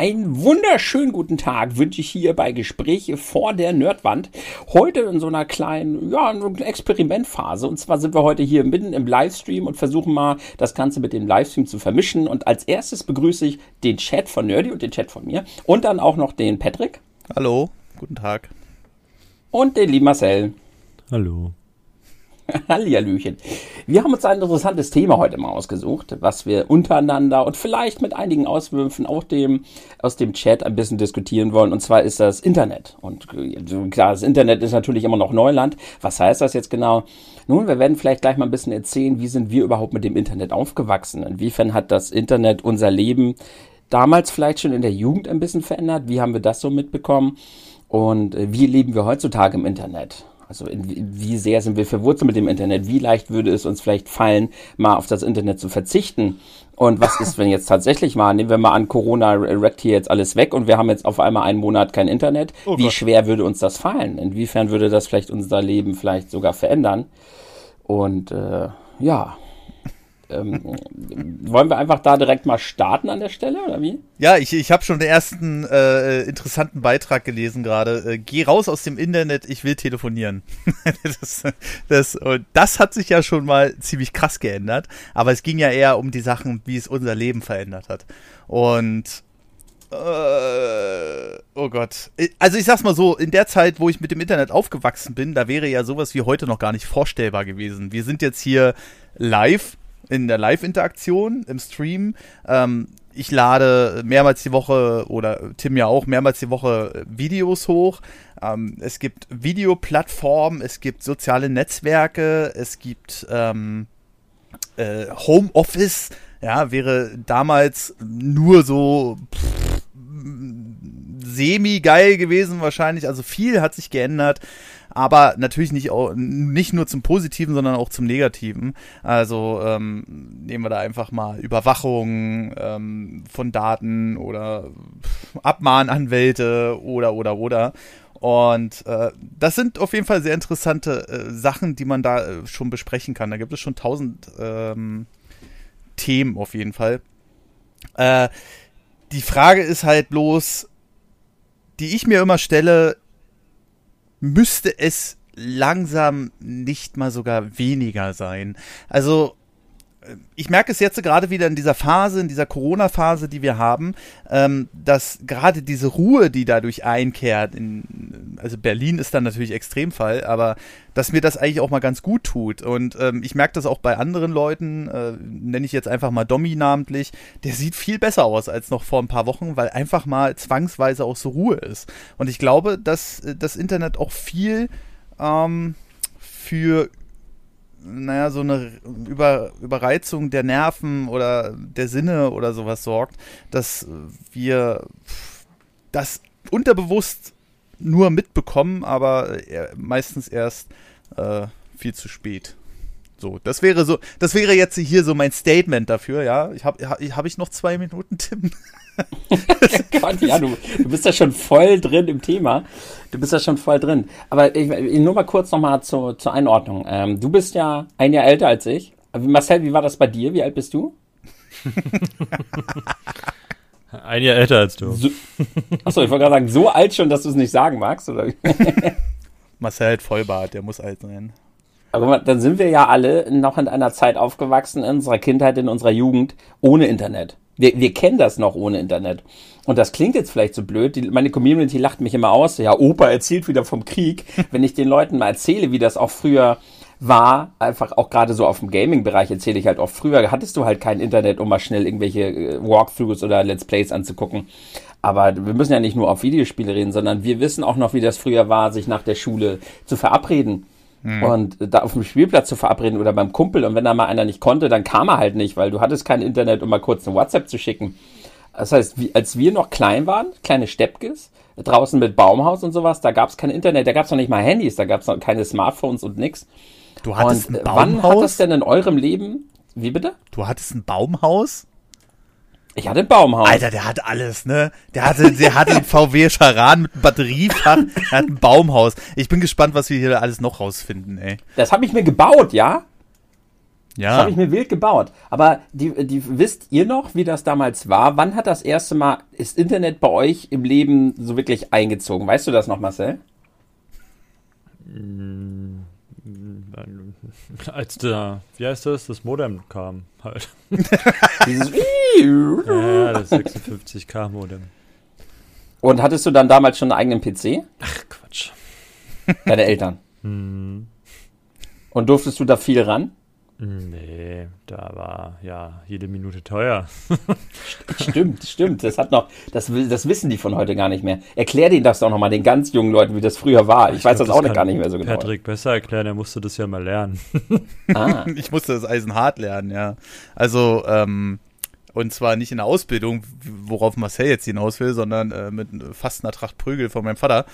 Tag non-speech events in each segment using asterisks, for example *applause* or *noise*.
Einen wunderschönen guten Tag wünsche ich hier bei Gespräche vor der Nerdwand. Heute in so einer kleinen, ja, Experimentphase. Und zwar sind wir heute hier mitten im Livestream und versuchen mal das Ganze mit dem Livestream zu vermischen. Und als erstes begrüße ich den Chat von Nerdy und den Chat von mir. Und dann auch noch den Patrick. Hallo, guten Tag. Und den lieben Marcel. Hallo. *laughs* Hallihallöchen. Wir haben uns ein interessantes Thema heute mal ausgesucht, was wir untereinander und vielleicht mit einigen Auswürfen auch dem, aus dem Chat ein bisschen diskutieren wollen. Und zwar ist das Internet. Und klar, das Internet ist natürlich immer noch Neuland. Was heißt das jetzt genau? Nun, wir werden vielleicht gleich mal ein bisschen erzählen, wie sind wir überhaupt mit dem Internet aufgewachsen? Inwiefern hat das Internet unser Leben damals vielleicht schon in der Jugend ein bisschen verändert? Wie haben wir das so mitbekommen? Und äh, wie leben wir heutzutage im Internet? Also in, wie sehr sind wir verwurzelt mit dem Internet? Wie leicht würde es uns vielleicht fallen, mal auf das Internet zu verzichten? Und was ist, wenn jetzt tatsächlich mal, nehmen wir mal an, Corona reckt hier jetzt alles weg und wir haben jetzt auf einmal einen Monat kein Internet. Oh Wie schwer würde uns das fallen? Inwiefern würde das vielleicht unser Leben vielleicht sogar verändern? Und äh, ja, ähm, wollen wir einfach da direkt mal starten an der Stelle oder wie? Ja, ich, ich habe schon den ersten äh, interessanten Beitrag gelesen gerade. Äh, geh raus aus dem Internet, ich will telefonieren. *laughs* das, das, das hat sich ja schon mal ziemlich krass geändert, aber es ging ja eher um die Sachen, wie es unser Leben verändert hat. Und äh, oh Gott. Also ich sag's mal so, in der Zeit, wo ich mit dem Internet aufgewachsen bin, da wäre ja sowas wie heute noch gar nicht vorstellbar gewesen. Wir sind jetzt hier live in der Live-Interaktion im Stream. Ähm, ich lade mehrmals die Woche oder Tim ja auch mehrmals die Woche Videos hoch. Ähm, es gibt Videoplattformen, es gibt soziale Netzwerke, es gibt ähm, äh, Homeoffice. Ja, wäre damals nur so semi geil gewesen wahrscheinlich. Also viel hat sich geändert aber natürlich nicht, auch, nicht nur zum Positiven, sondern auch zum Negativen. Also ähm, nehmen wir da einfach mal Überwachung ähm, von Daten oder Abmahnanwälte oder oder oder. Und äh, das sind auf jeden Fall sehr interessante äh, Sachen, die man da äh, schon besprechen kann. Da gibt es schon tausend ähm, Themen auf jeden Fall. Äh, die Frage ist halt bloß, die ich mir immer stelle, müsste es langsam nicht mal sogar weniger sein. Also ich merke es jetzt gerade wieder in dieser Phase, in dieser Corona-Phase, die wir haben, ähm, dass gerade diese Ruhe, die dadurch einkehrt, in, also Berlin ist dann natürlich Extremfall, aber dass mir das eigentlich auch mal ganz gut tut. Und ähm, ich merke das auch bei anderen Leuten, äh, nenne ich jetzt einfach mal Domi namentlich, der sieht viel besser aus als noch vor ein paar Wochen, weil einfach mal zwangsweise auch so Ruhe ist. Und ich glaube, dass äh, das Internet auch viel ähm, für naja, so eine Über Überreizung der Nerven oder der Sinne oder sowas sorgt, dass wir das unterbewusst nur mitbekommen, aber meistens erst äh, viel zu spät. So, das wäre so, das wäre jetzt hier so mein Statement dafür, ja. Ich habe hab ich noch zwei Minuten, Tim? *laughs* Gott, ja, du, du bist ja schon voll drin im Thema. Du bist ja schon voll drin. Aber ich, nur mal kurz nochmal zu, zur Einordnung. Ähm, du bist ja ein Jahr älter als ich. Marcel, wie war das bei dir? Wie alt bist du? *laughs* ein Jahr älter als du. So, achso, ich wollte gerade sagen, so alt schon, dass du es nicht sagen magst, oder? *laughs* Marcel hat Vollbart, der muss alt sein. Aber dann sind wir ja alle noch in einer Zeit aufgewachsen, in unserer Kindheit, in unserer Jugend, ohne Internet. Wir, wir kennen das noch ohne Internet. Und das klingt jetzt vielleicht so blöd. Die, meine Community lacht mich immer aus. Ja, Opa erzählt wieder vom Krieg. *laughs* Wenn ich den Leuten mal erzähle, wie das auch früher war, einfach auch gerade so auf dem Gaming-Bereich erzähle ich halt auch früher, hattest du halt kein Internet, um mal schnell irgendwelche äh, Walkthroughs oder Let's Plays anzugucken. Aber wir müssen ja nicht nur auf Videospiele reden, sondern wir wissen auch noch, wie das früher war, sich nach der Schule zu verabreden Mhm. Und da auf dem Spielplatz zu verabreden oder beim Kumpel und wenn da mal einer nicht konnte, dann kam er halt nicht, weil du hattest kein Internet, um mal kurz eine WhatsApp zu schicken. Das heißt, wie, als wir noch klein waren, kleine Steppkes, draußen mit Baumhaus und sowas, da gab es kein Internet, da gab es noch nicht mal Handys, da gab es noch keine Smartphones und nix. Du hattest und ein Baumhaus? wann hat das denn in eurem Leben, wie bitte? Du hattest ein Baumhaus? Ich hatte ein Baumhaus. Alter, der hat alles, ne? Der hatte, der hatte ein VW Charan mit einem Batteriefach, er hat ein Baumhaus. Ich bin gespannt, was wir hier alles noch rausfinden, ey. Das habe ich mir gebaut, ja? Ja. Das habe ich mir wild gebaut. Aber die, die, wisst ihr noch, wie das damals war? Wann hat das erste Mal ist Internet bei euch im Leben so wirklich eingezogen? Weißt du das noch, Marcel? Mm, *laughs* als der, wie heißt das, das Modem kam halt. *laughs* Dieses ja, das 56k Modem. Und hattest du dann damals schon einen eigenen PC? Ach, Quatsch. Deine Eltern. Hm. Und durftest du da viel ran? Nee, da war ja jede Minute teuer. *laughs* stimmt, stimmt. Das hat noch, das, das wissen die von heute gar nicht mehr. Erklär denen das doch nochmal den ganz jungen Leuten, wie das früher war. Ich, ich weiß glaub, das auch das gar nicht mehr so genau. Patrick besser erklären, er musste das ja mal lernen. ah. *laughs* Ich musste das Eisenhart lernen, ja. Also, ähm, und zwar nicht in der Ausbildung, worauf Marcel jetzt hinaus will, sondern äh, mit fast einer Tracht Prügel von meinem Vater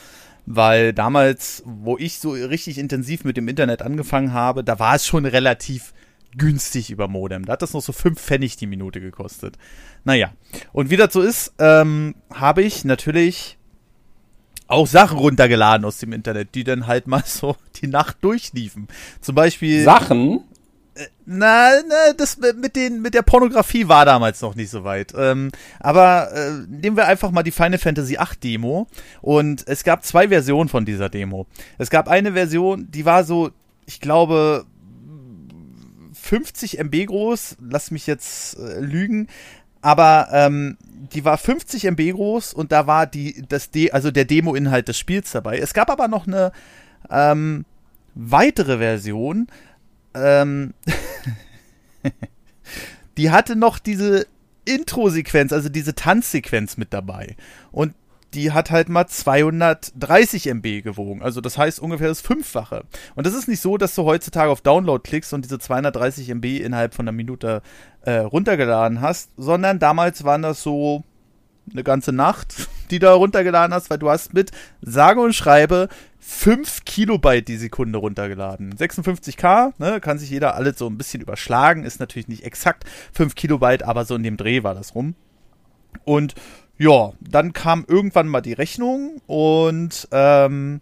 weil damals, wo ich so richtig intensiv mit dem Internet angefangen habe, da war es schon relativ günstig über Modem. Da hat das noch so 5 Pfennig die Minute gekostet. Naja, und wie das so ist, ähm, habe ich natürlich auch Sachen runtergeladen aus dem Internet, die dann halt mal *laughs* so die Nacht durchliefen. Zum Beispiel. Sachen? Na, na, das mit den mit der Pornografie war damals noch nicht so weit. Ähm, aber äh, nehmen wir einfach mal die Final Fantasy VIII Demo und es gab zwei Versionen von dieser Demo. Es gab eine Version, die war so, ich glaube 50 MB groß. Lass mich jetzt äh, lügen, aber ähm, die war 50 MB groß und da war die das De also der Demo-Inhalt des Spiels dabei. Es gab aber noch eine ähm, weitere Version ähm, *laughs* die hatte noch diese Intro-Sequenz, also diese Tanzsequenz mit dabei. Und die hat halt mal 230 MB gewogen. Also das heißt ungefähr das Fünffache. Und das ist nicht so, dass du heutzutage auf Download klickst und diese 230 MB innerhalb von einer Minute äh, runtergeladen hast, sondern damals waren das so eine ganze Nacht, *laughs* die du runtergeladen hast, weil du hast mit sage und schreibe 5 Kilobyte die Sekunde runtergeladen. 56k, ne, kann sich jeder alles so ein bisschen überschlagen, ist natürlich nicht exakt 5 Kilobyte, aber so in dem Dreh war das rum. Und ja, dann kam irgendwann mal die Rechnung und ähm,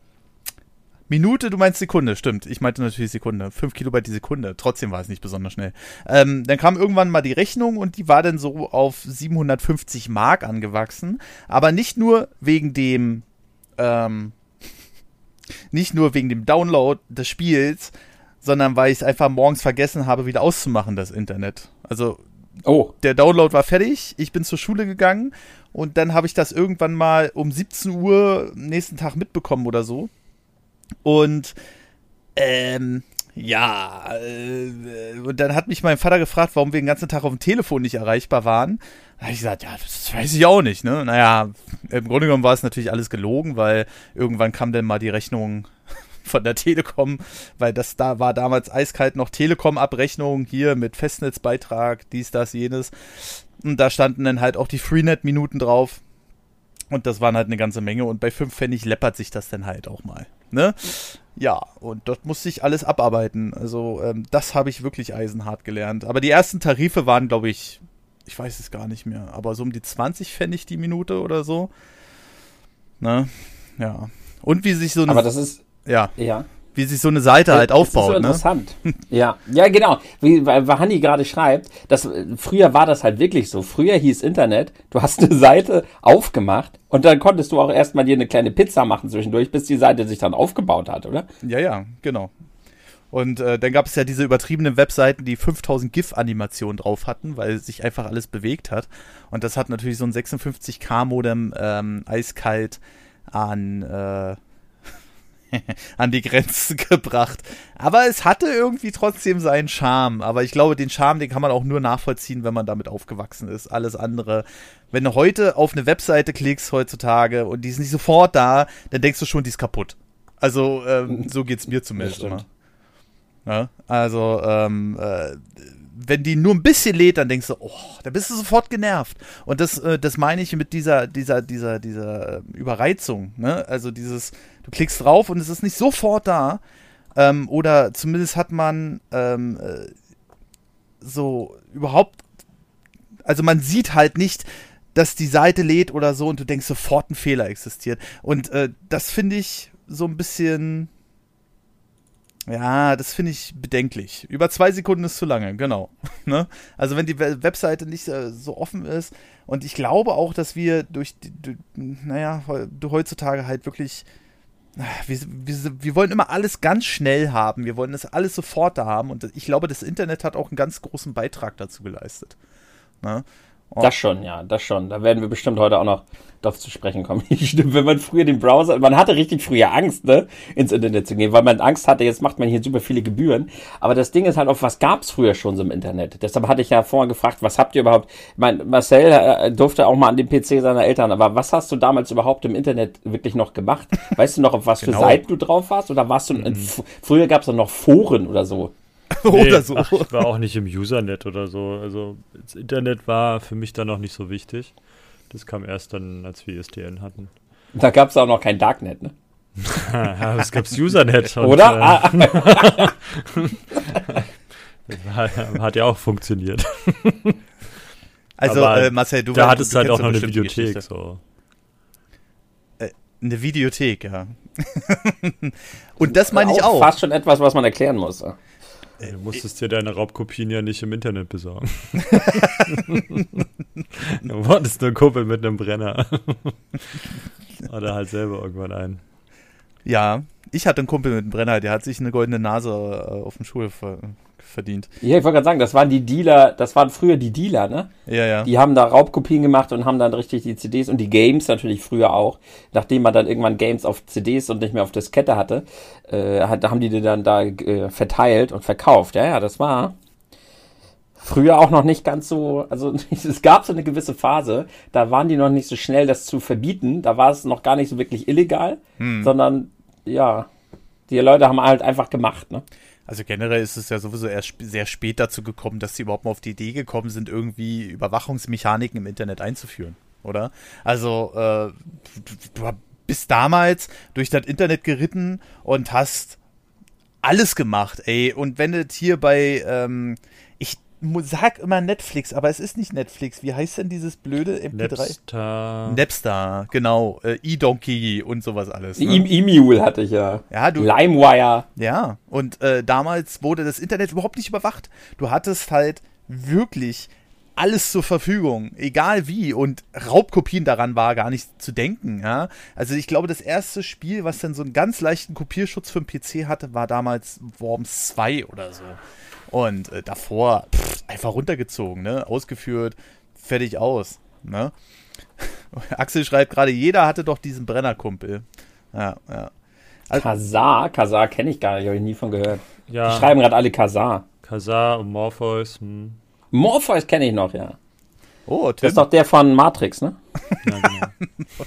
Minute, du meinst Sekunde, stimmt. Ich meinte natürlich Sekunde. 5 Kilobyte die Sekunde. Trotzdem war es nicht besonders schnell. Ähm, dann kam irgendwann mal die Rechnung und die war dann so auf 750 Mark angewachsen. Aber nicht nur wegen dem ähm, nicht nur wegen dem Download des Spiels, sondern weil ich es einfach morgens vergessen habe, wieder auszumachen, das Internet. Also, oh. der Download war fertig, ich bin zur Schule gegangen und dann habe ich das irgendwann mal um 17 Uhr nächsten Tag mitbekommen oder so. Und, ähm, ja, äh, und dann hat mich mein Vater gefragt, warum wir den ganzen Tag auf dem Telefon nicht erreichbar waren. Da habe ich gesagt, ja, das weiß ich auch nicht, ne? Naja, im Grunde genommen war es natürlich alles gelogen, weil irgendwann kam dann mal die Rechnung *laughs* von der Telekom, weil das da war damals eiskalt noch Telekom-Abrechnung hier mit Festnetzbeitrag, dies, das, jenes. Und da standen dann halt auch die Freenet-Minuten drauf. Und das waren halt eine ganze Menge. Und bei 5 Pfennig läppert sich das dann halt auch mal. Ne? Ja, und dort musste ich alles abarbeiten. Also, ähm, das habe ich wirklich eisenhart gelernt. Aber die ersten Tarife waren, glaube ich, ich weiß es gar nicht mehr, aber so um die 20 Pfennig die Minute oder so. Ne? Ja. Und wie sich so eine. Aber das ist. Ja. Ja wie sich so eine Seite halt aufbaut. Das ist so ne? interessant. *laughs* ja, ja, genau. Wie Hanni gerade schreibt, dass früher war das halt wirklich so. Früher hieß Internet, du hast eine Seite aufgemacht und dann konntest du auch erstmal dir eine kleine Pizza machen zwischendurch, bis die Seite sich dann aufgebaut hat, oder? Ja, ja, genau. Und äh, dann gab es ja diese übertriebenen Webseiten, die 5000 GIF-Animationen drauf hatten, weil sich einfach alles bewegt hat. Und das hat natürlich so ein 56K-Modem ähm, eiskalt an äh, *laughs* an die Grenzen *laughs* gebracht. Aber es hatte irgendwie trotzdem seinen Charme. Aber ich glaube, den Charme, den kann man auch nur nachvollziehen, wenn man damit aufgewachsen ist. Alles andere. Wenn du heute auf eine Webseite klickst heutzutage und die ist nicht sofort da, dann denkst du schon, die ist kaputt. Also, ähm, so geht's mir *laughs* zumindest immer. Ja, also, ähm, äh, wenn die nur ein bisschen lädt, dann denkst du, oh, da bist du sofort genervt. Und das, äh, das meine ich mit dieser, dieser, dieser, dieser äh, Überreizung. Ne? Also dieses, du klickst drauf und es ist nicht sofort da. Ähm, oder zumindest hat man ähm, äh, so überhaupt, also man sieht halt nicht, dass die Seite lädt oder so und du denkst sofort ein Fehler existiert. Und äh, das finde ich so ein bisschen Ja, das finde ich bedenklich. Über zwei Sekunden ist zu lange, genau. *laughs* ne? Also wenn die Webseite nicht äh, so offen ist und ich glaube auch, dass wir durch, die, durch naja, heutzutage halt wirklich, wir, wir, wir, wollen immer alles ganz schnell haben, wir wollen das alles sofort da haben und ich glaube, das Internet hat auch einen ganz großen Beitrag dazu geleistet. Ne? Das schon, ja, das schon. Da werden wir bestimmt heute auch noch drauf zu sprechen kommen. *laughs* Stimmt, wenn man früher den Browser, man hatte richtig früher Angst, ne, ins Internet zu gehen, weil man Angst hatte, jetzt macht man hier super viele Gebühren. Aber das Ding ist halt, auf was gab's früher schon so im Internet? Deshalb hatte ich ja vorher gefragt, was habt ihr überhaupt? Ich mein, Marcel äh, durfte auch mal an dem PC seiner Eltern, aber was hast du damals überhaupt im Internet wirklich noch gemacht? Weißt du noch, auf was *laughs* genau. für Seiten du drauf warst? Oder warst du, mhm. früher gab's doch noch Foren oder so? *laughs* nee, oder so. Ach, ich war auch nicht im Usernet oder so. Also das Internet war für mich dann noch nicht so wichtig. Das kam erst dann, als wir ISDN hatten. Da gab es auch noch kein Darknet, ne? *laughs* ja, es gab Usernet. Und, oder? Äh, ah. *laughs* das hat ja auch funktioniert. Also, äh, Marcel, du Da hattest du halt auch noch eine Videothek. So. Äh, eine Videothek, ja. Und das meine ich auch. Fast schon etwas, was man erklären muss. Du musstest dir deine Raubkopien ja nicht im Internet besorgen. *laughs* du wolltest nur Kuppel mit einem Brenner. *laughs* Oder halt selber irgendwann einen. Ja, ich hatte einen Kumpel mit einem Brenner, der hat sich eine goldene Nase äh, auf dem Schul ver verdient. Ja, ich wollte gerade sagen, das waren die Dealer, das waren früher die Dealer, ne? Ja, ja. Die haben da Raubkopien gemacht und haben dann richtig die CDs und die Games natürlich früher auch. Nachdem man dann irgendwann Games auf CDs und nicht mehr auf Diskette hatte, äh, hat, haben die die dann da äh, verteilt und verkauft. Ja, ja, das war früher auch noch nicht ganz so, also *laughs* es gab so eine gewisse Phase, da waren die noch nicht so schnell, das zu verbieten. Da war es noch gar nicht so wirklich illegal, hm. sondern ja, die Leute haben halt einfach gemacht, ne? Also generell ist es ja sowieso erst sehr spät dazu gekommen, dass sie überhaupt mal auf die Idee gekommen sind, irgendwie Überwachungsmechaniken im Internet einzuführen, oder? Also äh, du, du bist damals durch das Internet geritten und hast alles gemacht, ey. Und wenn es hier bei ähm, sag immer Netflix, aber es ist nicht Netflix. Wie heißt denn dieses blöde MP3? Napster. Napster, genau. Äh, E-Donkey und sowas alles. Ne? E-Mule hatte ich ja. Ja, du. LimeWire. Ja, und äh, damals wurde das Internet überhaupt nicht überwacht. Du hattest halt wirklich alles zur Verfügung, egal wie. Und Raubkopien daran war gar nicht zu denken. Ja? Also ich glaube, das erste Spiel, was dann so einen ganz leichten Kopierschutz für den PC hatte, war damals Worms 2 oder so. Und äh, davor pff, einfach runtergezogen, ne? Ausgeführt, fertig aus. Ne? *laughs* Axel schreibt gerade, jeder hatte doch diesen Brennerkumpel. Ja, ja. Also, Kazar, Kazar kenne ich gar nicht, habe ich nie von gehört. Ja. Die schreiben gerade alle Kazar. Kazar und Morpheus. Hm. Morpheus kenne ich noch, ja. Oh, Tim. Das ist doch der von Matrix, ne? *laughs* Ja, genau.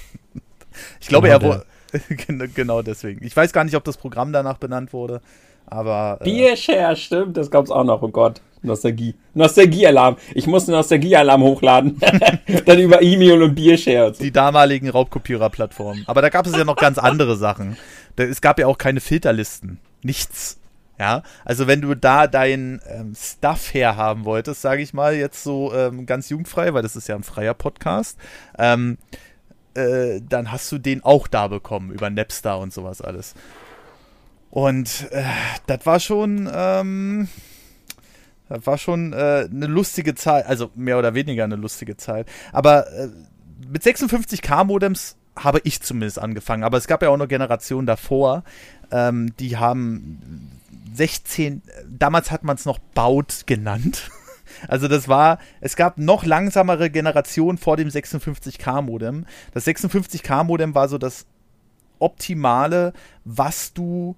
ich glaube, genau er wurde. *laughs* genau deswegen. Ich weiß gar nicht, ob das Programm danach benannt wurde. Aber. Äh, Biershare, stimmt, das gab's auch noch, oh Gott. Nostalgie. Nostalgie-Alarm. Ich muss einen Nostalgie-Alarm hochladen. *laughs* Dann über E-Mail und Biershare. Die damaligen Raubkopierer-Plattformen. Aber da gab es ja noch ganz andere Sachen. Es gab ja auch keine Filterlisten. Nichts. Ja, also wenn du da dein ähm, Stuff herhaben wolltest, sage ich mal, jetzt so ähm, ganz jugendfrei, weil das ist ja ein freier Podcast, ähm, äh, dann hast du den auch da bekommen über Napster und sowas alles. Und äh, das war schon, ähm, das war schon äh, eine lustige Zeit, also mehr oder weniger eine lustige Zeit. Aber äh, mit 56k Modems habe ich zumindest angefangen. Aber es gab ja auch noch Generationen davor, ähm, die haben 16, damals hat man es noch Baut genannt. *laughs* Also das war, es gab noch langsamere Generationen vor dem 56k Modem. Das 56k Modem war so das optimale, was du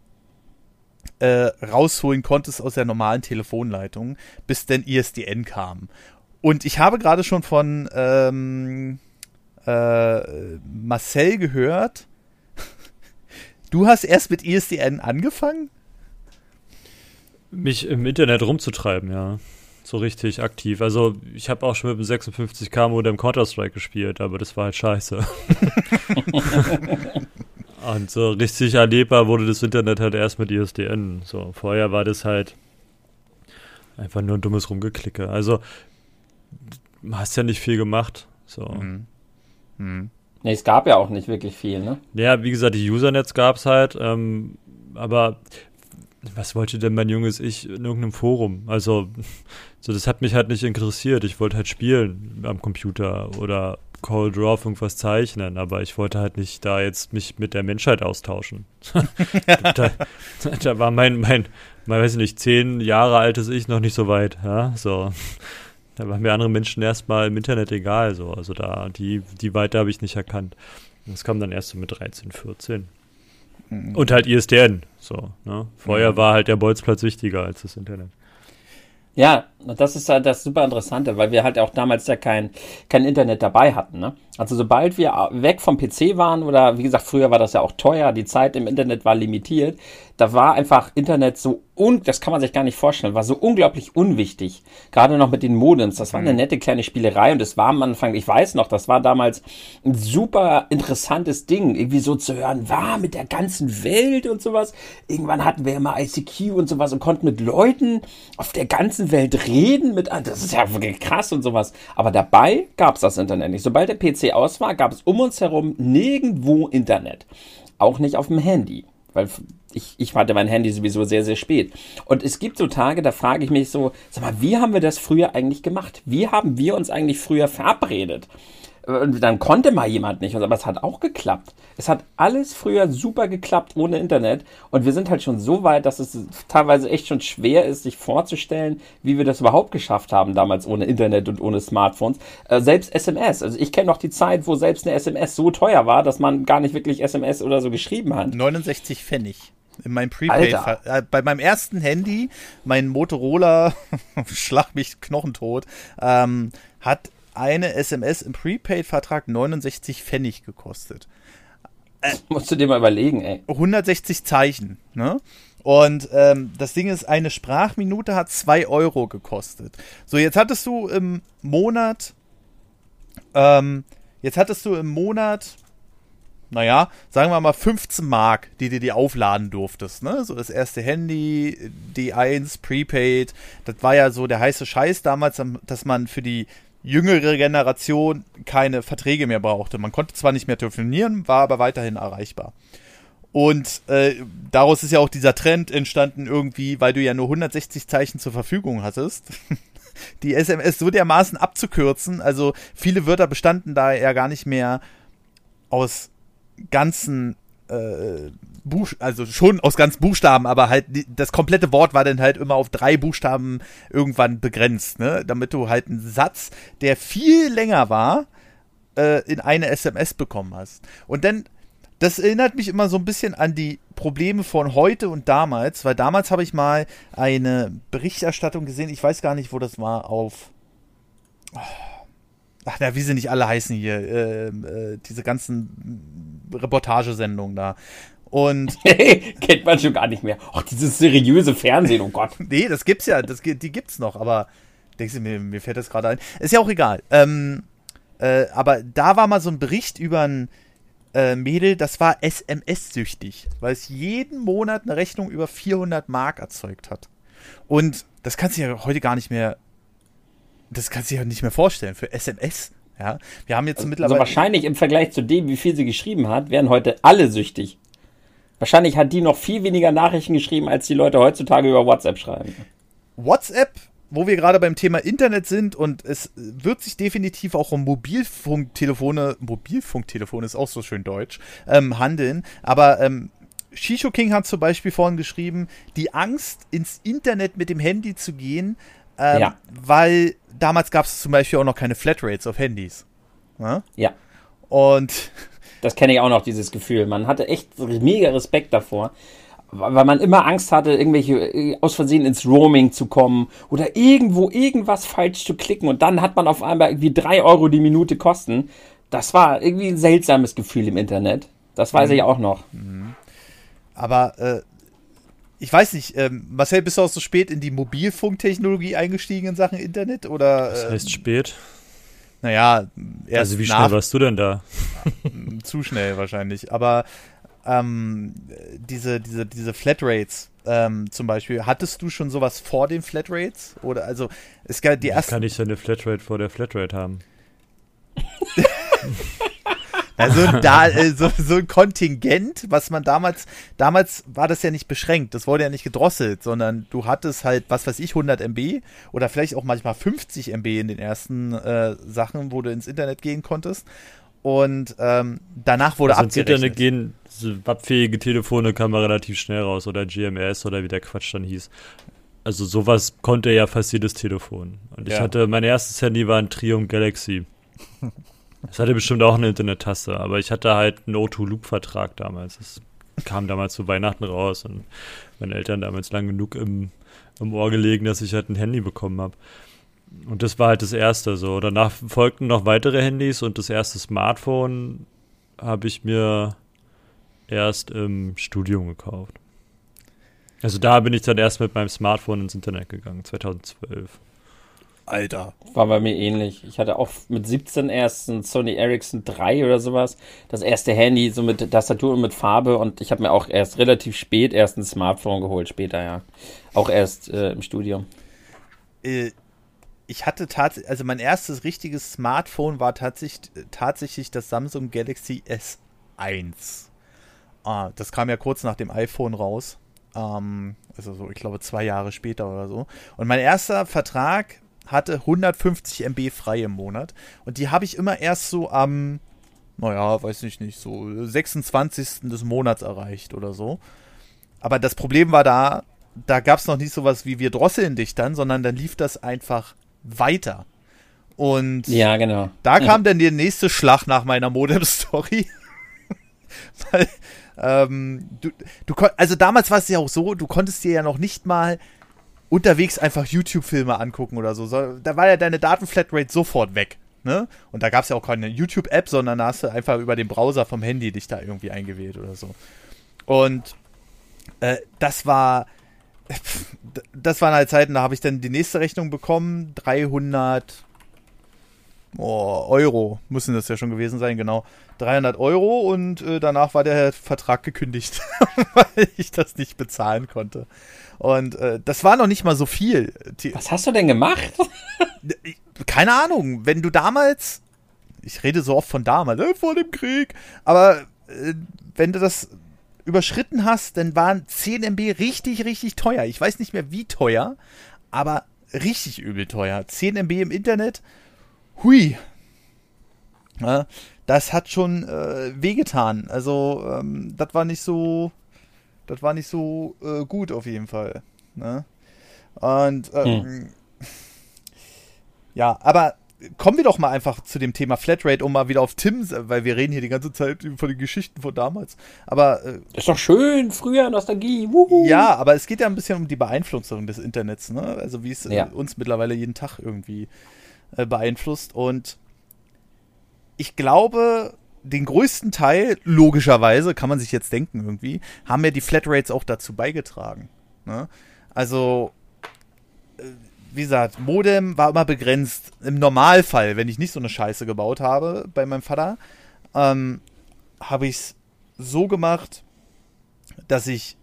äh, rausholen konntest aus der normalen Telefonleitung, bis denn ISDN kam. Und ich habe gerade schon von ähm, äh, Marcel gehört, *laughs* du hast erst mit ISDN angefangen? Mich im Internet rumzutreiben, ja. So richtig aktiv. Also, ich habe auch schon mit dem 56k Modem Counter-Strike gespielt, aber das war halt scheiße. *laughs* *laughs* Und so richtig erlebbar wurde das Internet halt erst mit ISDN. So, vorher war das halt einfach nur ein dummes Rumgeklicke. Also, hast ja nicht viel gemacht. So. Mhm. Mhm. Nee, es gab ja auch nicht wirklich viel, ne? Ja, wie gesagt, die Usernets gab es halt, ähm, aber was wollte denn mein junges Ich in irgendeinem Forum? Also, *laughs* so das hat mich halt nicht interessiert. Ich wollte halt spielen am Computer oder Call Draw auf irgendwas zeichnen, aber ich wollte halt nicht da jetzt mich mit der Menschheit austauschen. *laughs* da, da, war mein, mein, mein, weiß ich nicht, zehn Jahre altes Ich noch nicht so weit, ja, so. Da waren mir andere Menschen erstmal im Internet egal, so. Also da, die, die Weite habe ich nicht erkannt. Das kam dann erst so mit 13, 14. Mhm. Und halt ISDN, so, ne? Vorher mhm. war halt der Bolzplatz wichtiger als das Internet. Ja, das ist halt das super Interessante, weil wir halt auch damals ja kein, kein Internet dabei hatten. Ne? Also sobald wir weg vom PC waren oder wie gesagt, früher war das ja auch teuer, die Zeit im Internet war limitiert, da war einfach Internet so un, das kann man sich gar nicht vorstellen, war so unglaublich unwichtig. Gerade noch mit den Modems. Das war eine mhm. nette kleine Spielerei und es war am Anfang, ich weiß noch, das war damals ein super interessantes Ding, irgendwie so zu hören, war mit der ganzen Welt und sowas. Irgendwann hatten wir immer ICQ und sowas und konnten mit Leuten auf der ganzen Welt reden. Mit, das ist ja krass und sowas. Aber dabei gab es das Internet nicht. Sobald der PC aus war, gab es um uns herum nirgendwo Internet. Auch nicht auf dem Handy. Weil ich, ich hatte mein Handy sowieso sehr, sehr spät. Und es gibt so Tage, da frage ich mich so, sag mal, wie haben wir das früher eigentlich gemacht? Wie haben wir uns eigentlich früher verabredet? Und dann konnte mal jemand nicht, aber es hat auch geklappt. Es hat alles früher super geklappt ohne Internet. Und wir sind halt schon so weit, dass es teilweise echt schon schwer ist, sich vorzustellen, wie wir das überhaupt geschafft haben, damals ohne Internet und ohne Smartphones. Äh, selbst SMS. Also ich kenne noch die Zeit, wo selbst eine SMS so teuer war, dass man gar nicht wirklich SMS oder so geschrieben hat. 69 Pfennig in meinem Prepaid, äh, bei meinem ersten Handy, mein Motorola, *laughs* schlag mich knochentot, ähm, hat eine SMS im Prepaid-Vertrag 69 Pfennig gekostet. Äh, musst du dir mal überlegen, ey. 160 Zeichen, ne? Und ähm, das Ding ist, eine Sprachminute hat 2 Euro gekostet. So, jetzt hattest du im Monat, ähm, jetzt hattest du im Monat, naja, sagen wir mal 15 Mark, die du dir aufladen durftest, ne? So das erste Handy, D1, Prepaid, das war ja so der heiße Scheiß damals, dass man für die jüngere Generation keine Verträge mehr brauchte. Man konnte zwar nicht mehr telefonieren, war aber weiterhin erreichbar. Und äh, daraus ist ja auch dieser Trend entstanden, irgendwie, weil du ja nur 160 Zeichen zur Verfügung hattest, *laughs* die SMS so dermaßen abzukürzen. Also viele Wörter bestanden da ja gar nicht mehr aus ganzen äh, Buch, also schon aus ganz Buchstaben, aber halt das komplette Wort war dann halt immer auf drei Buchstaben irgendwann begrenzt, ne? Damit du halt einen Satz, der viel länger war, äh, in eine SMS bekommen hast. Und dann, das erinnert mich immer so ein bisschen an die Probleme von heute und damals, weil damals habe ich mal eine Berichterstattung gesehen, ich weiß gar nicht, wo das war, auf. Ach, na, wie sie nicht alle heißen hier, äh, äh, diese ganzen Reportagesendungen da. Und *laughs* kennt man schon gar nicht mehr. Ach, dieses seriöse Fernsehen, oh Gott. nee, das gibt's ja, das, die gibt's noch, aber denkst du, mir, mir fällt das gerade ein. Ist ja auch egal. Ähm, äh, aber da war mal so ein Bericht über ein äh, Mädel, das war SMS-süchtig, weil es jeden Monat eine Rechnung über 400 Mark erzeugt hat. Und das kannst du ja heute gar nicht mehr, das kannst du ja nicht mehr vorstellen für SMS. Ja, wir haben jetzt also mittlerweile. Also wahrscheinlich im Vergleich zu dem, wie viel sie geschrieben hat, wären heute alle süchtig. Wahrscheinlich hat die noch viel weniger Nachrichten geschrieben, als die Leute heutzutage über WhatsApp schreiben. WhatsApp, wo wir gerade beim Thema Internet sind und es wird sich definitiv auch um Mobilfunktelefone, Mobilfunktelefone ist auch so schön deutsch, ähm, handeln. Aber ähm, Shisho King hat zum Beispiel vorhin geschrieben, die Angst, ins Internet mit dem Handy zu gehen, ähm, ja. weil damals gab es zum Beispiel auch noch keine Flatrates auf Handys. Ja. ja. Und das kenne ich auch noch, dieses Gefühl. Man hatte echt mega Respekt davor, weil man immer Angst hatte, irgendwelche äh, aus Versehen ins Roaming zu kommen oder irgendwo irgendwas falsch zu klicken und dann hat man auf einmal irgendwie drei Euro die Minute kosten. Das war irgendwie ein seltsames Gefühl im Internet. Das weiß mhm. ich auch noch. Mhm. Aber äh, ich weiß nicht, ähm, Marcel, bist du auch so spät in die Mobilfunktechnologie eingestiegen in Sachen Internet? Oder, äh, das heißt spät? Naja, erst Also wie schnell warst du denn da? *laughs* zu schnell wahrscheinlich. Aber ähm, diese, diese, diese Flatrates ähm, zum Beispiel, hattest du schon sowas vor den Flatrates? Oder also es gab die erste. Kann ich so eine Flatrate vor der Flatrate haben? *laughs* Also *laughs* da, äh, so, so ein Kontingent, was man damals, damals war das ja nicht beschränkt, das wurde ja nicht gedrosselt, sondern du hattest halt, was weiß ich, 100 MB oder vielleicht auch manchmal 50 MB in den ersten äh, Sachen, wo du ins Internet gehen konntest. Und ähm, danach wurde also abgerechnet. Internet gehen wappfähige Telefone kam man relativ schnell raus oder GMS oder wie der Quatsch dann hieß. Also sowas konnte ja fast jedes Telefon. Und ich Ja. hatte, mein erstes Handy war ein Triumph Galaxy. *laughs* Es hatte bestimmt auch eine Internet-Taste, aber ich hatte halt einen O2-Loop-Vertrag damals. Das kam damals zu Weihnachten raus und meine Eltern damals lang genug im, im Ohr gelegen, dass ich halt ein Handy bekommen habe. Und das war halt das erste so. Danach folgten noch weitere Handys und das erste Smartphone habe ich mir erst im Studium gekauft. Also da bin ich dann erst mit meinem Smartphone ins Internet gegangen, 2012. Alter. War bei mir ähnlich. Ich hatte auch mit 17 erst ein Sony Ericsson 3 oder sowas. Das erste Handy, so mit Tastatur und mit Farbe. Und ich habe mir auch erst relativ spät erst ein Smartphone geholt, später ja. Auch erst äh, im Studium. Äh, ich hatte tatsächlich, also mein erstes richtiges Smartphone war tatsächlich, tatsächlich das Samsung Galaxy S1. Ah, das kam ja kurz nach dem iPhone raus. Ähm, also so, ich glaube, zwei Jahre später oder so. Und mein erster Vertrag hatte 150 MB frei im Monat. Und die habe ich immer erst so am, naja, weiß ich nicht, so 26. des Monats erreicht oder so. Aber das Problem war da, da gab es noch nicht sowas wie wir drosseln dich dann, sondern dann lief das einfach weiter. Und Ja, genau. da kam dann der nächste Schlag nach meiner Modem-Story. *laughs* Weil, ähm, du, du also damals war es ja auch so, du konntest dir ja noch nicht mal unterwegs einfach YouTube-Filme angucken oder so. Da war ja deine Datenflatrate sofort weg. Ne? Und da gab es ja auch keine YouTube-App, sondern da hast du einfach über den Browser vom Handy dich da irgendwie eingewählt oder so. Und äh, das war, *laughs* das waren halt Zeiten, da habe ich dann die nächste Rechnung bekommen, 300 oh, Euro müssen das ja schon gewesen sein, genau. 300 Euro und äh, danach war der Vertrag gekündigt, *laughs* weil ich das nicht bezahlen konnte. Und äh, das war noch nicht mal so viel. Was hast du denn gemacht? *laughs* keine Ahnung, wenn du damals, ich rede so oft von damals, äh, vor dem Krieg, aber äh, wenn du das überschritten hast, dann waren 10 MB richtig, richtig teuer. Ich weiß nicht mehr wie teuer, aber richtig übel teuer. 10 MB im Internet, hui. Ja, das hat schon äh, wehgetan. Also, ähm, das war nicht so, das war nicht so äh, gut auf jeden Fall. Ne? Und ähm, ja, aber kommen wir doch mal einfach zu dem Thema Flatrate, um mal wieder auf Tim, weil wir reden hier die ganze Zeit von den Geschichten von damals. Aber äh, Ist doch schön, früher Nostalgie. Wuhu. ja, aber es geht ja ein bisschen um die Beeinflussung des Internets, ne? Also wie es äh, Ja. uns mittlerweile jeden Tag irgendwie äh, beeinflusst. Und ich glaube, den größten Teil, logischerweise, kann man sich jetzt denken irgendwie, haben ja die Flatrates auch dazu beigetragen. Ne? Also, äh, wie gesagt, Modem war immer begrenzt. Im Normalfall, wenn ich nicht so eine Scheiße gebaut habe bei meinem Vater, ähm, habe ich es so gemacht, dass ich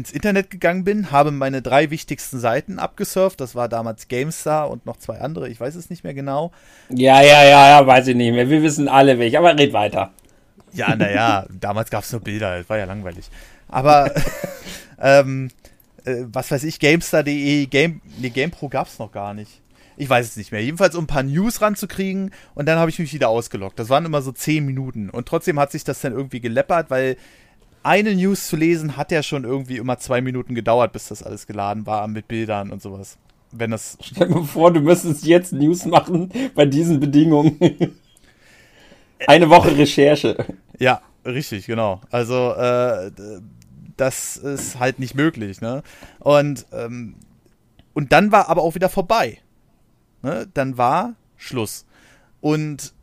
ins Internet gegangen bin, habe meine drei wichtigsten Seiten abgesurft. Das war damals GameStar und noch zwei andere, ich weiß es nicht mehr genau. Ja, ja, ja, ja, weiß ich nicht mehr. Wir wissen alle welche, aber red weiter. Ja, naja, *laughs* damals gab es nur Bilder, das war ja langweilig. Aber, *laughs* ähm, äh, was weiß ich, GameStar.de, Game, nee, GamePro gab es noch gar nicht. Ich weiß es nicht mehr. Jedenfalls, um ein paar News ranzukriegen und dann habe ich mich wieder ausgeloggt. Das waren immer so 10 Minuten. Und trotzdem hat sich das dann irgendwie geleppert, weil eine News zu lesen hat ja schon irgendwie immer zwei Minuten gedauert, bis das alles geladen war mit Bildern und sowas. Wenn das *laughs* Stell dir mal vor, du müsstest jetzt News machen bei diesen Bedingungen. *laughs* Eine Woche Recherche. Ja, richtig, genau. Also äh, das ist halt nicht möglich, ne? Und ähm, und dann war aber auch wieder vorbei. Ne? Dann war Schluss. Und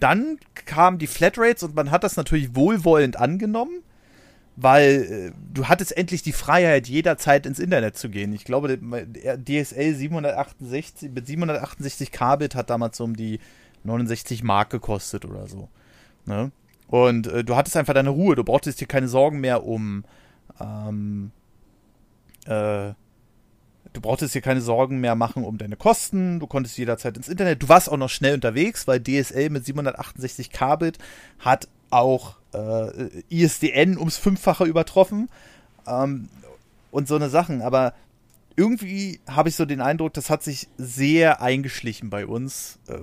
dann kamen die Flatrates und man hat das natürlich wohlwollend angenommen, weil äh, du hattest endlich die Freiheit, jederzeit ins Internet zu gehen. Ich glaube, DSL 768 mit 768 Kbit hat damals so um die 69 Mark gekostet oder so. Ne? Und äh, du hattest einfach deine Ruhe. Du brauchtest dir keine Sorgen mehr um ähm, äh, du brauchtest dir keine Sorgen mehr machen um deine Kosten, du konntest jederzeit ins Internet, du warst auch noch schnell unterwegs, weil DSL mit 768 Kbit hat auch äh, ISDN ums Fünffache übertroffen ähm, und so eine Sachen, aber irgendwie habe ich so den Eindruck, das hat sich sehr eingeschlichen bei uns. Äh,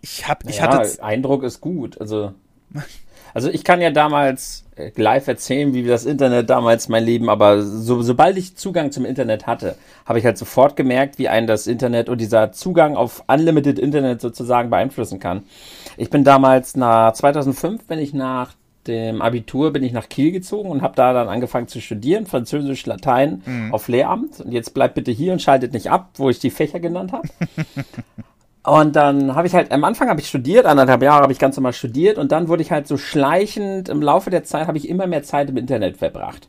ich habe, ich naja, hatte. Eindruck ist gut. Also, *laughs* also ich kann ja damals äh, live erzählen, wie das Internet damals mein Leben, aber so, sobald ich Zugang zum Internet hatte, habe ich halt sofort gemerkt, wie einen das Internet und dieser Zugang auf Unlimited Internet sozusagen beeinflussen kann. Ich bin damals nach 2005 bin ich nach dem Abitur bin ich nach Kiel gezogen und habe da dann angefangen zu studieren, Französisch, Latein mhm. auf Lehramt. Und jetzt bleibt bitte hier und schaltet nicht ab, wo ich die Fächer genannt habe. *laughs* und dann habe ich halt, am Anfang habe ich studiert, anderthalb Jahre habe ich ganz normal studiert und dann wurde ich halt so schleichend, im Laufe der Zeit habe ich immer mehr Zeit im Internet verbracht.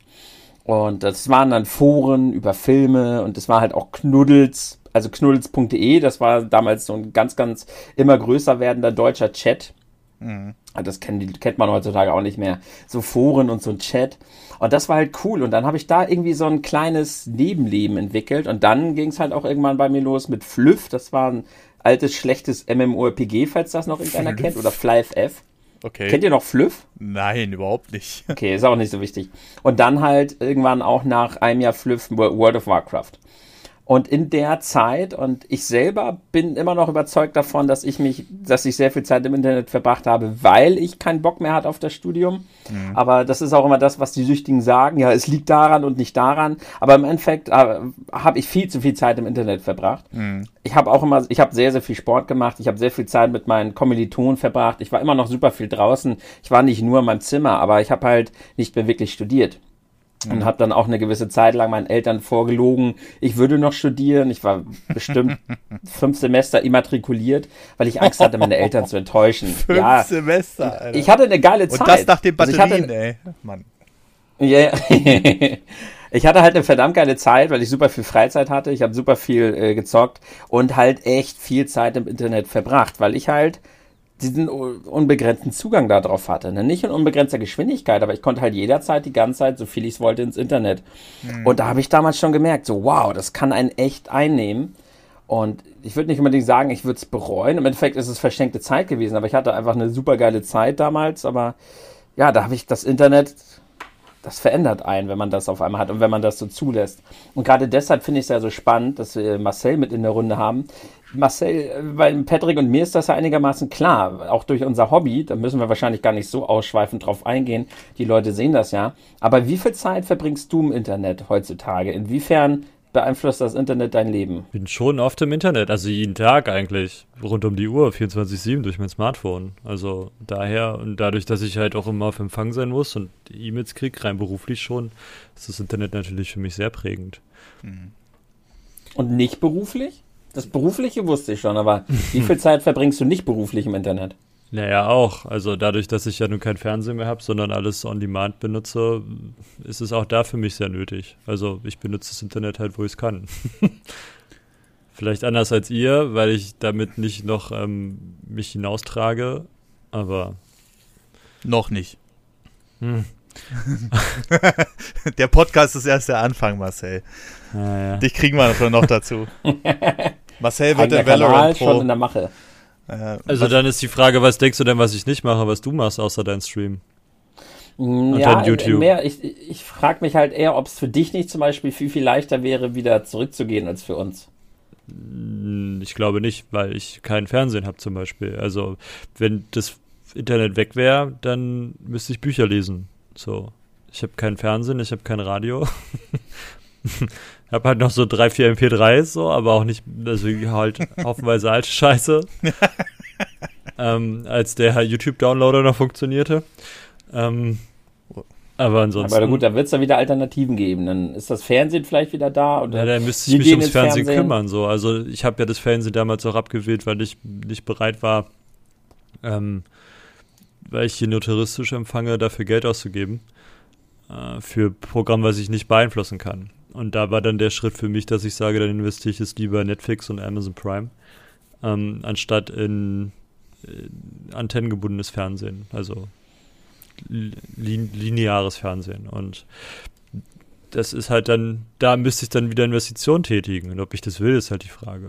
Und das waren dann Foren über Filme und das war halt auch Knuddels, also knuddels.de, das war damals so ein ganz, ganz immer größer werdender deutscher Chat. Mhm. Das kennt, kennt man heutzutage auch nicht mehr. So Foren und so ein Chat. Und das war halt cool. Und dann habe ich da irgendwie so ein kleines Nebenleben entwickelt. Und dann ging es halt auch irgendwann bei mir los mit Flüff. Das war ein altes, schlechtes MMORPG, falls das noch irgendeiner Flüff. kennt. Oder FlyFF. Okay. Kennt ihr noch Flüff? Nein, überhaupt nicht. *laughs* Okay, ist auch nicht so wichtig. Und dann halt irgendwann auch nach einem Jahr Flüff World of Warcraft. Und in der Zeit, und ich selber bin immer noch überzeugt davon, dass ich mich, dass ich sehr viel Zeit im Internet verbracht habe, weil ich keinen Bock mehr hatte auf das Studium. Mhm. Aber das ist auch immer das, was die Süchtigen sagen. Ja, es liegt daran und nicht daran. Aber im Endeffekt äh, habe ich viel zu viel Zeit im Internet verbracht. Mhm. Ich habe auch immer, ich habe sehr, sehr viel Sport gemacht. Ich habe sehr viel Zeit mit meinen Kommilitonen verbracht. Ich war immer noch super viel draußen. Ich war nicht nur in meinem Zimmer, aber ich habe halt nicht mehr wirklich studiert und habe dann auch eine gewisse Zeit lang meinen Eltern vorgelogen, ich würde noch studieren. Ich war bestimmt *laughs* fünf Semester immatrikuliert, weil ich Angst hatte, meine Eltern zu enttäuschen. *laughs* Fünf ja, Semester, Alter. Ich hatte eine geile Zeit. Und das nach den Batterien, also hatte, ey. Mann. Ja, yeah. *laughs* ich hatte halt eine verdammt geile Zeit, weil ich super viel Freizeit hatte. Ich habe super viel äh, gezockt und halt echt viel Zeit im Internet verbracht, weil ich halt diesen unbegrenzten Zugang darauf hatte. Ne? Nicht in unbegrenzter Geschwindigkeit, aber ich konnte halt jederzeit die ganze Zeit, so viel ich es wollte, ins Internet. Mhm. Und da habe ich damals schon gemerkt, so wow, das kann einen echt einnehmen. Und ich würde nicht unbedingt sagen, ich würde es bereuen. Im Endeffekt ist es verschenkte Zeit gewesen, aber ich hatte einfach eine super geile Zeit damals. Aber ja, da habe ich das Internet das verändert einen, wenn man das auf einmal hat und wenn man das so zulässt. Und gerade deshalb finde ich es ja so spannend, dass wir Marcel mit in der Runde haben. Marcel, bei Patrick und mir ist das ja einigermaßen klar, auch durch unser Hobby, da müssen wir wahrscheinlich gar nicht so ausschweifend drauf eingehen, die Leute sehen das ja. Aber wie viel Zeit verbringst du im Internet heutzutage? Inwiefern beeinflusst das Internet dein Leben? Bin schon oft im Internet, also jeden Tag eigentlich, rund um die Uhr, 24-7 durch mein Smartphone. Also daher und dadurch, dass ich halt auch immer auf Empfang sein muss und E-Mails kriege, rein beruflich schon, ist das Internet natürlich für mich sehr prägend. Mhm. Und nicht beruflich? Das Berufliche wusste ich schon, aber wie viel *laughs* Zeit verbringst du nicht beruflich im Internet? Naja, auch. Also dadurch, dass ich ja nun kein Fernsehen mehr habe, sondern alles on demand benutze, ist es auch da für mich sehr nötig. Also ich benutze das Internet halt, wo ich es kann. *laughs* Vielleicht anders als ihr, weil ich damit nicht noch ähm, mich hinaustrage, aber. Noch nicht. Hm. *laughs* der Podcast ist erst der Anfang, Marcel. Ah, ja. Dich kriegen wir noch dazu. Marcel wird der Valorant Pro. schon in der Mache. Äh, also dann ist die Frage, was denkst du denn, was ich nicht mache, was du machst, außer dein Stream? Mm, Und ja, YouTube. Mehr, ich, ich frage mich halt eher, ob es für dich nicht zum Beispiel viel, viel leichter wäre, wieder zurückzugehen als für uns. Mm, ich glaube nicht, weil ich kein Fernsehen habe zum Beispiel. Also wenn das Internet weg wäre, dann müsste ich Bücher lesen. So, ich habe kein Fernsehen, ich habe kein Radio. *laughs* habe halt noch so drei, vier MP3s, so, aber auch nicht, also halt haufenweise alte Scheiße. *laughs* ähm, als der YouTube-Downloader noch funktionierte. Ähm, aber ansonsten. Aber gut, da wird es dann wieder Alternativen geben. Dann ist das Fernsehen vielleicht wieder da. Oder ja, dann müsste ich mich ums Fernsehen, Fernsehen, kümmern. So. Also ich habe ja das Fernsehen damals auch abgewählt, weil ich nicht bereit war, ähm, weil ich hier nur touristisch empfange, dafür Geld auszugeben. Äh, für Programm, was ich nicht beeinflussen kann. Und da war dann der Schritt für mich, dass ich sage, dann investiere ich es lieber Netflix und Amazon Prime, ähm, anstatt in, in äh, antennengebundenes Fernsehen, also li lineares Fernsehen. Und das ist halt dann, da müsste ich dann wieder Investitionen tätigen. Und ob ich das will, ist halt die Frage.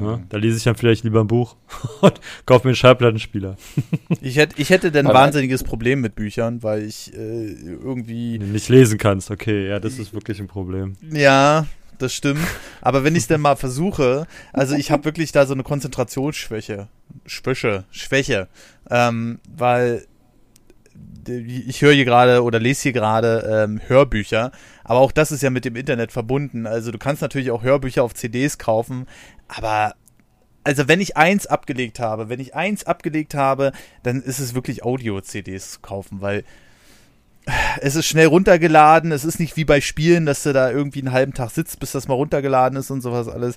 Ja, da lese ich dann vielleicht lieber ein Buch *laughs* und kaufe mir einen Schallplattenspieler. ich, hätte, ich hätte ein wahnsinniges Problem mit Büchern, weil ich äh, irgendwie. Nicht lesen kannst, okay, ja, das ist wirklich ein Problem. Ja, das stimmt. Aber wenn ich es denn mal versuche, also ich habe wirklich da so eine Konzentrationsschwäche. Schwäche, Schwäche. Ähm, weil ich höre hier gerade oder lese hier gerade ähm, Hörbücher, aber auch das ist ja mit dem Internet verbunden. Also du kannst natürlich auch Hörbücher auf CDs kaufen, aber also wenn ich eins abgelegt habe, wenn ich eins abgelegt habe, dann ist es wirklich Audio-CDs kaufen, weil es ist schnell runtergeladen, es ist nicht wie bei Spielen, dass du da irgendwie einen halben Tag sitzt, bis das mal runtergeladen ist und sowas alles.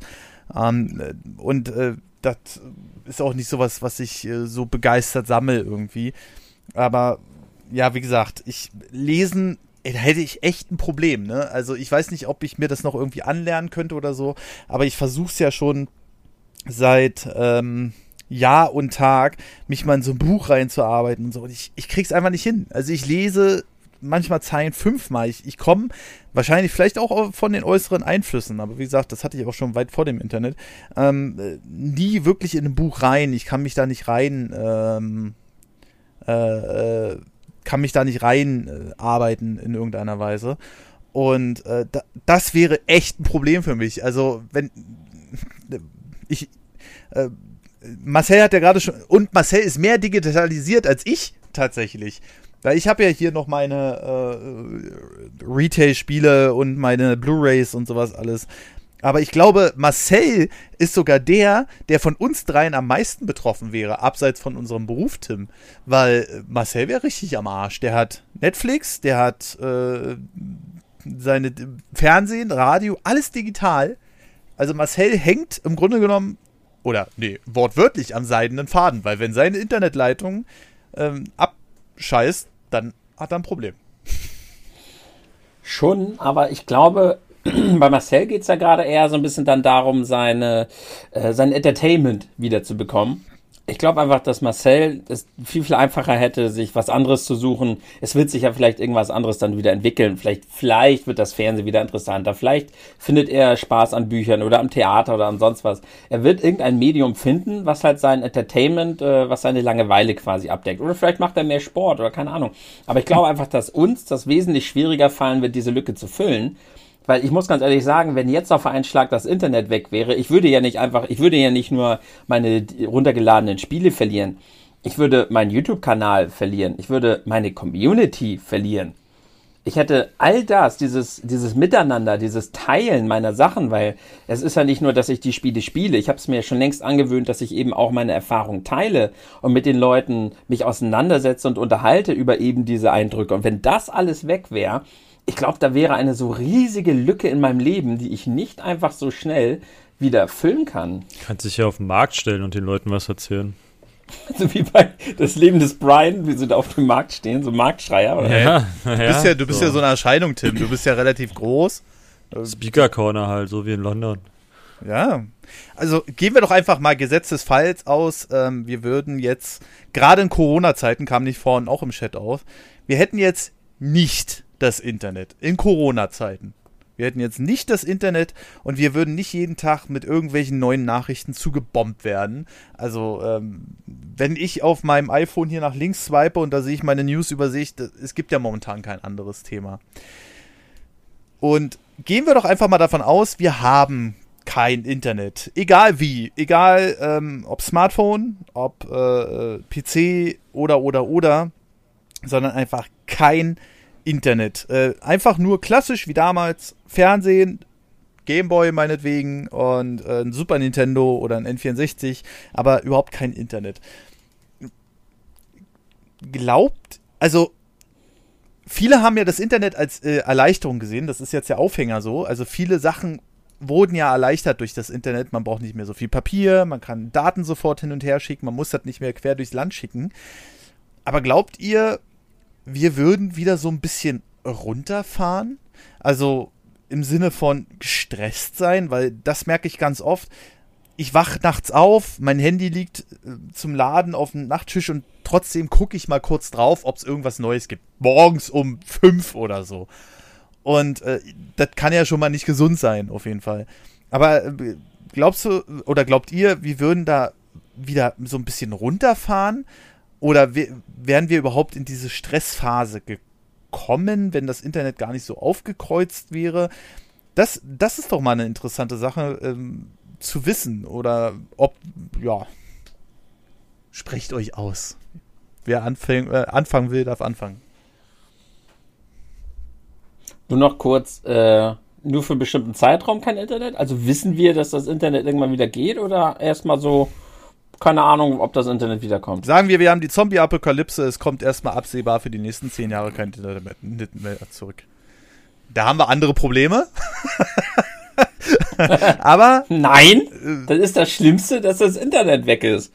Ähm, und äh, das ist auch nicht sowas, was ich äh, so begeistert sammle irgendwie. Aber ja, wie gesagt, ich lesen da hätte ich echt ein Problem, ne? Also ich weiß nicht, ob ich mir das noch irgendwie anlernen könnte oder so, aber ich versuche es ja schon seit ähm, Jahr und Tag, mich mal in so ein Buch reinzuarbeiten und so. Und ich, ich krieg's einfach nicht hin. Also ich lese manchmal Zeilen fünfmal. Ich, ich komme wahrscheinlich vielleicht auch von den äußeren Einflüssen, aber wie gesagt, das hatte ich auch schon weit vor dem Internet, ähm, nie wirklich in ein Buch rein. Ich kann mich da nicht rein, ähm, äh, kann mich da nicht rein äh, in irgendeiner Weise. Und äh, da, das wäre echt ein Problem für mich. Also wenn ich äh, Marcel hat ja gerade schon und Marcel ist mehr digitalisiert als ich tatsächlich. Weil ich habe ja hier noch meine äh, Retail-Spiele und meine Blu-rays und sowas alles. Aber ich glaube, Marcel ist sogar der, der von uns dreien am meisten betroffen wäre, abseits von unserem Beruf, Tim. Weil Marcel wäre richtig am Arsch. Der hat Netflix, der hat äh, seine Fernsehen, Radio, alles digital. Also Marcel hängt im Grunde genommen, oder nee, wortwörtlich am seidenen Faden, weil wenn seine Internetleitung ähm, abscheißt, dann hat er ein Problem. Schon, aber ich glaube, *clears throat* bei Marcel geht es ja gerade eher so ein bisschen dann darum, seine, äh, sein Entertainment wiederzubekommen ich glaube einfach, dass Marcel es viel, viel einfacher hätte, sich was anderes zu suchen. Es wird sich ja vielleicht irgendwas anderes dann wieder entwickeln. Vielleicht, vielleicht wird das Fernsehen wieder interessanter. Vielleicht findet er Spaß an Büchern oder am Theater oder an sonst was. Er wird irgendein Medium finden, was halt sein Entertainment, äh, was seine Langeweile quasi abdeckt. Oder vielleicht macht er mehr Sport oder keine Ahnung. Aber ich glaube einfach, dass uns das wesentlich schwieriger fallen wird, diese Lücke zu füllen. Weil ich muss ganz ehrlich sagen, wenn jetzt auf einen Schlag das Internet weg wäre, ich würde ja nicht einfach, ich würde ja nicht nur meine runtergeladenen Spiele verlieren. Ich würde meinen YouTube-Kanal verlieren. Ich würde meine Community verlieren. Ich hätte all das, dieses, dieses Miteinander, dieses Teilen meiner Sachen, weil es ist ja nicht nur, dass ich die Spiele spiele. Ich habe es mir schon längst angewöhnt, dass ich eben auch meine Erfahrung teile und mit den Leuten mich auseinandersetze und unterhalte über eben diese Eindrücke. Und wenn das alles weg wäre, ich glaube, da wäre eine so riesige Lücke in meinem Leben, die ich nicht einfach so schnell wieder füllen kann. Kannst dich ja auf den Markt stellen und den Leuten was erzählen. *laughs* So wie bei das Leben des Brian, wie sie da auf dem Markt stehen, so Marktschreier. Oder? Ja, ja, du bist ja, du bist so. ja so eine Erscheinung, Tim. Du bist ja relativ groß. Speaker Corner halt, so wie in London. Ja. Also gehen wir doch einfach mal Gesetz des Falls aus. Ähm, wir würden jetzt, gerade in Corona-Zeiten kam nicht vorhin auch im Chat auf, wir hätten jetzt nicht das Internet in Corona-Zeiten. Wir hätten jetzt nicht das Internet und wir würden nicht jeden Tag mit irgendwelchen neuen Nachrichten zugebombt werden. Also, ähm, wenn ich auf meinem iPhone hier nach links swipe und da sehe ich meine News übersicht, es gibt ja momentan kein anderes Thema. Und gehen wir doch einfach mal davon aus, wir haben kein Internet. Egal wie. Egal ähm, ob Smartphone, ob äh, PC oder oder oder. Sondern einfach kein Internet Internet. Äh, einfach nur klassisch wie damals Fernsehen, Gameboy meinetwegen und äh, ein Super Nintendo oder ein N64, aber überhaupt kein Internet. Glaubt, also viele haben ja das Internet als äh, Erleichterung gesehen, das ist jetzt der Aufhänger so. Also viele Sachen wurden ja erleichtert durch das Internet. Man braucht nicht mehr so viel Papier, man kann Daten sofort hin und her schicken, man muss das nicht mehr quer durchs Land schicken. Aber glaubt ihr, wir würden wieder so ein bisschen runterfahren. Also im Sinne von gestresst sein, weil das merke ich ganz oft. Ich wach nachts auf, mein Handy liegt äh, zum Laden auf dem Nachttisch und trotzdem gucke ich mal kurz drauf, ob es irgendwas Neues gibt. Morgens um fünf oder so. Und äh, das kann ja schon mal nicht gesund sein, auf jeden Fall. Aber äh, glaubst du oder glaubt ihr, wir würden da wieder so ein bisschen runterfahren? Oder wären wir überhaupt in diese Stressphase gekommen, wenn das Internet gar nicht so aufgekreuzt wäre? Das, das ist doch mal eine interessante Sache ähm, zu wissen. Oder ob, ja, sprecht euch aus. Wer anfäng, äh, anfangen will, darf anfangen. Nur noch kurz, äh, nur für einen bestimmten Zeitraum kein Internet? Also wissen wir, dass das Internet irgendwann wieder geht oder erstmal so keine Ahnung, ob das Internet wiederkommt. Sagen wir, wir haben die Zombie-Apokalypse, es kommt erstmal absehbar für die nächsten zehn Jahre kein Internet mehr zurück. Da haben wir andere Probleme. *laughs* Aber. Nein, das ist das Schlimmste, dass das Internet weg ist.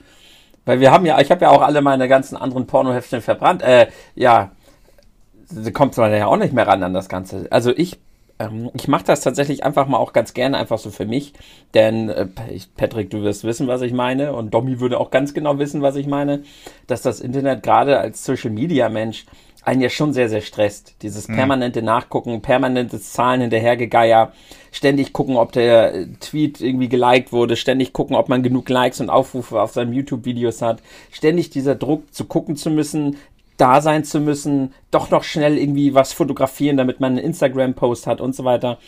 Weil wir haben ja, ich habe ja auch alle meine ganzen anderen Pornoheftchen verbrannt. Äh, ja, kommt man ja auch nicht mehr ran an das Ganze. Also ich ähm, ich mache das tatsächlich einfach mal auch ganz gerne, einfach so für mich. Denn, äh, Patrick, du wirst wissen, was ich meine. Und Domi würde auch ganz genau wissen, was ich meine. Dass das Internet gerade als Social Media Mensch einen ja schon sehr, sehr stresst. Dieses mhm. permanente Nachgucken, permanentes Zahlen hinterhergegeier, ständig gucken, ob der äh, Tweet irgendwie geliked wurde, ständig gucken, ob man genug Likes und Aufrufe auf seinen YouTube-Videos hat, ständig dieser Druck zu gucken zu müssen, da sein zu müssen, doch noch schnell irgendwie was fotografieren, damit man einen Instagram-Post hat und so weiter.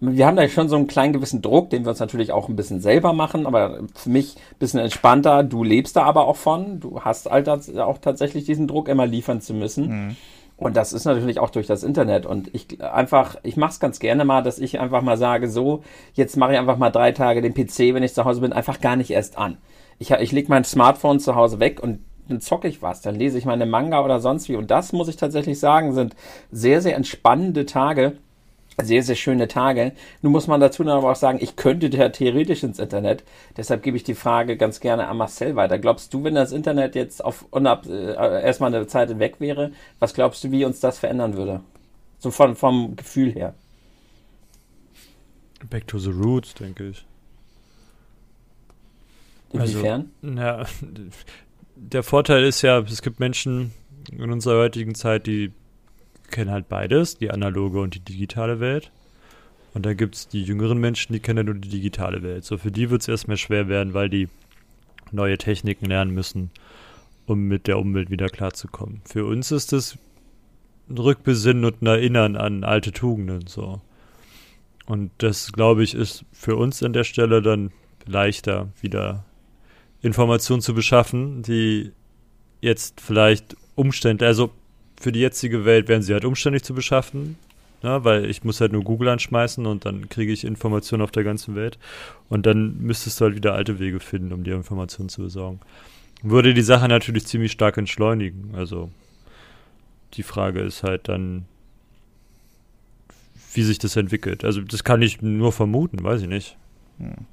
Wir haben da schon so einen kleinen gewissen Druck, den wir uns natürlich auch ein bisschen selber machen, aber für mich ein bisschen entspannter. Du lebst da aber auch von. Du hast halt auch tatsächlich diesen Druck, immer liefern zu müssen. Mhm. Und das ist natürlich auch durch das Internet. Und ich einfach, ich mache es ganz gerne mal, dass ich einfach mal sage, so, jetzt mache ich einfach mal drei Tage den PC, wenn ich zu Hause bin, einfach gar nicht erst an. Ich, ich lege mein Smartphone zu Hause weg und dann zocke ich was, dann lese ich meine Manga oder sonst wie. Und das muss ich tatsächlich sagen, sind sehr, sehr entspannende Tage. Sehr, sehr schöne Tage. Nun muss man dazu aber auch sagen, ich könnte ja theoretisch ins Internet. Deshalb gebe ich die Frage ganz gerne an Marcel weiter. Glaubst du, wenn das Internet jetzt auf unab, äh, erstmal eine Zeit weg wäre, was glaubst du, wie uns das verändern würde? So von, vom Gefühl her. Back to the roots, denke ich. Inwiefern? Also, ja, der Vorteil ist ja, es gibt Menschen in unserer heutigen Zeit, die kennen halt beides, die analoge und die digitale Welt. Und dann gibt es die jüngeren Menschen, die kennen nur die digitale Welt. So für die wird es erstmal schwer werden, weil die neue Techniken lernen müssen, um mit der Umwelt wieder klarzukommen. Für uns ist es ein Rückbesinnen und ein Erinnern an alte Tugenden so. Und das, glaube ich, ist für uns an der Stelle dann leichter, wieder Informationen zu beschaffen, die jetzt vielleicht Umstände, also für die jetzige Welt wären sie halt umständlich zu beschaffen, ne, weil ich muss halt nur Google anschmeißen und dann kriege ich Informationen auf der ganzen Welt und dann müsstest du halt wieder alte Wege finden, um dir Informationen zu besorgen. Würde die Sache natürlich ziemlich stark entschleunigen, also die Frage ist halt dann, wie sich das entwickelt. Also das kann ich nur vermuten, weiß ich nicht. Hm.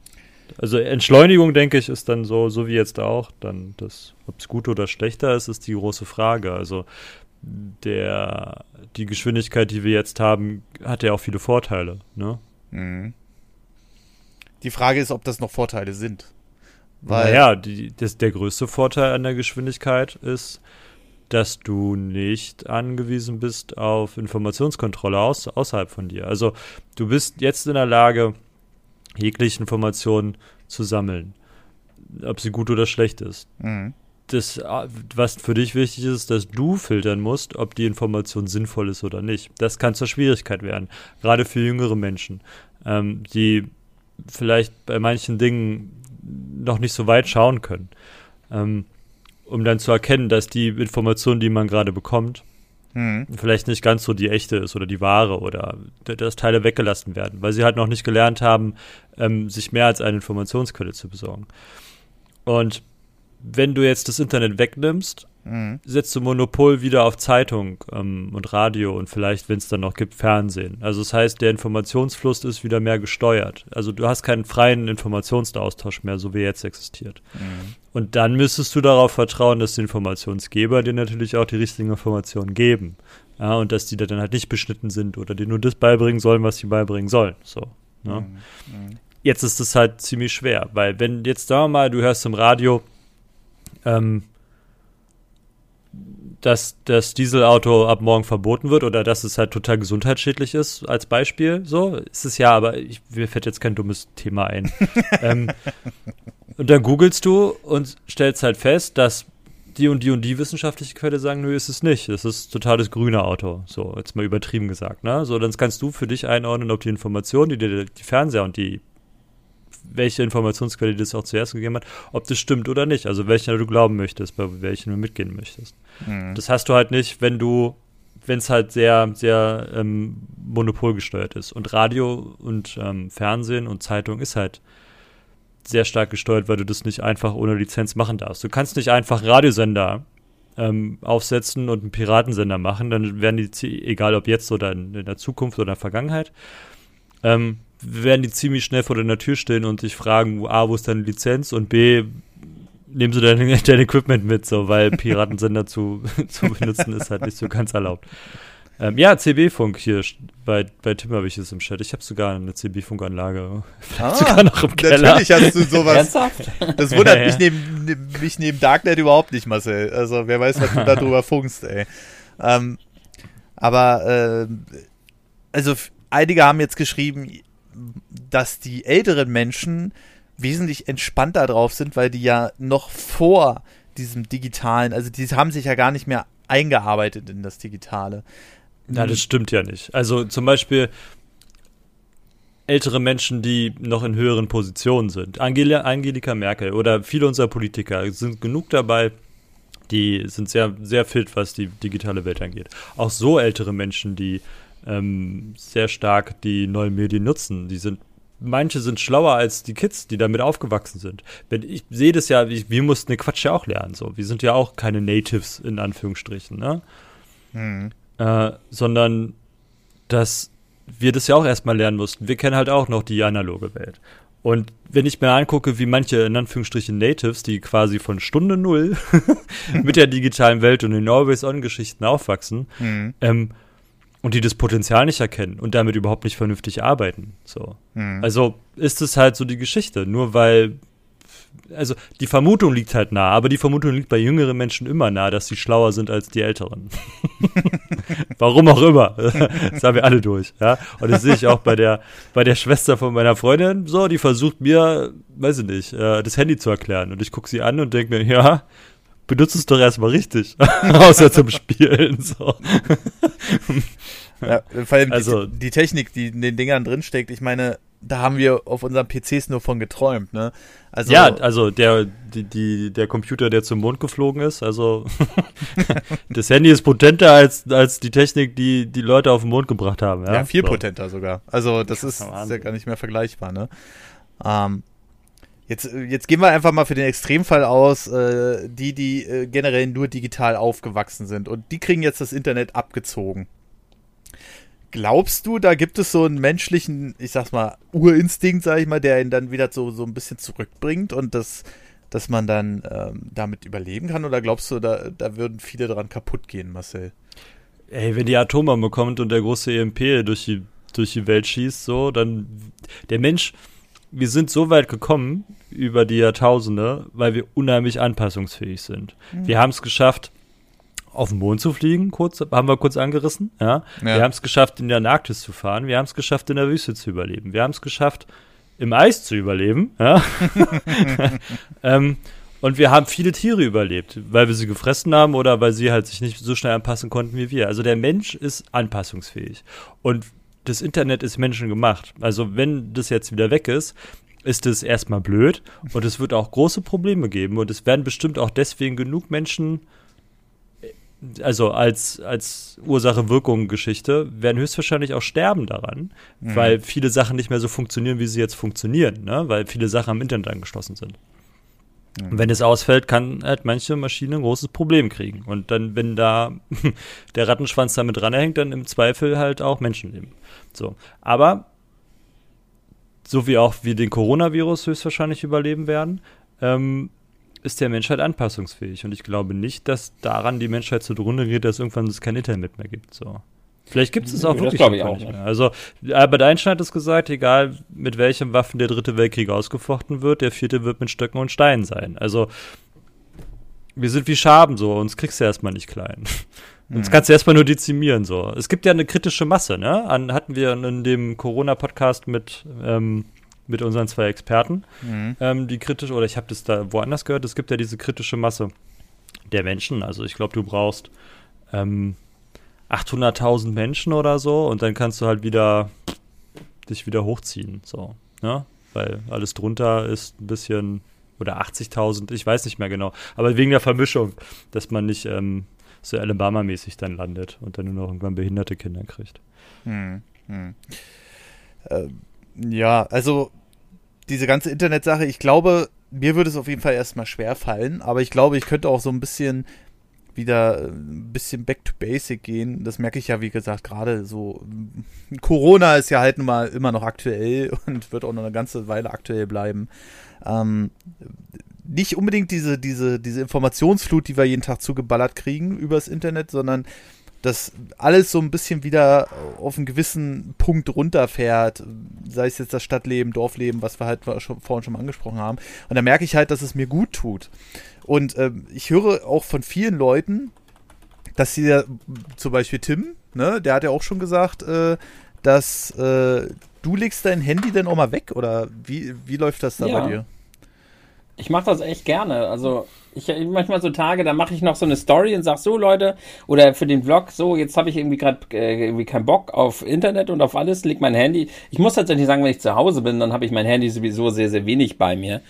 Also Entschleunigung, denke ich, ist dann so, so wie jetzt auch. Dann das, ob es gut oder schlechter ist, ist die große Frage. Also der, die Geschwindigkeit, die wir jetzt haben, hat ja auch viele Vorteile. Ne? Mhm. Die Frage ist, ob das noch Vorteile sind. Weil naja, die, das, der größte Vorteil an der Geschwindigkeit ist, dass du nicht angewiesen bist auf Informationskontrolle aus, außerhalb von dir. Also du bist jetzt in der Lage, jegliche Informationen zu sammeln. Ob sie gut oder schlecht ist. Mhm. Das, was für dich wichtig ist, dass du filtern musst, ob die Information sinnvoll ist oder nicht. Das kann zur Schwierigkeit werden. Gerade für jüngere Menschen, ähm, die vielleicht bei manchen Dingen noch nicht so weit schauen können. Ähm, um dann zu erkennen, dass die Information, die man gerade bekommt, mhm. vielleicht nicht ganz so die echte ist oder die wahre oder dass Teile weggelassen werden, weil sie halt noch nicht gelernt haben, ähm, sich mehr als eine Informationsquelle zu besorgen. Und wenn du jetzt das Internet wegnimmst, mhm. setzt du Monopol wieder auf Zeitung ähm, und Radio und vielleicht, wenn es dann noch gibt, Fernsehen. Also das heißt, der Informationsfluss ist wieder mehr gesteuert. Also du hast keinen freien Informationsaustausch mehr, so wie jetzt existiert. Mhm. Und dann müsstest du darauf vertrauen, dass die Informationsgeber dir natürlich auch die richtigen Informationen geben. Ja, und dass die dann halt nicht beschnitten sind oder dir nur das beibringen sollen, was sie beibringen sollen. So. Ne? Mhm. mhm. Jetzt ist es halt ziemlich schwer, weil wenn jetzt sagen wir mal, du hörst im Radio, ähm, dass das Dieselauto ab morgen verboten wird oder dass es halt total gesundheitsschädlich ist, als Beispiel. So ist es ja, aber ich, mir fällt jetzt kein dummes Thema ein. *laughs* ähm, und dann googelst du und stellst halt fest, dass die und die und die wissenschaftliche Quelle sagen, nö, ist es nicht. Das ist total das grüne Auto. So, jetzt mal übertrieben gesagt, ne? So, dann kannst du für dich einordnen, ob die Informationen, die dir die Fernseher und die welche Informationsquelle das auch zuerst gegeben hat, ob das stimmt oder nicht. Also welcher du glauben möchtest, bei welchen du mitgehen möchtest. Mhm. Das hast du halt nicht, wenn du, wenn es halt sehr, sehr ähm, monopolgesteuert ist. Und Radio und ähm, Fernsehen und Zeitung ist halt sehr stark gesteuert, weil du das nicht einfach ohne Lizenz machen darfst. Du kannst nicht einfach einen Radiosender ähm, aufsetzen und einen Piratensender machen, dann werden die, egal ob jetzt oder in, in der Zukunft oder in der Vergangenheit, ähm, werden die ziemlich schnell vor deiner Tür stehen und dich fragen, A, wo ist deine Lizenz und B, nehmen sie dein, *laughs* dein Equipment mit, so, weil Piratensender zu, *laughs* zu benutzen ist halt nicht so ganz erlaubt. Ähm, ja, CB-Funk hier, bei, bei Tim habe ich es im Chat. Ich habe sogar eine CB-Funkanlage. *laughs* Ah, sogar noch im Keller. Natürlich hast du sowas. Ernsthaft? Das wundert ja, ja. Mich, neben, mich neben Darknet überhaupt nicht, Marcel. Also wer weiß, was du da drüber funkst, ey. Ähm, aber, äh, also einige haben jetzt geschrieben, dass die älteren Menschen wesentlich entspannter drauf sind, weil die ja noch vor diesem digitalen, also die haben sich ja gar nicht mehr eingearbeitet in das Digitale. Ja, das stimmt ja nicht. Also zum Beispiel ältere Menschen, die noch in höheren Positionen sind. Angel Angelika Merkel oder viele unserer Politiker sind genug dabei, die sind sehr, sehr fit, was die digitale Welt angeht. Auch so ältere Menschen, die ähm, sehr stark die neuen Medien nutzen. Die sind manche sind schlauer als die Kids, die damit aufgewachsen sind. Wenn ich sehe das ja, ich, wir mussten den Quatsch ja auch lernen. So, wir sind ja auch keine Natives in Anführungsstrichen, ne? Mhm. Äh, sondern dass wir das ja auch erstmal lernen mussten. Wir kennen halt auch noch die analoge Welt. Und wenn ich mir angucke, wie manche in Anführungsstrichen Natives, die quasi von Stunde Null *laughs* mit der digitalen Welt und den Always-On-Geschichten aufwachsen, mhm. ähm, und die das Potenzial nicht erkennen und damit überhaupt nicht vernünftig arbeiten. So. Mhm. Also ist es halt so die Geschichte. Nur weil, also die Vermutung liegt halt nah, aber die Vermutung liegt bei jüngeren Menschen immer nah, dass sie schlauer sind als die Älteren. *laughs* Warum auch immer. *laughs* Das haben wir alle durch, ja. Und das sehe ich auch bei der, bei der Schwester von meiner Freundin. So, die versucht mir, weiß ich nicht, äh, das Handy zu erklären. Und ich gucke sie an und denke mir, ja, benutze es doch erstmal richtig. *laughs* Außer zum Spielen. So. Ja, vor allem also, die, die, Technik, die in den Dingern drinsteckt, ich meine, da haben wir auf unseren PCs nur von geträumt, ne? Also, ja, also der, die, die, der Computer, der zum Mond geflogen ist, also *laughs* das Handy ist potenter als, als die Technik, die die Leute auf den Mond gebracht haben. Ja, ja viel so. potenter sogar. Also das ist, ist ja gar nicht mehr vergleichbar, ne? Ähm, Jetzt, jetzt gehen wir einfach mal für den Extremfall aus, äh, die, die äh, generell nur digital aufgewachsen sind und die kriegen jetzt das Internet abgezogen. Glaubst du, da gibt es so einen menschlichen, ich sag's mal, Urinstinkt, sag ich mal, der ihn dann wieder so, so ein bisschen zurückbringt und das, dass man dann ähm, damit überleben kann? Oder glaubst du, da, da würden viele dran kaputt gehen, Marcel? Ey, wenn die Atombombe kommt und der große EMP durch die, durch die Welt schießt, so, dann der Mensch, wir sind so weit gekommen über die Jahrtausende, weil wir unheimlich anpassungsfähig sind. Mhm. Wir haben es geschafft, auf den Mond zu fliegen, kurz, haben wir kurz angerissen, ja. ja. Wir haben es geschafft, in der Antarktis zu fahren. Wir haben es geschafft, in der Wüste zu überleben. Wir haben es geschafft, im Eis zu überleben, ja. *laughs* *laughs* ähm, und wir haben viele Tiere überlebt, weil wir sie gefressen haben oder weil sie halt sich nicht so schnell anpassen konnten wie wir. Also der Mensch ist anpassungsfähig. Und das Internet ist menschengemacht. Also wenn das jetzt wieder weg ist, ist es erstmal blöd und es wird auch große Probleme geben und es werden bestimmt auch deswegen genug Menschen, also als, als Ursache-Wirkung-Geschichte, werden höchstwahrscheinlich auch sterben daran, mhm. weil viele Sachen nicht mehr so funktionieren, wie sie jetzt funktionieren, ne? weil viele Sachen am Internet angeschlossen sind. Und wenn es ausfällt, kann halt manche Maschine ein großes Problem kriegen. Und dann, wenn da *laughs* der Rattenschwanz damit dranhängt, dann im Zweifel halt auch Menschenleben. So. Aber, so wie auch wir den Coronavirus höchstwahrscheinlich überleben werden, ähm, ist der Mensch halt anpassungsfähig. Und ich glaube nicht, dass daran die Menschheit zugrunde geht, dass irgendwann es kein Internet mehr gibt. So. Vielleicht gibt es es auch das wirklich ich auch nicht mehr. Also Albert Einstein hat es gesagt, egal mit welchen Waffen der dritte Weltkrieg ausgefochten wird, der vierte wird mit Stöcken und Steinen sein. Also wir sind wie Schaben so, uns kriegst du erstmal nicht klein. *laughs* Uns Mhm. kannst du erstmal nur dezimieren so. Es gibt ja eine kritische Masse, ne? An, hatten wir in dem Corona-Podcast mit, ähm, mit unseren zwei Experten, Mhm. ähm, die kritisch, oder ich habe das da woanders gehört, es gibt ja diese kritische Masse der Menschen. Also ich glaube, du brauchst ähm, 800.000 Menschen oder so und dann kannst du halt wieder dich wieder hochziehen, so, ne? Weil alles drunter ist ein bisschen, oder 80.000, ich weiß nicht mehr genau, aber wegen der Vermischung, dass man nicht ähm, so Alabama-mäßig dann landet und dann nur noch irgendwann behinderte Kinder kriegt. Hm, hm. Ähm, ja, also diese ganze Internetsache, ich glaube, mir würde es auf jeden Fall erstmal schwer fallen, aber ich glaube, ich könnte auch so ein bisschen wieder äh, ein bisschen back to basic gehen. Das merke ich ja, wie gesagt, gerade so. Corona ist ja halt nun mal immer noch aktuell *laughs* und wird auch noch eine ganze Weile aktuell bleiben. Ähm, nicht unbedingt diese, diese, diese Informationsflut, die wir jeden Tag zugeballert kriegen übers Internet, sondern dass alles so ein bisschen wieder auf einen gewissen Punkt runterfährt, sei es jetzt das Stadtleben, Dorfleben, was wir halt schon, vorhin schon mal angesprochen haben. Und da merke ich halt, dass es mir gut tut. Und ähm, ich höre auch von vielen Leuten, dass sie ja, zum Beispiel Tim, ne, der hat ja auch schon gesagt, äh, dass äh, du legst dein Handy dann auch mal weg oder wie, wie läuft das da Ja. bei dir? Ich mache das echt gerne. Also ich manchmal so Tage, da mache ich noch so eine Story und sag so Leute oder für den Vlog so, jetzt habe ich irgendwie gerade äh, irgendwie keinen Bock auf Internet und auf alles, leg mein Handy. Ich muss tatsächlich sagen, wenn ich zu Hause bin, dann habe ich mein Handy sowieso sehr sehr wenig bei mir.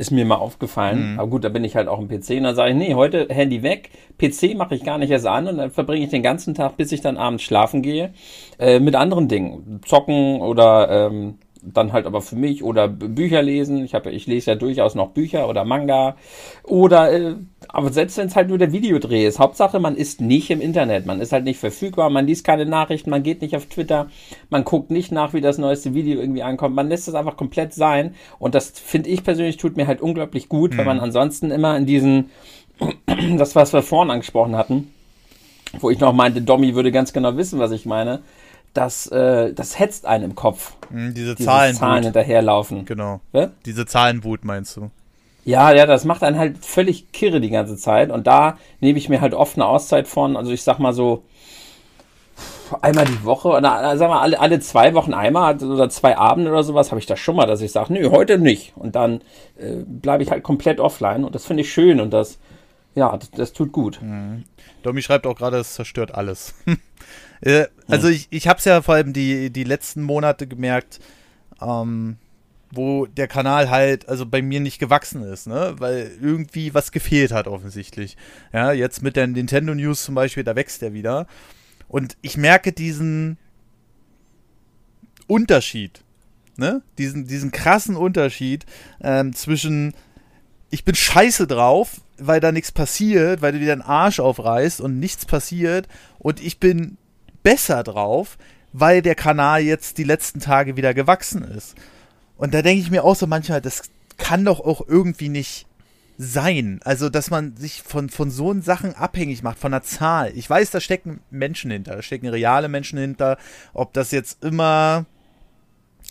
Ist mir mal aufgefallen. Aber gut, da bin ich halt auch im PC und dann sage ich, nee, heute Handy weg, PC mache ich gar nicht erst an und dann verbringe ich den ganzen Tag, bis ich dann abends schlafen gehe, äh, mit anderen Dingen. Zocken oder ähm, dann halt aber für mich oder Bücher lesen. Ich habe, ich lese ja durchaus noch Bücher oder Manga oder äh, aber selbst wenn es halt nur der Videodreh ist, Hauptsache man ist nicht im Internet, man ist halt nicht verfügbar, man liest keine Nachrichten, man geht nicht auf Twitter, man guckt nicht nach, wie das neueste Video irgendwie ankommt, man lässt es einfach komplett sein und das finde ich persönlich tut mir halt unglaublich gut, weil man ansonsten immer in diesen *clears throat* das was wir vorhin angesprochen hatten, wo ich noch meinte, Domi würde ganz genau wissen, was ich meine. Das, äh, das hetzt einen im Kopf. Hm, diese Diese Zahlen. Zahlen hinterherlaufen. Genau. Was? Diese Zahlenwut meinst du? Ja, ja, das macht einen halt völlig kirre die ganze Zeit. Und da nehme ich mir halt oft eine Auszeit von. Also ich sag mal so einmal die Woche oder äh, sag mal alle, alle zwei Wochen einmal oder zwei Abende oder sowas habe ich das schon mal, dass ich sage, nö, heute nicht. Und dann äh, bleibe ich halt komplett offline. Und das finde ich schön und das, ja, das, das tut gut. Domi schreibt auch gerade, es zerstört alles. *laughs* äh, also ich, ich habe es ja vor allem die, die letzten Monate gemerkt, ähm, wo der Kanal halt, also bei mir nicht gewachsen ist, ne? Weil irgendwie was gefehlt hat offensichtlich. Ja, jetzt mit der Nintendo News zum Beispiel, da wächst er wieder. Und ich merke diesen Unterschied, ne? Diesen, diesen krassen Unterschied ähm, zwischen ich bin scheiße drauf, weil da nichts passiert, weil du dir den Arsch aufreißt und nichts passiert und ich bin besser drauf, weil der Kanal jetzt die letzten Tage wieder gewachsen ist. Und da denke ich mir auch so manchmal, das kann doch auch irgendwie nicht sein. Also, dass man sich von, von so Sachen abhängig macht, von einer Zahl. Ich weiß, da stecken Menschen hinter, da stecken reale Menschen hinter. Ob das jetzt immer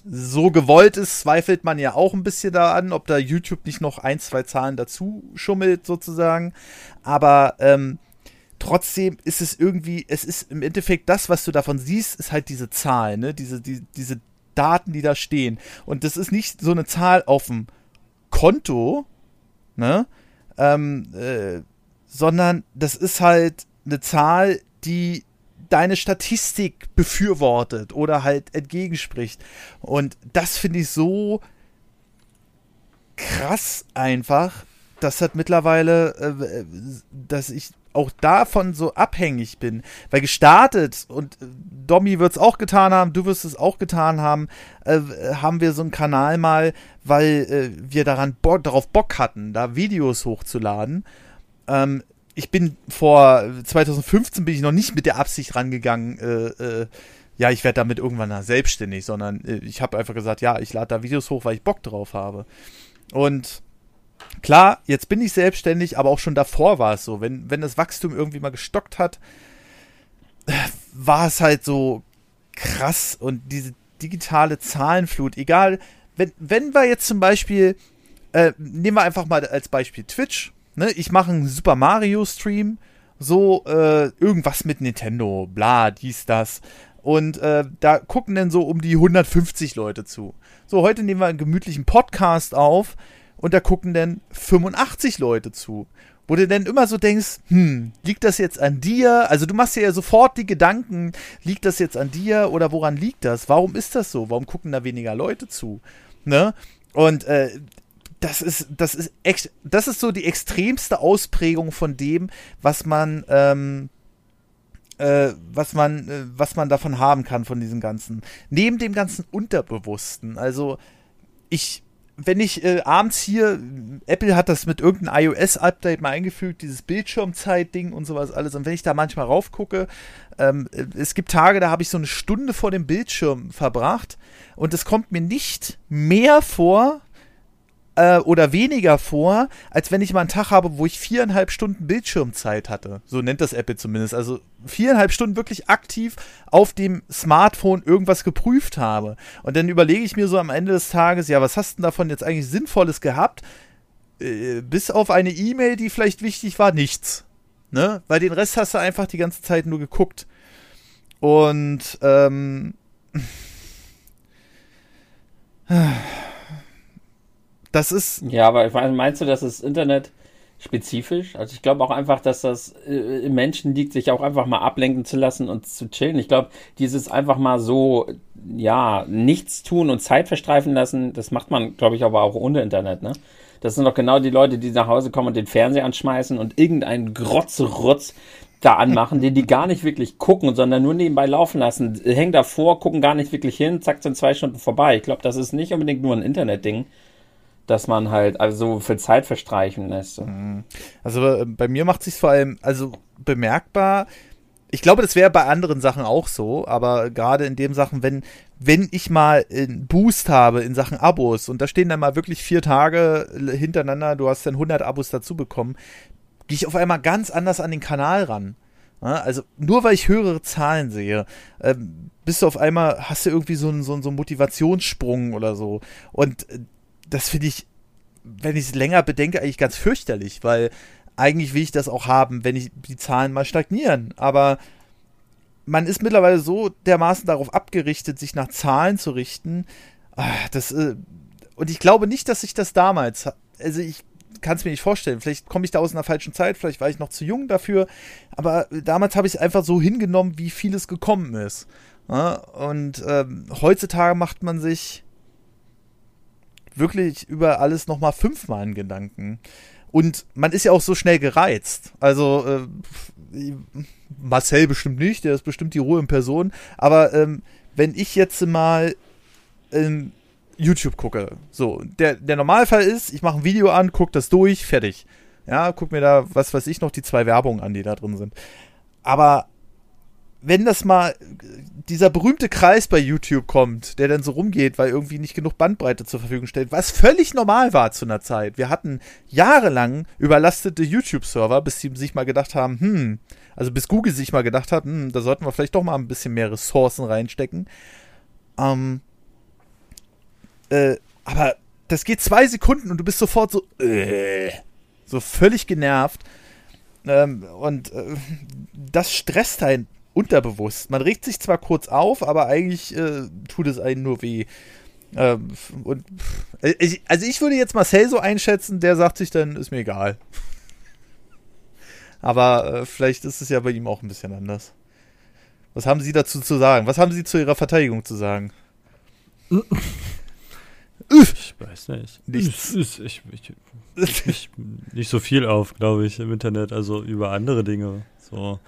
so gewollt ist, zweifelt man ja auch ein bisschen daran, ob da YouTube nicht noch ein, zwei Zahlen dazu schummelt, sozusagen. Aber ähm, trotzdem ist es irgendwie, es ist im Endeffekt das, was du davon siehst, ist halt diese Zahl, ne? Diese, die, diese Daten, die da stehen. Und das ist nicht so eine Zahl auf dem Konto, ne? Ähm, äh, sondern das ist halt eine Zahl, die deine Statistik befürwortet oder halt entgegenspricht. Und das finde ich so krass einfach, dass hat mittlerweile, äh, dass ich auch davon so abhängig bin. Weil gestartet, und äh, Domi wird es auch getan haben, du wirst es auch getan haben, äh, haben wir so einen Kanal mal, weil äh, wir daran Bo darauf Bock hatten, da Videos hochzuladen. Ähm, ich bin vor 2015 bin ich noch nicht mit der Absicht rangegangen, äh, äh, ja, ich werde damit irgendwann selbstständig, sondern äh, ich habe einfach gesagt, ja, ich lade da Videos hoch, weil ich Bock drauf habe. Und klar, jetzt bin ich selbstständig, aber auch schon davor war es so, wenn, wenn das Wachstum irgendwie mal gestockt hat, war es halt so krass und diese digitale Zahlenflut, egal, wenn, wenn wir jetzt zum Beispiel, äh, nehmen wir einfach mal als Beispiel Twitch, ne, ich mache einen Super Mario Stream, so äh, irgendwas mit Nintendo, bla, dies, das. Und äh, da gucken dann so um die 150 Leute zu. So, heute nehmen wir einen gemütlichen Podcast auf und da gucken dann 85 Leute zu. Wo du dann immer so denkst, hm, liegt das jetzt an dir? Also du machst dir ja sofort die Gedanken, liegt das jetzt an dir oder woran liegt das? Warum ist das so? Warum gucken da weniger Leute zu? Ne? Und äh, das ist, das ist echt, das ist so die extremste Ausprägung von dem, was man, ähm, äh, was man, äh, was man davon haben kann von diesem ganzen. Neben dem ganzen Unterbewussten. Also ich, wenn ich äh, abends hier, Apple hat das mit irgendeinem iOS-Update mal eingefügt, dieses Bildschirmzeit-Ding und sowas alles. Und wenn ich da manchmal raufgucke, ähm, es gibt Tage, da habe ich so eine Stunde vor dem Bildschirm verbracht und es kommt mir nicht mehr vor, äh, oder weniger vor, als wenn ich mal einen Tag habe, wo ich viereinhalb Stunden Bildschirmzeit hatte. So nennt das Apple zumindest. Also viereinhalb Stunden wirklich aktiv auf dem Smartphone irgendwas geprüft habe. Und dann überlege ich mir so am Ende des Tages, ja, was hast du davon jetzt eigentlich Sinnvolles gehabt? Äh, bis auf eine E-Mail, die vielleicht wichtig war, nichts. Ne? Weil den Rest hast du einfach die ganze Zeit nur geguckt. Und ähm, das ist. Ja, aber meinst du, das ist Internet spezifisch? Also ich glaube auch einfach, dass das äh, im Menschen liegt, sich auch einfach mal ablenken zu lassen und zu chillen. Ich glaube, dieses einfach mal so, ja, nichts tun und Zeit verstreifen lassen, das macht man, glaube ich, aber auch ohne Internet, ne? Das sind doch genau die Leute, die nach Hause kommen und den Fernseher anschmeißen und irgendeinen Grotzerutz da anmachen, den die gar nicht wirklich gucken, sondern nur nebenbei laufen lassen, hängen davor, gucken gar nicht wirklich hin, zack, sind zwei Stunden vorbei. Ich glaube, das ist nicht unbedingt nur ein Internetding dass man halt also so viel Zeit verstreichen lässt. Mhm. Also äh, bei mir macht sich vor allem also bemerkbar. Ich glaube, das wäre bei anderen Sachen auch so, aber gerade in dem Sachen, wenn wenn ich mal einen Boost habe in Sachen Abos und da stehen dann mal wirklich vier Tage hintereinander, du hast dann 100 Abos dazu bekommen, gehe ich auf einmal ganz anders an den Kanal ran. also nur weil ich höhere Zahlen sehe, ähm, bist du auf einmal, hast du irgendwie so einen, so einen, so einen Motivationssprung oder so. Und äh, das finde ich, wenn ich es länger bedenke, eigentlich ganz fürchterlich, weil eigentlich will ich das auch haben, wenn ich die Zahlen mal stagnieren. Aber man ist mittlerweile so dermaßen darauf abgerichtet, sich nach Zahlen zu richten. Ah, das, äh, und ich glaube nicht, dass ich das damals, also ich kann es mir nicht vorstellen. Vielleicht komme ich da aus einer falschen Zeit, vielleicht war ich noch zu jung dafür. Aber damals habe ich es einfach so hingenommen, wie vieles gekommen ist. und ähm, heutzutage macht man sich wirklich über alles nochmal fünfmal in Gedanken. Und man ist ja auch so schnell gereizt. Also, äh, Marcel bestimmt nicht, der ist bestimmt die Ruhe in Person. Aber ähm, wenn ich jetzt mal ähm, YouTube gucke, so, der, der Normalfall ist, ich mache ein Video an, gucke das durch, fertig. Ja, guck mir da, was weiß ich, noch die zwei Werbungen an, die da drin sind. Aber wenn das mal dieser berühmte Kreis bei YouTube kommt, der dann so rumgeht, weil irgendwie nicht genug Bandbreite zur Verfügung stellt, was völlig normal war zu einer Zeit. Wir hatten jahrelang überlastete YouTube-Server, bis sie sich mal gedacht haben, hm, also bis Google sich mal gedacht hat, hm, da sollten wir vielleicht doch mal ein bisschen mehr Ressourcen reinstecken. Ähm, äh, aber das geht zwei Sekunden und du bist sofort so, äh, so völlig genervt. Ähm, und äh, das stresst einen unterbewusst. Man regt sich zwar kurz auf, aber eigentlich äh, tut es einen nur weh. Ähm, und, also ich würde jetzt Marcel so einschätzen, der sagt sich dann, ist mir egal. *laughs* Aber äh, vielleicht ist es ja bei ihm auch ein bisschen anders. Was haben Sie dazu zu sagen? Was haben Sie zu Ihrer Verteidigung zu sagen? *laughs* Ich weiß nicht. Nichts. Ich, ich, ich, ich, nicht so viel auf, glaube ich, im Internet, also über andere Dinge. So.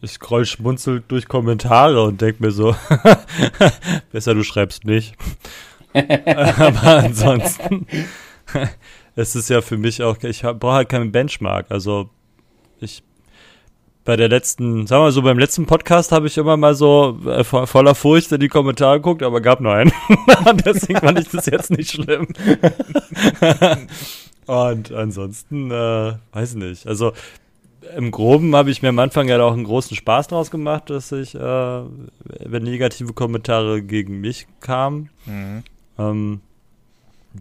Ich scroll schmunzelt durch Kommentare und denk mir so, *laughs* besser du schreibst nicht. *laughs* Aber ansonsten, es ist ja für mich auch, ich brauche halt keinen Benchmark. Also ich bei der letzten, sagen wir mal so, beim letzten Podcast habe ich immer mal so äh, voller Furcht in die Kommentare geguckt, aber gab nur einen. *laughs* Deswegen fand ich das jetzt nicht schlimm. Und ansonsten, äh, weiß nicht. Also im Groben habe ich mir am Anfang ja auch einen großen Spaß draus gemacht, dass ich, äh, wenn negative Kommentare gegen mich kamen, mhm. ähm,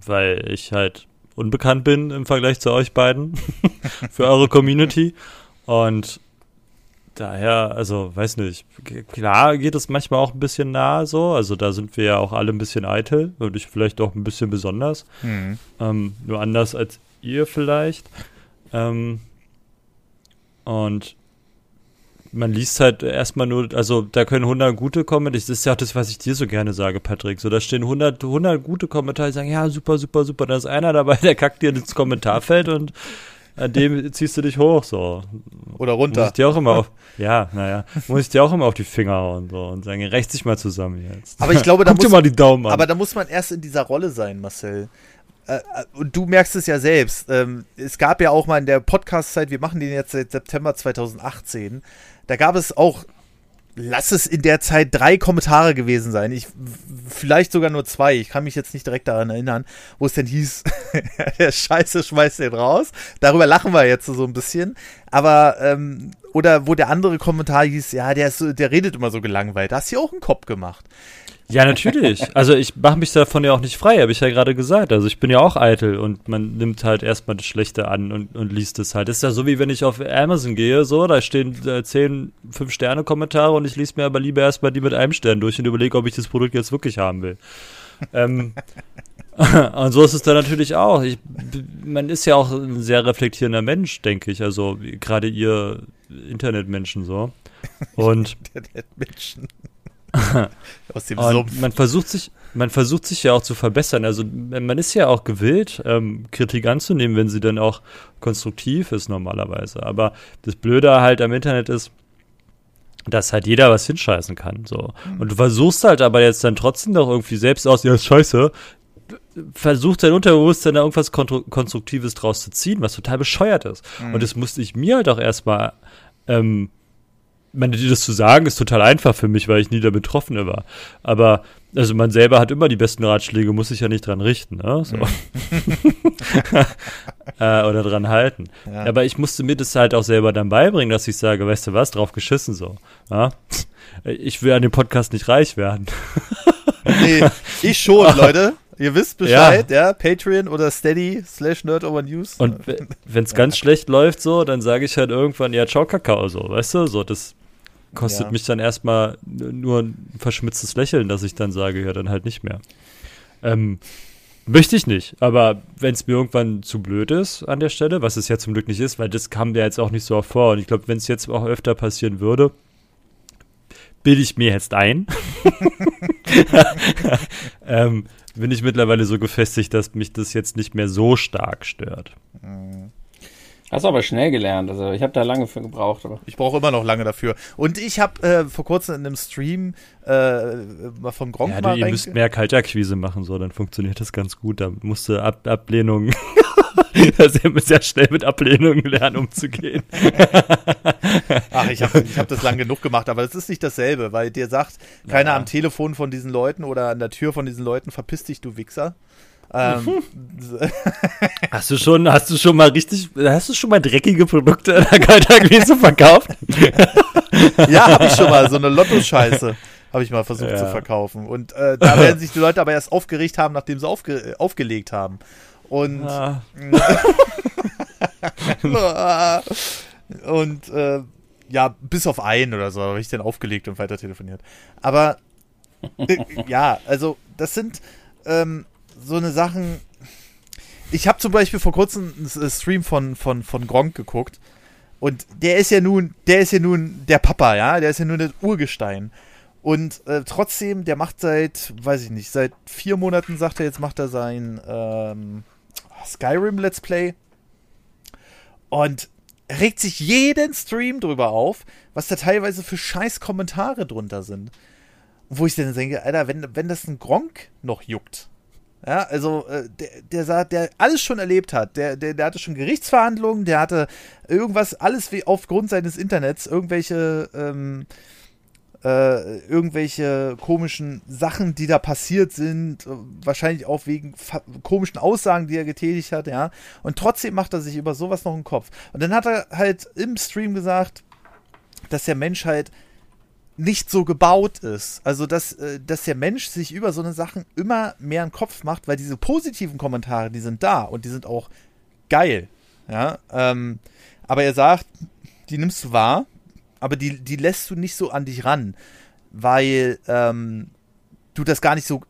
weil ich halt unbekannt bin im Vergleich zu euch beiden *laughs* für eure Community. Und daher, also weiß nicht, klar geht es manchmal auch ein bisschen nah so, also da sind wir ja auch alle ein bisschen eitel und ich vielleicht auch ein bisschen besonders, mhm. ähm, nur anders als ihr vielleicht. Ähm, und man liest halt erstmal nur, also da können 100 gute Kommentare, das ist ja auch das, was ich dir so gerne sage, Patrick, so da stehen 100, 100 gute Kommentare, die sagen, ja, super, super, super, da ist einer dabei, *laughs* der kackt dir ins Kommentarfeld und an dem ziehst du dich hoch, so. Oder runter. Muss ich dir auch immer auf, ja, naja, muss ich dir auch immer auf die Finger hauen, so, und sagen, recht sich mal zusammen jetzt. Aber ich glaube, da muss, dir mal die Daumen an. Aber da muss man erst in dieser Rolle sein, Marcel. Äh, und du merkst es ja selbst. Ähm, es gab ja auch mal in der Podcast-Zeit, wir machen den jetzt seit September 2018, da gab es auch lass es in der Zeit drei Kommentare gewesen sein. Ich, vielleicht sogar nur zwei. Ich kann mich jetzt nicht direkt daran erinnern, wo es denn hieß, *laughs* der Scheiße schmeißt den raus. Darüber lachen wir jetzt so ein bisschen. Aber, ähm, oder wo der andere Kommentar hieß, ja, der, ist der redet immer so gelangweilt. Da hast du ja auch einen Kopf gemacht. Ja, natürlich. Also ich mache mich davon ja auch nicht frei, habe ich ja gerade gesagt. Also ich bin ja auch eitel und man nimmt halt erstmal das Schlechte an und, und liest es halt. Das ist ja so wie wenn ich auf Amazon gehe, so, da stehen äh, zehn Fünf-Sterne-Kommentare und ich lese mir aber lieber erstmal die mit einem Stern durch und überlege, ob ich das Produkt jetzt wirklich haben will. ähm, *laughs* und so ist es dann natürlich auch. Ich, man ist ja auch ein sehr reflektierender Mensch, denke ich. Also gerade ihr Internetmenschen so. *laughs* Und Internetmenschen. *laughs* Aus dem und man versucht sich, man versucht sich ja auch zu verbessern. Also man ist ja auch gewillt, ähm, Kritik anzunehmen, wenn sie dann auch konstruktiv ist normalerweise. Aber das Blöde halt am Internet ist, dass halt jeder was hinscheißen kann. So. Mhm. Und du versuchst halt aber jetzt dann trotzdem doch irgendwie selbst aus, ja, ist scheiße, versucht dein Unterbewusstsein da irgendwas Konstruktives draus zu ziehen, was total bescheuert ist. Mhm. Und das musste ich mir halt auch erstmal ähm, meine, dir das zu sagen, ist total einfach für mich, weil ich nie der Betroffene war. Aber, also man selber hat immer die besten Ratschläge, muss sich ja nicht dran richten, ne? So. Mhm. *laughs* äh, oder dran halten. Ja. Aber ich musste mir das halt auch selber dann beibringen, dass ich sage, weißt du was, drauf geschissen so. Ja? Ich will an dem Podcast nicht reich werden. nee, ich schon, *laughs* Leute. Ihr wisst Bescheid, ja. ja. Patreon oder Steady slash News. Und wenn es ganz schlecht läuft so, dann sage ich halt irgendwann, ja, ciao Kakao so, weißt du, so, das kostet ja. mich dann erstmal nur ein verschmitztes Lächeln, dass ich dann sage, ja, dann halt nicht mehr. Ähm, möchte ich nicht, aber wenn es mir irgendwann zu blöd ist an der Stelle, was es ja zum Glück nicht ist, weil das kam mir jetzt auch nicht so oft vor und ich glaube, wenn es jetzt auch öfter passieren würde, bilde ich mir jetzt ein, *laughs* ähm, bin ich mittlerweile so gefestigt, dass mich das jetzt nicht mehr so stark stört. Mhm. Hast du aber schnell gelernt. Also ich habe da lange für gebraucht. Aber. Ich brauche immer noch lange dafür. Und ich habe äh, vor kurzem in einem Stream äh, von Gronk ja, mal ihr müsst mehr Kalterquise machen, so dann funktioniert das ganz gut. Da musste Ab Ablehnung *laughs* sehr, sehr schnell mit Ablehnungen lernen umzugehen. *laughs* Ach, ich habe ich hab das lang genug gemacht, aber das ist nicht dasselbe, weil dir sagt keiner ja. am Telefon von diesen Leuten oder an der Tür von diesen Leuten, verpiss dich, du Wichser. Ähm, *laughs* hast du schon, hast du schon mal richtig, hast du schon mal dreckige Produkte in der Kaltakquise verkauft? *laughs* ja, habe ich schon mal, so eine Lotto-Scheiße *laughs* habe ich mal versucht ja. zu verkaufen. Und äh, da werden sich die Leute aber erst aufgeregt haben, nachdem sie aufge aufgelegt haben. Und ah. und äh, ja, bis auf einen oder so habe ich dann aufgelegt und weiter telefoniert. Aber äh, ja, also das sind ähm, so eine Sachen. Ich habe zum Beispiel vor kurzem einen Stream von, von, von Gronk geguckt. Und der ist ja nun, der ist ja nun der Papa, ja, der ist ja nun das Urgestein. Und äh, trotzdem, der macht seit, weiß ich nicht, seit vier Monaten, sagt er, jetzt macht er sein ähm, Skyrim Let's Play. Und regt sich jeden Stream drüber auf, was da teilweise für scheiß Kommentare drunter sind. Wo ich dann denke, Alter, wenn, wenn das ein Gronk noch juckt, ja, also äh, der, der sagt, der alles schon erlebt hat, der, der, der hatte schon Gerichtsverhandlungen, der hatte irgendwas, alles wie aufgrund seines Internets, irgendwelche, ähm, äh, irgendwelche komischen Sachen, die da passiert sind, wahrscheinlich auch wegen komischen Aussagen, die er getätigt hat, ja. Und trotzdem macht er sich über sowas noch einen Kopf. Und dann hat er halt im Stream gesagt, dass der Mensch halt nicht so gebaut ist. Also, dass, äh, dass der Mensch sich über so eine Sachen immer mehr einen Kopf macht, weil diese positiven Kommentare, die sind da und die sind auch geil. Ja, ähm, aber er sagt, die nimmst du wahr, aber die, die lässt du nicht so an dich ran, weil ähm, du das gar nicht so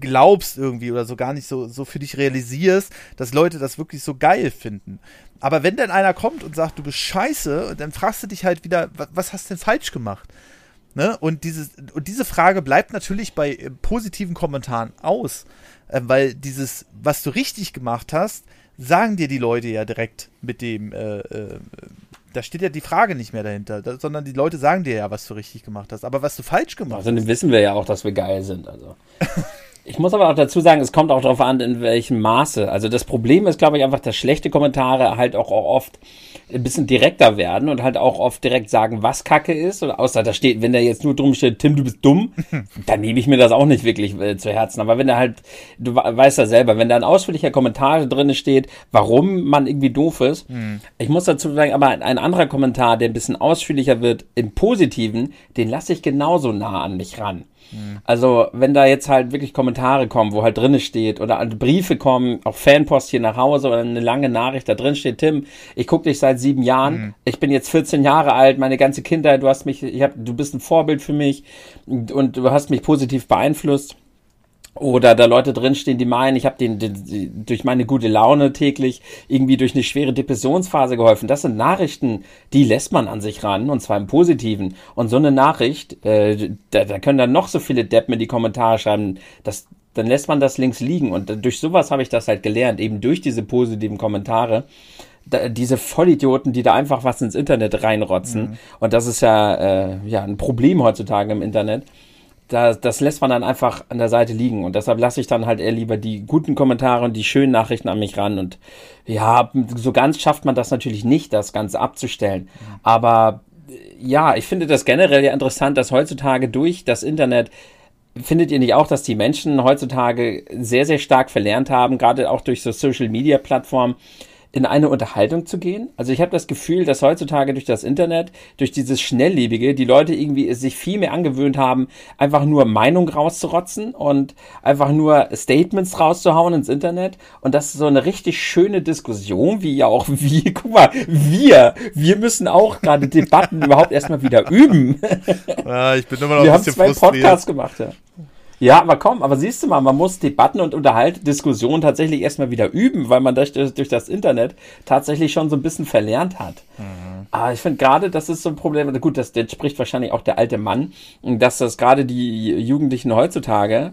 glaubst irgendwie oder so gar nicht so, so für dich realisierst, dass Leute das wirklich so geil finden. Aber wenn dann einer kommt und sagt, du bist scheiße, dann fragst du dich halt wieder, was hast du denn falsch gemacht? Ne? Und, dieses, und diese Frage bleibt natürlich bei äh, positiven Kommentaren aus, äh, weil dieses, was du richtig gemacht hast, sagen dir die Leute ja direkt mit dem, äh, äh, da steht ja die Frage nicht mehr dahinter, da, sondern die Leute sagen dir ja, was du richtig gemacht hast. Aber was du falsch gemacht also, hast. Also wissen wir ja auch, dass wir geil sind. Also. *laughs* Ich muss aber auch dazu sagen, es kommt auch darauf an, in welchem Maße. Also das Problem ist, glaube ich, einfach, dass schlechte Kommentare halt auch oft ein bisschen direkter werden und halt auch oft direkt sagen, was Kacke ist. Oder außer da steht, wenn da jetzt nur drum steht, Tim, du bist dumm, *laughs* dann nehme ich mir das auch nicht wirklich äh, zu Herzen. Aber wenn da halt, du weißt ja selber, wenn da ein ausführlicher Kommentar drin steht, warum man irgendwie doof ist. Mhm. Ich muss dazu sagen, aber ein anderer Kommentar, der ein bisschen ausführlicher wird, im Positiven, den lasse ich genauso nah an mich ran. Also, wenn da jetzt halt wirklich Kommentare kommen, wo halt drinne steht, oder Briefe kommen, auch Fanpost hier nach Hause oder eine lange Nachricht, da drin steht, Tim, ich gucke dich seit sieben Jahren, mhm. ich bin jetzt 14 Jahre alt, meine ganze Kindheit, du hast mich, ich hab, du bist ein Vorbild für mich und du hast mich positiv beeinflusst oder da Leute drinstehen, die meinen, ich habe den, den, durch meine gute Laune täglich irgendwie durch eine schwere Depressionsphase geholfen. Das sind Nachrichten, die lässt man an sich ran, und zwar im Positiven. Und so eine Nachricht, äh, da, da können dann noch so viele Deppen in die Kommentare schreiben, das, dann lässt man das links liegen. Und durch sowas habe ich das halt gelernt, eben durch diese positiven Kommentare. Da, diese Vollidioten, die da einfach was ins Internet reinrotzen. Mhm. Und das ist ja, äh, ja ein Problem heutzutage im Internet da, das lässt man dann einfach an der Seite liegen. Und deshalb lasse ich dann halt eher lieber die guten Kommentare und die schönen Nachrichten an mich ran. Und ja, so ganz schafft man das natürlich nicht, das Ganze abzustellen. Aber ja, ich finde das generell ja interessant, dass heutzutage durch das Internet Findet ihr nicht auch, dass die Menschen heutzutage sehr, sehr stark verlernt haben, gerade auch durch so Social-Media-Plattformen, in eine Unterhaltung zu gehen. Also ich habe das Gefühl, dass heutzutage durch das Internet, durch dieses Schnelllebige, die Leute irgendwie sich viel mehr angewöhnt haben, einfach nur Meinung rauszurotzen und einfach nur Statements rauszuhauen ins Internet. Und das ist so eine richtig schöne Diskussion, wie ja auch *laughs* wir, guck mal, wir, wir müssen auch gerade Debatten überhaupt erstmal wieder üben. Ja, *laughs* ich bin immer noch wir ein bisschen haben zwei Podcasts gemacht, ja. Ja, aber komm, aber siehst du mal, man muss Debatten und Unterhalt, Diskussionen tatsächlich erstmal wieder üben, weil man durch, durch das Internet tatsächlich schon so ein bisschen verlernt hat. Mhm. Aber ich finde gerade, das ist so ein Problem, gut, das, das spricht wahrscheinlich auch der alte Mann, dass das gerade die Jugendlichen heutzutage,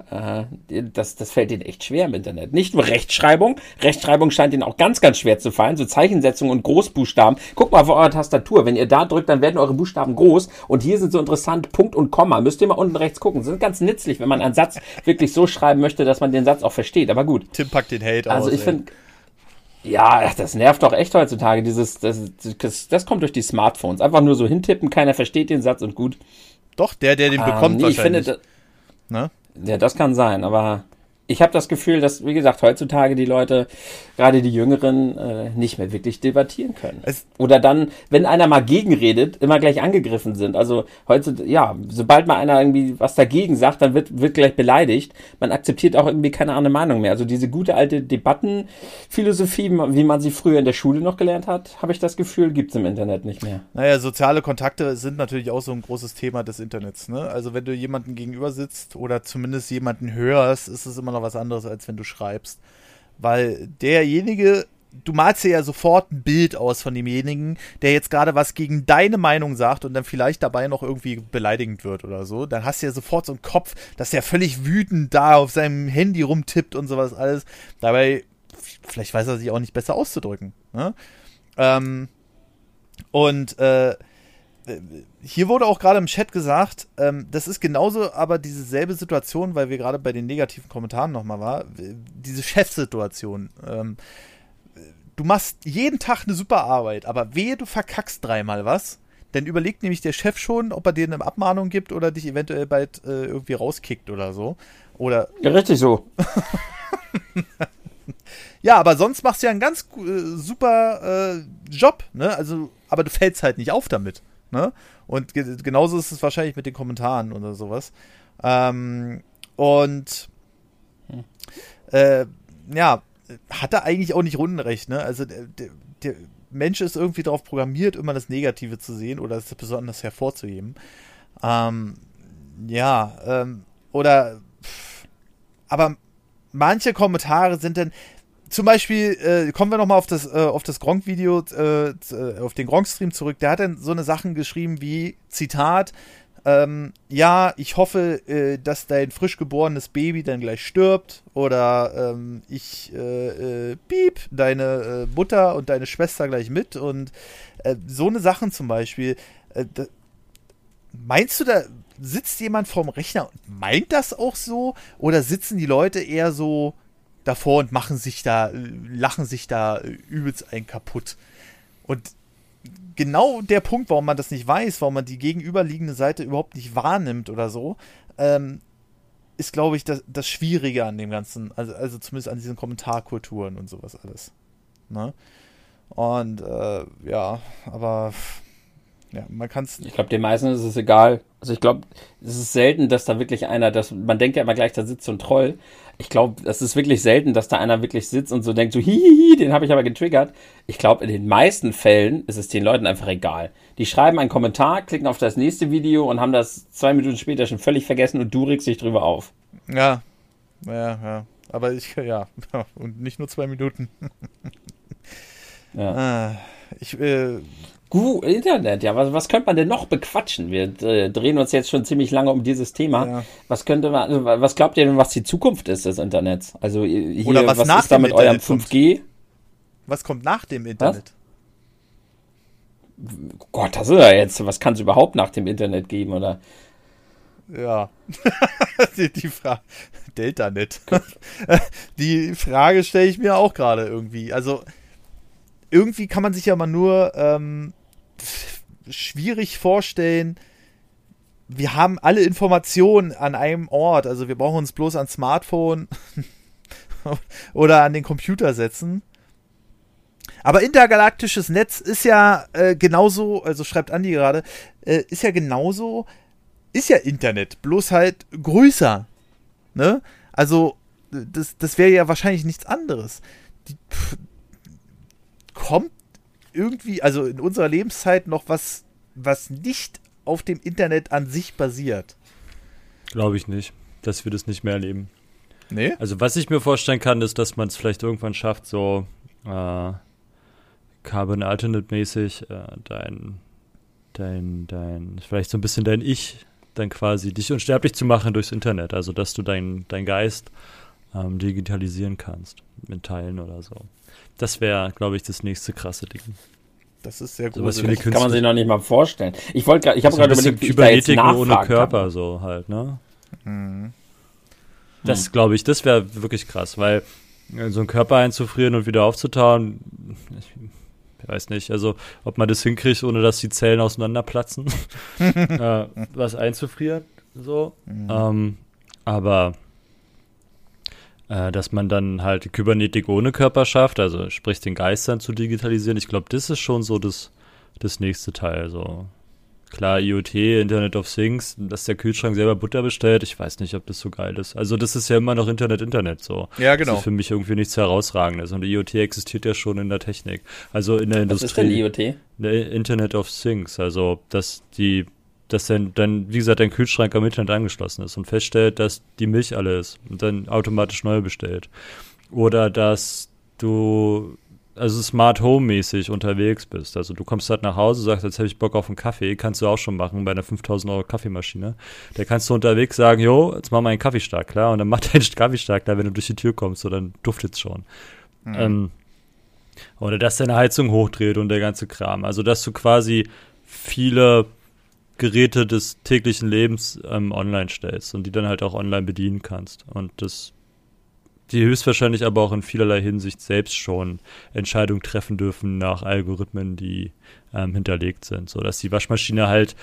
äh, das, das fällt ihnen echt schwer im Internet. Nicht nur Rechtschreibung, Rechtschreibung scheint ihnen auch ganz, ganz schwer zu fallen, so Zeichensetzung und Großbuchstaben. Guck mal auf eure Tastatur, wenn ihr da drückt, dann werden eure Buchstaben groß und hier sind so interessant Punkt und Komma. Müsst ihr mal unten rechts gucken. Das sind ganz nützlich, wenn man einen Satz wirklich so schreiben möchte, dass man den Satz auch versteht. Aber gut. Tim packt den Hate also aus. Also ich finde, ja, das nervt doch echt heutzutage. Dieses, das, das, das kommt durch die Smartphones. Einfach nur so hintippen, keiner versteht den Satz und gut. Doch, der, der den ähm, bekommt nee, wahrscheinlich. Ich finde, ne? Ja, das kann sein, aber ich habe das Gefühl, dass, wie gesagt, heutzutage die Leute, gerade die Jüngeren, äh, nicht mehr wirklich debattieren können. Es Oder dann, wenn einer mal gegenredet, immer gleich angegriffen sind. Also heutzutage, ja, sobald mal einer irgendwie was dagegen sagt, dann wird, wird gleich beleidigt. Man akzeptiert auch irgendwie keine andere Meinung mehr. Also diese gute alte Debattenphilosophie, wie man sie früher in der Schule noch gelernt hat, habe ich das Gefühl, gibt's im Internet nicht mehr. Naja, soziale Kontakte sind natürlich auch so ein großes Thema des Internets. Ne? Also wenn du jemanden gegenüber sitzt oder zumindest jemanden hörst, ist es immer noch was anderes, als wenn du schreibst. Weil derjenige, du malst dir ja sofort ein Bild aus von demjenigen, der jetzt gerade was gegen deine Meinung sagt und dann vielleicht dabei noch irgendwie beleidigend wird oder so. Dann hast du ja sofort so einen Kopf, dass der völlig wütend da auf seinem Handy rumtippt und sowas alles. Dabei, vielleicht weiß er sich auch nicht besser auszudrücken. Ne? Ähm, und äh, hier wurde auch gerade im Chat gesagt, ähm, das ist genauso aber dieselbe Situation, weil wir gerade bei den negativen Kommentaren nochmal war, diese Chefsituation. Ähm, du machst jeden Tag eine super Arbeit, aber wehe, du verkackst dreimal was, dann überlegt nämlich der Chef schon, ob er dir eine Abmahnung gibt oder dich eventuell bald äh, irgendwie rauskickt oder so. Oder. Ja, richtig so. *laughs* ja, aber sonst machst du ja einen ganz äh, super äh, Job, ne? Also, aber du fällst halt nicht auf damit. Ne? Und ge genauso ist es wahrscheinlich mit den Kommentaren oder sowas. Ähm, und hm. äh, ja, hat er eigentlich auch nicht Rundenrecht, ne? Also der, der, Mensch ist irgendwie darauf programmiert, immer das Negative zu sehen oder es besonders hervorzuheben. Ähm, ja, ähm, oder aber manche Kommentare sind dann, zum Beispiel, äh, kommen wir nochmal auf das, äh, auf das Gronk-Video, äh, äh, auf den Gronk-Stream zurück, der hat dann so eine Sachen geschrieben wie, Zitat, ähm, ja, ich hoffe, äh, dass dein frisch geborenes Baby dann gleich stirbt oder ähm, ich äh, äh, piep deine äh, Mutter und deine Schwester gleich mit und äh, so eine Sachen zum Beispiel. Da, meinst du, da sitzt jemand vorm Rechner und meint das auch so oder sitzen die Leute eher so davor und machen sich da, lachen sich da übelst ein kaputt? Und genau der Punkt, warum man das nicht weiß, warum man die gegenüberliegende Seite überhaupt nicht wahrnimmt oder so, ähm, ist, glaube ich, das, das Schwierige an dem Ganzen. Also, also zumindest an diesen Kommentarkulturen und sowas alles. Ne? Und äh, ja, aber ja, man kann es. Ich glaube, den meisten ist es egal. Also ich glaube, es ist selten, dass da wirklich einer, dass man denkt ja immer gleich, da sitzt so ein Troll. Ich glaube, es ist wirklich selten, dass da einer wirklich sitzt und so denkt, so hihihi, den habe ich aber getriggert. Ich glaube, in den meisten Fällen ist es den Leuten einfach egal. Die schreiben einen Kommentar, klicken auf das nächste Video und haben das zwei Minuten später schon völlig vergessen und du regst dich drüber auf. Ja, ja, ja. Aber ich, ja, *laughs* und nicht nur zwei Minuten. ja. Ah, ich, äh, Google, Internet, ja, was, was könnte man denn noch bequatschen? Wir äh, drehen uns jetzt schon ziemlich lange um dieses Thema. Ja. Was könnte man, also, was glaubt ihr denn, was die Zukunft ist des Internets? Also hier, Oder was, was nach ist da mit eurem 5G? Kommt. Was kommt nach dem Internet? Was? Gott, das ist ja jetzt, was kann es überhaupt nach dem Internet geben, oder? Ja, *laughs* die, die Frage, Deltanet. *laughs* die Frage stelle ich mir auch gerade irgendwie. Also, irgendwie kann man sich ja mal nur ähm, schwierig vorstellen, wir haben alle Informationen an einem Ort, also wir brauchen uns bloß an Smartphone *laughs* oder an den Computer setzen. Aber intergalaktisches Netz ist ja äh, genauso, also schreibt Andi gerade, äh, ist ja genauso, ist ja Internet, bloß halt größer. Ne? Also, das, das wäre ja wahrscheinlich nichts anderes. Die, pff, kommt irgendwie, also in unserer Lebenszeit noch was, was nicht auf dem Internet an sich basiert? Glaube ich nicht, dass wir das nicht mehr erleben. Nee? Also was ich mir vorstellen kann, ist, dass man es vielleicht irgendwann schafft, so äh, Carbon Alternate mäßig äh, dein, dein, dein, vielleicht so ein bisschen dein Ich dann quasi dich unsterblich zu machen durchs Internet. Also dass du dein, dein Geist ähm, digitalisieren kannst mit Teilen oder so. Das wäre, glaube ich, das nächste krasse Ding. Das ist sehr gut. So das kann man sich noch nicht mal vorstellen. Ich wollte, ich habe gerade überlegt, Kybernetik nur ohne Körper kann. so halt, ne? Mhm. Das glaube ich, das wäre wirklich krass, weil äh, so einen Körper einzufrieren und wieder aufzutauen, ich weiß nicht, also ob man das hinkriegt, ohne dass die Zellen auseinanderplatzen, *laughs* äh, was einzufrieren, so. Mhm. Ähm, aber äh, dass man dann halt Kybernetik ohne Körper schafft, also sprich den Geist dann zu digitalisieren. Ich glaube, das ist schon so das, das nächste Teil. So. Klar, IoT, Internet of Things, dass der Kühlschrank selber Butter bestellt, ich weiß nicht, ob das so geil ist. Also das ist ja immer noch Internet, Internet so. Ja, genau. Das ist für mich irgendwie nichts herausragendes. Und IoT existiert ja schon in der Technik. Also in der Was Industrie. Was ist denn IoT? Internet of Things. Also, dass die dass dann, dann, wie gesagt, dein Kühlschrank am Internet angeschlossen ist und feststellt, dass die Milch alle ist und dann automatisch neu bestellt. Oder dass du also Smart Home mäßig unterwegs bist. Also du kommst halt nach Hause, sagst, jetzt habe ich Bock auf einen Kaffee, kannst du auch schon machen bei einer 5000 Euro Kaffeemaschine. Da kannst du unterwegs sagen, jo, jetzt mach mal einen Kaffee stark, klar, und dann macht *laughs* dein Kaffee stark, klar, wenn du durch die Tür kommst, so dann duftet es schon. Mhm. Ähm, oder dass deine Heizung hochdreht und der ganze Kram. Also dass du quasi viele Geräte des täglichen Lebens ähm, online stellst und die dann halt auch online bedienen kannst. Und das die höchstwahrscheinlich aber auch in vielerlei Hinsicht selbst schon Entscheidungen treffen dürfen nach Algorithmen, die ähm, hinterlegt sind. So dass die Waschmaschine halt,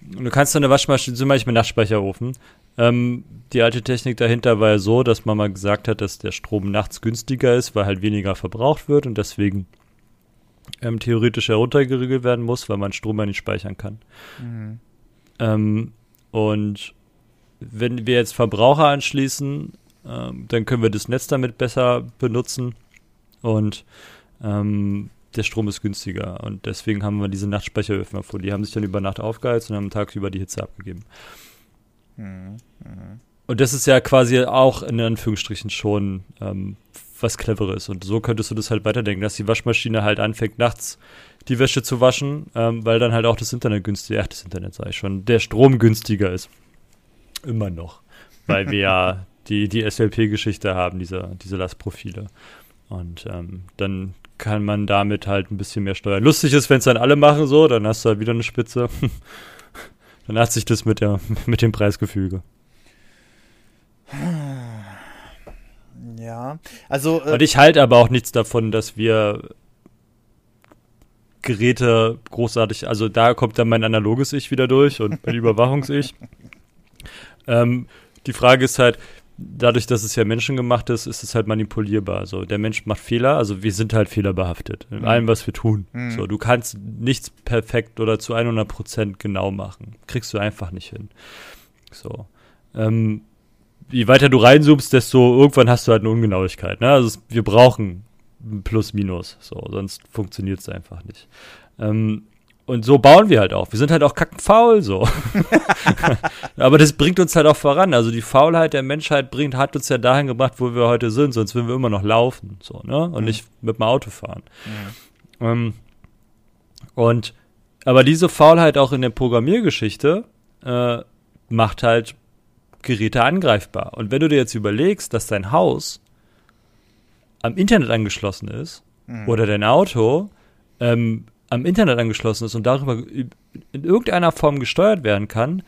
du kannst eine Waschmaschine, zum Beispiel Nachtspeicherofen, ähm, die alte Technik dahinter war ja so, dass man mal gesagt hat, dass der Strom nachts günstiger ist, weil halt weniger verbraucht wird und deswegen ähm, theoretisch heruntergeregelt werden muss, weil man Strom ja nicht speichern kann. Mhm. Ähm, und wenn wir jetzt Verbraucher anschließen, ähm, dann können wir das Netz damit besser benutzen und ähm, der Strom ist günstiger. Und deswegen haben wir diese Nachtspeicheröfen erfunden. Die haben sich dann über Nacht aufgeheizt und haben tagsüber die Hitze abgegeben. Mhm. Mhm. Und das ist ja quasi auch in Anführungsstrichen schon ähm, was Cleveres. Und so könntest du das halt weiterdenken, dass die Waschmaschine halt anfängt, nachts die Wäsche zu waschen, ähm, weil dann halt auch das Internet günstiger, ach, das Internet sage ich schon, der Strom günstiger ist. Immer noch. Weil wir *laughs* ja die, die SLP-Geschichte haben, diese, diese Lastprofile. Und ähm, dann kann man damit halt ein bisschen mehr steuern. Lustig ist, wenn es dann alle machen so, dann hast du halt wieder eine Spitze. *laughs* dann hat sich das mit, der, *laughs* mit dem Preisgefüge. *sighs* Ja, also. Äh, Und ich halte aber auch nichts davon, dass wir Geräte großartig, also da kommt dann mein analoges Ich wieder durch und mein *laughs* Überwachungs-Ich. Ähm, die Frage ist halt, dadurch, dass es ja menschengemacht ist, ist es halt manipulierbar. Also der Mensch macht Fehler, also wir sind halt fehlerbehaftet in mhm. allem, was wir tun. Mhm. So, du kannst nichts perfekt oder zu 100 Prozent genau machen. Kriegst du einfach nicht hin. So. Ähm, je weiter du reinzoomst, desto irgendwann hast du halt eine Ungenauigkeit. Ne? Also wir brauchen Plus, Minus. So, sonst funktioniert es einfach nicht. Ähm, und so bauen wir halt auch. Wir sind halt auch kackenfaul so. *laughs* Aber das bringt uns halt auch voran. Also die Faulheit der Menschheit bringt, hat uns ja dahin gebracht, wo wir heute sind. Sonst würden wir immer noch laufen, so, ne? Und mhm. nicht mit dem Auto fahren. Mhm. Ähm, und aber diese Faulheit auch in der Programmiergeschichte äh, macht halt Geräte angreifbar. Und wenn du dir jetzt überlegst, dass dein Haus am Internet angeschlossen ist mhm. oder dein Auto ähm, am Internet angeschlossen ist und darüber in irgendeiner Form gesteuert werden kann,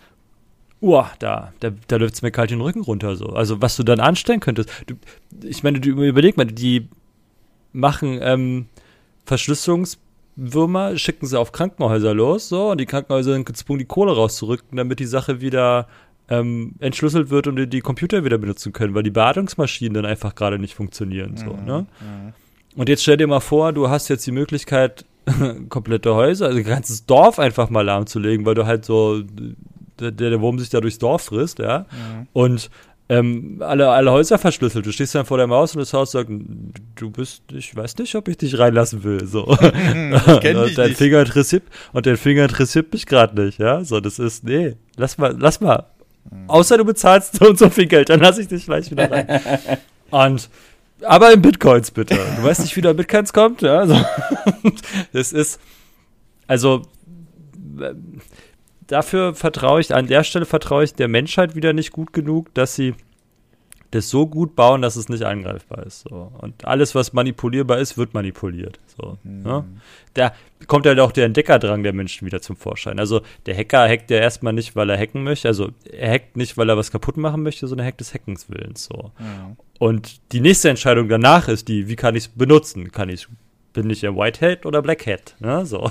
uah, da, da, da läuft es mir kalt den Rücken runter so. Also was du dann anstellen könntest. Du, ich meine, du überleg mal, die machen ähm, Verschlüsselungswürmer, schicken sie auf Krankenhäuser los, so, und die Krankenhäuser sind gezwungen, die Kohle rauszurücken, damit die Sache wieder ähm, entschlüsselt wird und die, Computer wieder benutzen können, weil die Beatmungsmaschinen dann einfach gerade nicht funktionieren. So, mhm, ne? Mhm. Und jetzt stell dir mal vor, du hast jetzt die Möglichkeit, *laughs* komplette Häuser, also ein ganzes Dorf einfach mal lahmzulegen, weil du halt so, der, der Wurm sich da durchs Dorf frisst, ja. Mhm. Und ähm, alle, alle Häuser verschlüsselt. Du stehst dann vor deinem Haus und das Haus sagt, du bist, ich weiß nicht, ob ich dich reinlassen will. So. *laughs* *laughs* und, dein Finger interessiert, und dein Finger interessiert mich gerade nicht, ja. So, das ist, nee, lass mal, lass mal. Außer du bezahlst so und so viel Geld, dann lasse ich dich gleich wieder rein. *laughs* und aber in Bitcoins bitte. Du weißt nicht, wie da Bitcoins kommt, ja? Also, *laughs* das ist, also, dafür vertraue ich, an der Stelle vertraue ich der Menschheit wieder nicht gut genug, dass sie das so gut bauen, dass es nicht angreifbar ist. So. Und alles, was manipulierbar ist, wird manipuliert. So, mhm. ne? Da kommt halt auch der Entdeckerdrang der Menschen wieder zum Vorschein. Also der Hacker hackt ja erstmal nicht, weil er hacken möchte. Also er hackt nicht, weil er was kaputt machen möchte, sondern er hackt des Hackens willens. So. Mhm. Und die nächste Entscheidung danach ist die, wie kann ich es benutzen? Kann ich bin ich ein White Hat oder Black Hat? Ne? So.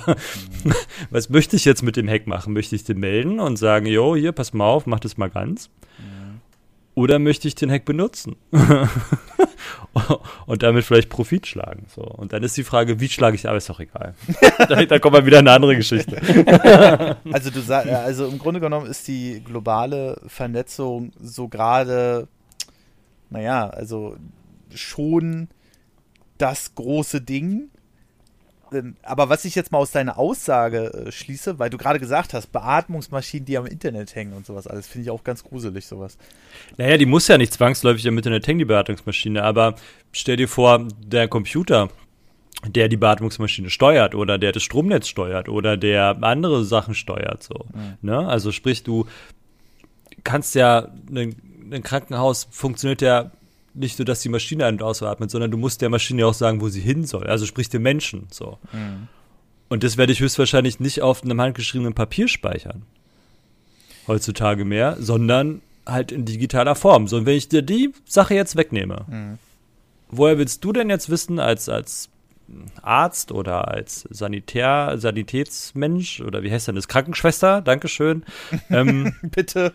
Mhm. *laughs* Was möchte ich jetzt mit dem Hack machen? Möchte ich den melden und sagen, jo, hier, pass mal auf, mach das mal ganz? Oder möchte ich den Hack benutzen? *laughs* und damit vielleicht Profit schlagen. So. Und dann ist die Frage, wie schlage ich, aber ist doch egal. *laughs* da, da kommt mal wieder eine andere Geschichte. *laughs* also du sagst, also im Grunde genommen ist die globale Vernetzung so gerade, naja, also schon das große Ding. Aber was ich jetzt mal aus deiner Aussage äh, schließe, weil du gerade gesagt hast, Beatmungsmaschinen, die am Internet hängen und sowas alles, finde ich auch ganz gruselig, sowas. Naja, die muss ja nicht zwangsläufig am Internet hängen, die Beatmungsmaschine, aber stell dir vor, der Computer, der die Beatmungsmaschine steuert oder der das Stromnetz steuert oder der andere Sachen steuert, so. Mhm. Ne? Also sprich, du kannst ja, ein Krankenhaus funktioniert ja nicht nur, dass die Maschine ein- und ausatmet, sondern du musst der Maschine auch sagen, wo sie hin soll. Also sprich dem Menschen. So. Mhm. Und das werde ich höchstwahrscheinlich nicht auf einem handgeschriebenen Papier speichern. Heutzutage mehr, sondern halt in digitaler Form. So, und wenn ich dir die Sache jetzt wegnehme, mhm. woher willst du denn jetzt wissen, als, als Arzt oder als Sanitär, Sanitätsmensch oder wie heißt denn das? Krankenschwester, Dankeschön. *laughs* Ähm, Bitte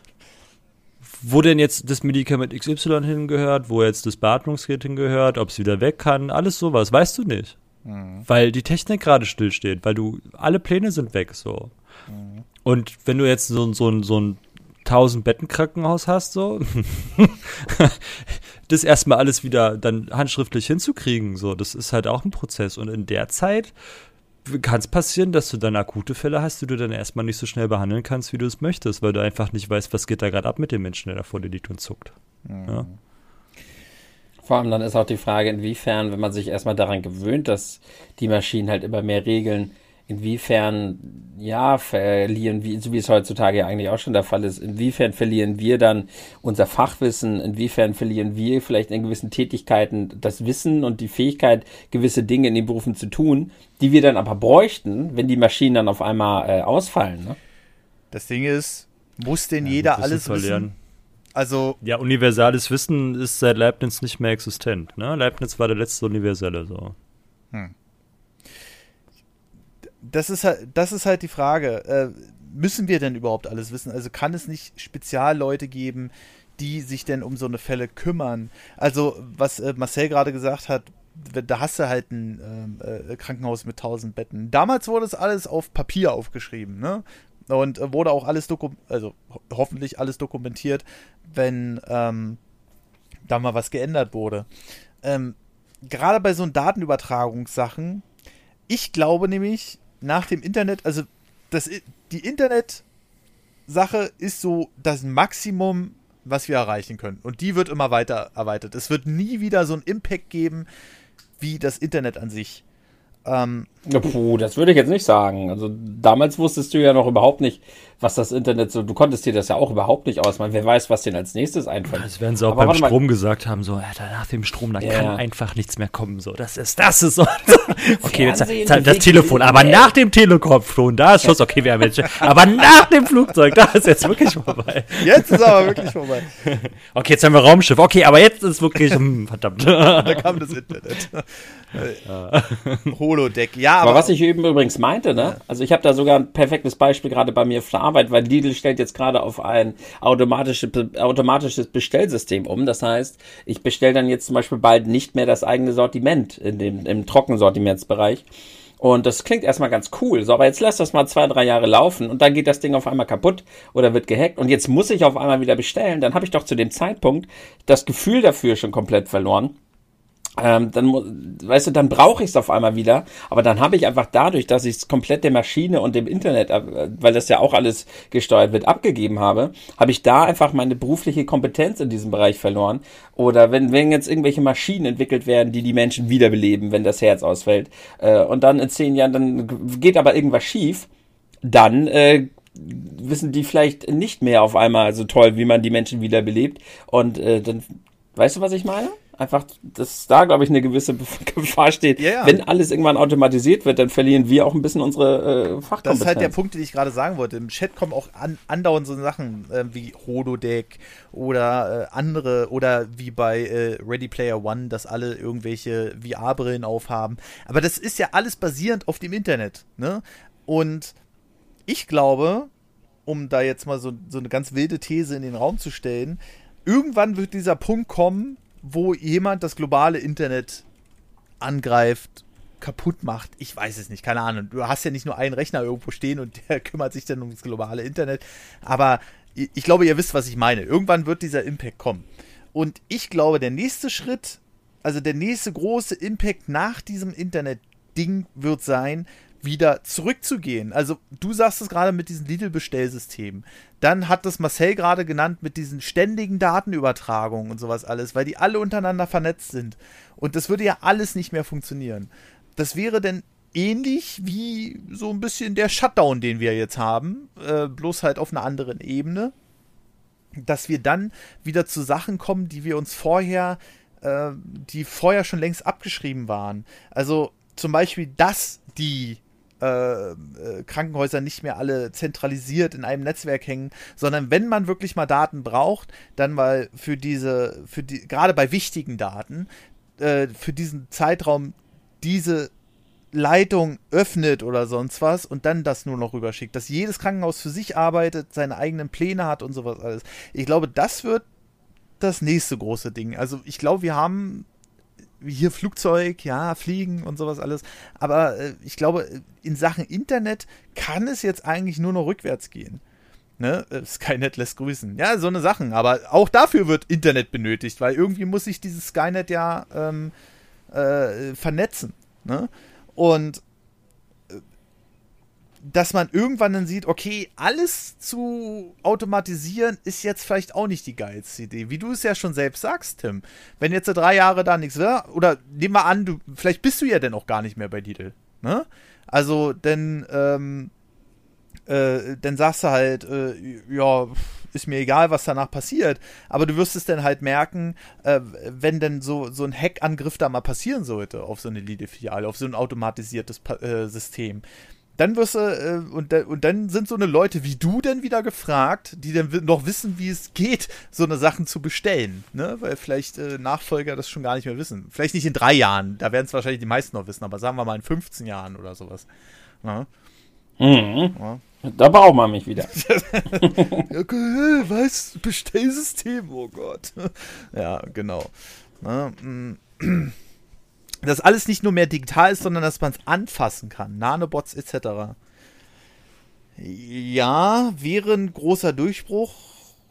wo denn jetzt das Medikament XY hingehört, wo jetzt das Beatmungsgerät hingehört, ob es wieder weg kann, alles sowas, weißt du nicht. Mhm. Weil die Technik gerade stillsteht, weil du, alle Pläne sind weg, so. Mhm. Und wenn du jetzt so, so, so ein 1000 Betten Krankenhaus hast, so, *laughs* das erstmal alles wieder dann handschriftlich hinzukriegen, so, das ist halt auch ein Prozess. Und in der Zeit kann es passieren, dass du dann akute Fälle hast, die du dann erstmal nicht so schnell behandeln kannst, wie du es möchtest, weil du einfach nicht weißt, was geht da gerade ab mit dem Menschen, der da vor dir liegt und zuckt. Mhm. Ja. Vor allem dann ist auch die Frage, inwiefern, wenn man sich erstmal daran gewöhnt, dass die Maschinen halt immer mehr regeln, inwiefern, ja, verlieren wir, so wie es heutzutage ja eigentlich auch schon der Fall ist, inwiefern verlieren wir dann unser Fachwissen, inwiefern verlieren wir vielleicht in gewissen Tätigkeiten das Wissen und die Fähigkeit, gewisse Dinge in den Berufen zu tun, die wir dann aber bräuchten, wenn die Maschinen dann auf einmal äh, ausfallen. Ne? Das Ding ist, muss denn ja, jeder alles wissen? Also. Ja, universales Wissen ist seit Leibniz nicht mehr existent. Ne? Leibniz war der letzte Universelle so. Hm das ist halt, das ist halt die Frage. Äh, müssen wir denn überhaupt alles wissen? Also kann es nicht Spezialleute geben, die sich denn um so eine Fälle kümmern? Also, was äh, Marcel gerade gesagt hat, da hast du halt ein ähm, äh, Krankenhaus mit 1000 Betten. Damals wurde es alles auf Papier aufgeschrieben, ne? Und äh, wurde auch alles dokumentiert, also ho hoffentlich alles dokumentiert, wenn ähm, da mal was geändert wurde. Ähm, gerade bei so Datenübertragungssachen, ich glaube nämlich, nach dem Internet, also das, die Internet-Sache ist so das Maximum, was wir erreichen können. Und die wird immer weiter erweitert. Es wird nie wieder so einen Impact geben wie das Internet an sich. Ähm, Puh, das würde ich jetzt nicht sagen. Also damals wusstest du ja noch überhaupt nicht, was das Internet so. Du konntest dir das ja auch überhaupt nicht ausmalen. Wer weiß, was denen als nächstes einfällt. Das werden sie auch Aber beim Strom mal. gesagt haben, so, ja, nach dem Strom, da ja. kann einfach nichts mehr kommen. So, das ist, das ist so. *laughs* okay, jetzt, jetzt das Telefon. Aber nach dem Telefon, da ist Schluss. Okay, wir haben jetzt. Aber nach dem Flugzeug, da ist jetzt wirklich vorbei. Jetzt ist aber wirklich vorbei. *laughs* okay, jetzt haben wir Raumschiff. Okay, aber jetzt ist wirklich, hm, verdammt. da kam das Internet. *laughs* Holodeck, ja. Aber, aber was ich eben übrigens meinte, ne? Also ich habe da sogar ein perfektes Beispiel gerade bei mir auf der Arbeit, weil Lidl stellt jetzt gerade auf ein automatisches, automatisches Bestellsystem um. Das heißt, ich bestelle dann jetzt zum Beispiel bald nicht mehr das eigene Sortiment in dem, im Trockensortimentsbereich. Und das klingt erstmal ganz cool. So, aber jetzt lass das mal zwei, drei Jahre laufen und dann geht das Ding auf einmal kaputt oder wird gehackt und jetzt muss ich auf einmal wieder bestellen. Dann habe ich doch zu dem Zeitpunkt das Gefühl dafür schon komplett verloren ähm, dann, weißt du, dann brauche ich es auf einmal wieder. Aber dann habe ich einfach dadurch, dass ich es komplett der Maschine und dem Internet, äh, weil das ja auch alles gesteuert wird, abgegeben habe, habe ich da einfach meine berufliche Kompetenz in diesem Bereich verloren. Oder wenn, wenn jetzt irgendwelche Maschinen entwickelt werden, die die Menschen wiederbeleben, wenn das Herz ausfällt, äh, und dann in zehn Jahren, dann geht aber irgendwas schief, dann äh, wissen die vielleicht nicht mehr auf einmal so toll, wie man die Menschen wiederbelebt. Und äh, dann, weißt du, was ich meine? Einfach, dass da, glaube ich, eine gewisse *laughs* Gefahr steht. Ja, ja. Wenn alles irgendwann automatisiert wird, dann verlieren wir auch ein bisschen unsere äh, Fachkompetenz. Das ist halt der Punkt, den ich gerade sagen wollte. Im Chat kommen auch an, andauernd so Sachen äh, wie Holodeck oder äh, andere oder wie bei äh, Ready Player One, dass alle irgendwelche VR-Brillen aufhaben. Aber das ist ja alles basierend auf dem Internet. Ne? Und ich glaube, um da jetzt mal so, so eine ganz wilde These in den Raum zu stellen, irgendwann wird dieser Punkt kommen, wo jemand das globale Internet angreift, kaputt macht. Ich weiß es nicht, keine Ahnung. Du hast ja nicht nur einen Rechner irgendwo stehen und *laughs* der kümmert sich dann um das globale Internet. Aber ich glaube, ihr wisst, was ich meine. Irgendwann wird dieser Impact kommen. Und ich glaube, der nächste Schritt, also der nächste große Impact nach diesem Internet-Ding wird sein, wieder zurückzugehen. Also du sagst es gerade mit diesen Lidl-Bestellsystemen. Dann hat das Marcel gerade genannt mit diesen ständigen Datenübertragungen und sowas alles, weil die alle untereinander vernetzt sind. Und das würde ja alles nicht mehr funktionieren. Das wäre denn ähnlich wie so ein bisschen der Shutdown, den wir jetzt haben, äh, bloß halt auf einer anderen Ebene, dass wir dann wieder zu Sachen kommen, die wir uns vorher, äh, die vorher schon längst abgeschrieben waren. Also zum Beispiel, dass die äh, äh, Krankenhäuser nicht mehr alle zentralisiert in einem Netzwerk hängen, sondern wenn man wirklich mal Daten braucht, dann mal für diese, für die, gerade bei wichtigen Daten, äh, für diesen Zeitraum diese Leitung öffnet oder sonst was und dann das nur noch rüberschickt, dass jedes Krankenhaus für sich arbeitet, seine eigenen Pläne hat und sowas alles. Ich glaube, das wird das nächste große Ding. Also ich glaube, wir haben hier Flugzeug, ja, Fliegen und sowas alles. Aber äh, ich glaube, in Sachen Internet kann es jetzt eigentlich nur noch rückwärts gehen. Ne? Äh, Skynet lässt grüßen. Ja, so eine Sachen. Aber auch dafür wird Internet benötigt, weil irgendwie muss sich dieses Skynet ja ähm, äh, vernetzen. Ne? Und dass man irgendwann dann sieht, okay, alles zu automatisieren ist jetzt vielleicht auch nicht die geilste Idee. Wie du es ja schon selbst sagst, Tim. Wenn jetzt drei Jahre da nichts wäre, oder nehmen wir an, du, vielleicht bist du ja dann auch gar nicht mehr bei Lidl. Ne? Also, denn, ähm, äh, dann sagst du halt, äh, ja, ist mir egal, was danach passiert. Aber du wirst es dann halt merken, äh, wenn denn so, so ein Hackangriff da mal passieren sollte auf so eine Lidl-Filiale, auf so ein automatisiertes pa äh, System dann wirst du, äh, und, und dann sind so eine Leute wie du dann wieder gefragt, die dann noch wissen, wie es geht, so eine Sachen zu bestellen. Ne? Weil vielleicht äh, Nachfolger das schon gar nicht mehr wissen. Vielleicht nicht in drei Jahren, da werden es wahrscheinlich die meisten noch wissen, aber sagen wir mal in 15 Jahren oder sowas. Ja. Mhm. Ja. Da braucht man mich wieder. *laughs* *laughs* okay, was? Bestellsystem, oh Gott. Ja, genau. Ja, mm *clears throat* dass alles nicht nur mehr digital ist, sondern dass man es anfassen kann. Nanobots etc. Ja, wäre ein großer Durchbruch.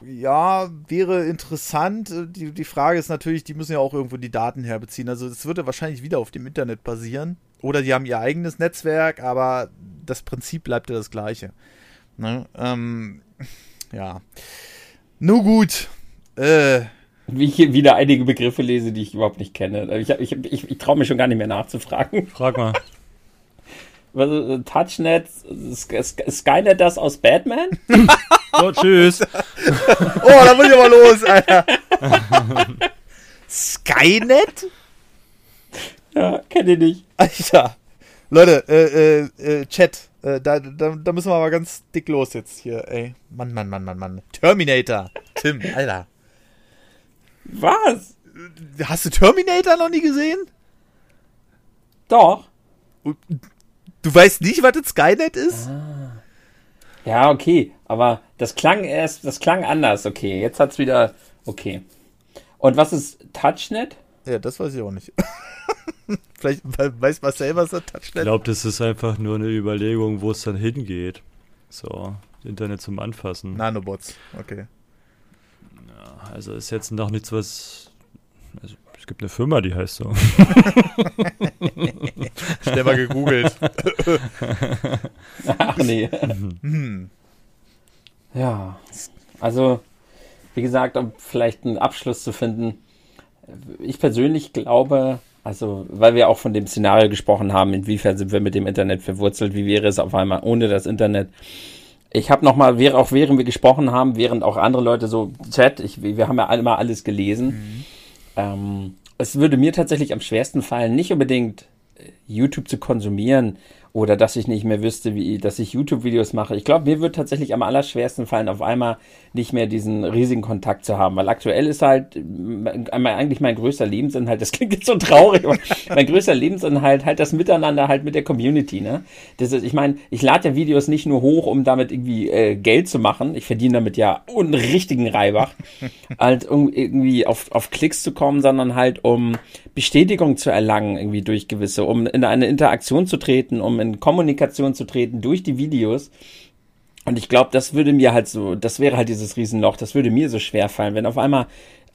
Ja, wäre interessant. Die, die Frage ist natürlich, die müssen ja auch irgendwo die Daten herbeziehen. Also es würde wahrscheinlich wieder auf dem Internet basieren. Oder die haben ihr eigenes Netzwerk, aber das Prinzip bleibt ja das gleiche. Ne? Ähm, ja. Nur gut. Äh, wie ich hier wieder einige Begriffe lese, die ich überhaupt nicht kenne. Ich, ich, ich, ich traue mich schon gar nicht mehr nachzufragen. Frag mal. *laughs* Also, Touchnet, Skynet das aus Batman? *laughs* so, tschüss. *laughs* oh, da muss ich aber los, Alter. Skynet? Ja, kenne ich nicht. Alter. Leute, äh, äh, äh, Chat, äh, da, da, da müssen wir aber ganz dick los jetzt hier, ey. Mann, Mann, Mann, Mann, Mann. Terminator. Tim, Alter. Was? Hast du Terminator noch nie gesehen? Doch. Du weißt nicht, was das Skynet ist? Ah. Ja, okay, aber das klang erst, das klang anders. Okay, jetzt hat's wieder. Okay. Und was ist Touchnet? Ja, das weiß ich auch nicht. *laughs* Vielleicht weiß Marcel, was das Touchnet ist. Ich glaube, das ist einfach nur eine Überlegung, wo es dann hingeht. So, Internet zum Anfassen. Nanobots, okay also ist jetzt noch nichts, was. Also es gibt eine Firma, die heißt so. *laughs* Schnell mal gegoogelt. Ach nee. Hm. Ja, also wie gesagt, um vielleicht einen Abschluss zu finden. Ich persönlich glaube, also weil wir auch von dem Szenario gesprochen haben, inwiefern sind wir mit dem Internet verwurzelt, wie wäre es auf einmal ohne das Internet ich habe nochmal, auch während wir gesprochen haben, während auch andere Leute so, Chat, ich, wir haben ja alle mal alles gelesen. Mhm. Ähm, es würde mir tatsächlich am schwersten fallen, nicht unbedingt äh, YouTube zu konsumieren, oder dass ich nicht mehr wüsste, wie, dass ich YouTube-Videos mache. Ich glaube, mir wird tatsächlich am allerschwersten fallen, auf einmal nicht mehr diesen riesigen Kontakt zu haben, weil aktuell ist halt eigentlich mein größter Lebensinhalt, *laughs* das klingt jetzt so traurig, aber mein größter Lebensinhalt halt das Miteinander halt mit der Community, ne? Das ist, ich meine, ich lade ja Videos nicht nur hoch, um damit irgendwie äh, Geld zu machen, ich verdiene damit ja einen richtigen Reibach, *laughs* halt um irgendwie auf, auf Klicks zu kommen, sondern halt um Bestätigung zu erlangen, irgendwie durch gewisse, um in eine Interaktion zu treten, um in Kommunikation zu treten durch die Videos. Und ich glaube, das würde mir halt so, das wäre halt dieses Riesenloch, das würde mir so schwer fallen, wenn auf einmal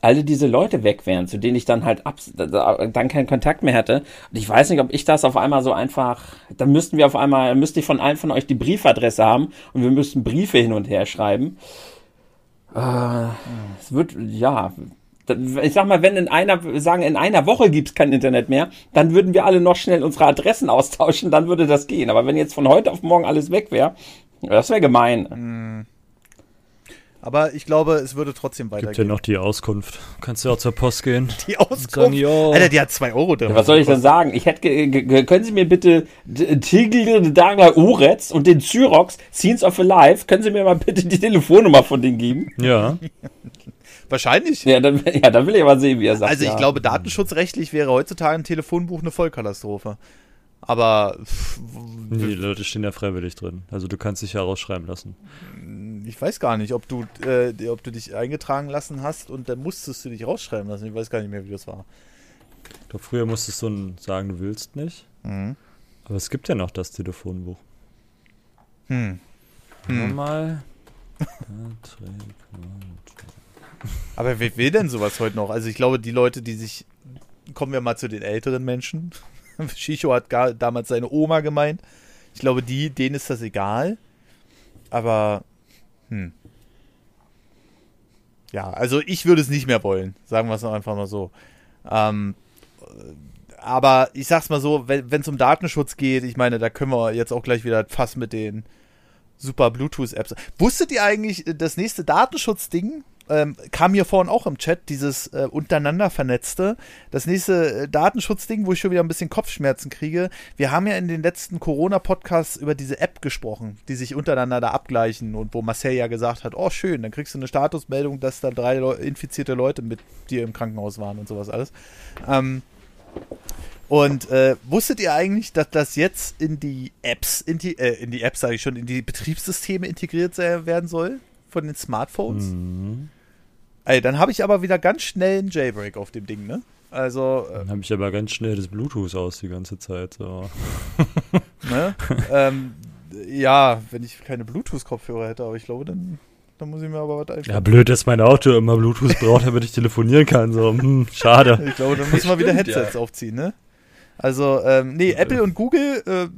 alle diese Leute weg wären, zu denen ich dann halt ab, dann keinen Kontakt mehr hätte. Und ich weiß nicht, ob ich das auf einmal so einfach, dann müssten wir auf einmal, müsste ich von allen von euch die Briefadresse haben und wir müssten Briefe hin und her schreiben. Äh, es wird, ja, ich sag mal, wenn in einer, sagen, in einer Woche gibt's kein Internet mehr, dann würden wir alle noch schnell unsere Adressen *laughs* austauschen, dann würde das gehen. Aber wenn jetzt von heute auf morgen alles weg wäre, das wäre gemein. Hm. Aber ich glaube, es würde trotzdem weitergehen. Gibt ja noch die Auskunft. Kannst du auch zur Post gehen. *laughs* Die Auskunft? Sagen, Alter, die hat zwei Euro drin. Ja, was soll ich denn sagen? Ich hätte, können Sie mir bitte Tigel Dagler Uretz und den Zyrox Scenes of Alive, können Sie mir mal bitte die Telefonnummer von denen geben? Ja. *laughs* Wahrscheinlich. Ja dann, *laughs* ja, dann will ich aber sehen, wie er sagt. Also ich ja. glaube, datenschutzrechtlich wäre heutzutage ein Telefonbuch eine Vollkatastrophe. Aber. Pff, nee, die Leute stehen ja freiwillig drin. Also du kannst dich ja rausschreiben lassen. Ich weiß gar nicht, ob du, äh, ob du dich eingetragen lassen hast und dann musstest du dich rausschreiben lassen. Ich weiß gar nicht mehr, wie das war. Ich glaube, früher musstest du sagen, du willst nicht. Mhm. Aber es gibt ja noch das Telefonbuch. Hm. Hm. Mal. *laughs* Aber wer will denn sowas heute noch? Also ich glaube, die Leute, die sich, kommen wir mal zu den älteren Menschen. *laughs* Shisho hat gar, damals seine Oma gemeint. Ich glaube, die, denen ist das egal. Aber, hm. Ja, also ich würde es nicht mehr wollen. Sagen wir es einfach mal so. Ähm, aber ich sag's mal so, wenn es um Datenschutz geht, ich meine, da können wir jetzt auch gleich wieder fast mit den super Bluetooth-Apps. Wusstet ihr eigentlich, das nächste Datenschutzding ähm, kam hier vorhin auch im Chat, dieses äh, untereinander vernetzte. Das nächste äh, Datenschutzding, wo ich schon wieder ein bisschen Kopfschmerzen kriege. Wir haben ja in den letzten Corona-Podcasts über diese App gesprochen, die sich untereinander da abgleichen und wo Marcel ja gesagt hat, oh schön, dann kriegst du eine Statusmeldung, dass da drei Le infizierte Leute mit dir im Krankenhaus waren und sowas alles. Ähm, und äh, wusstet ihr eigentlich, dass das jetzt in die Apps, in die, äh, in die Apps sage ich schon, in die Betriebssysteme integriert werden soll von den Smartphones? Mhm. Ey, dann habe ich aber wieder ganz schnell einen Jailbreak auf dem Ding, ne? Also. Äh, dann habe ich aber ganz schnell das Bluetooth aus die ganze Zeit. So. *laughs* ne? ähm, ja, wenn ich keine Bluetooth-Kopfhörer hätte, aber ich glaube, dann, dann muss ich mir aber was einfallen. Ja, blöd, dass mein Auto immer Bluetooth braucht, damit ich telefonieren kann. So, hm, schade. Ich glaube, dann müssen wir wieder Headsets ja. aufziehen, ne? Also, ähm, nee, Apple und Google, äh,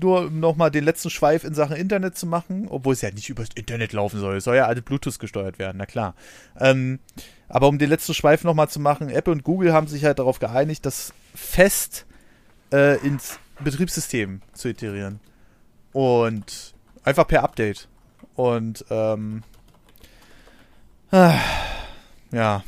nur um nochmal den letzten Schweif in Sachen Internet zu machen, obwohl es ja nicht übers Internet laufen soll. Es soll ja alles Bluetooth gesteuert werden, na klar. Ähm, aber um den letzten Schweif nochmal zu machen, Apple und Google haben sich halt darauf geeinigt, das fest äh, ins Betriebssystem zu iterieren. Und einfach per Update. Und, ähm, äh, ja,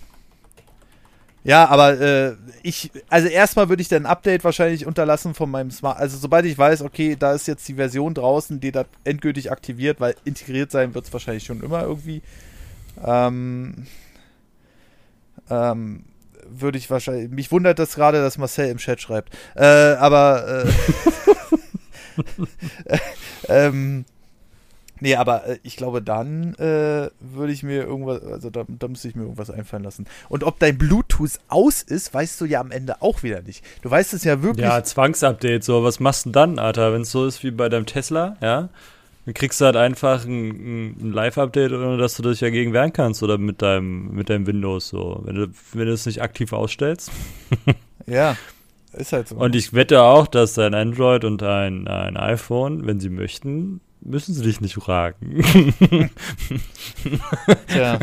ja, aber äh, ich, also erstmal würde ich dann ein Update wahrscheinlich unterlassen von meinem Smart. Also sobald ich weiß, okay, da ist jetzt die Version draußen, die das endgültig aktiviert, weil integriert sein wird es wahrscheinlich schon immer irgendwie. Ähm, ähm, würde ich wahrscheinlich. Mich wundert das gerade, dass Marcel im Chat schreibt. Äh, aber äh, *laughs* *laughs* ähm, Nee, aber äh, ich glaube, dann äh, würde ich mir irgendwas, also da, da müsste ich mir irgendwas einfallen lassen. Und ob dein Bluetooth aus ist, weißt du ja am Ende auch wieder nicht. Du weißt es ja wirklich. Ja, Zwangsupdate, so, was machst du denn dann, Alter, wenn es so ist wie bei deinem Tesla, ja? Dann kriegst du halt einfach ein, ein Live-Update, ohne dass du dich dagegen wehren kannst oder mit deinem, mit deinem Windows, so. Wenn du, wenn du es nicht aktiv ausstellst. *laughs* ja. Ist halt so. Und ich wette auch, dass dein Android und ein, ein iPhone, wenn sie möchten, müssen sie dich nicht fragen. ja.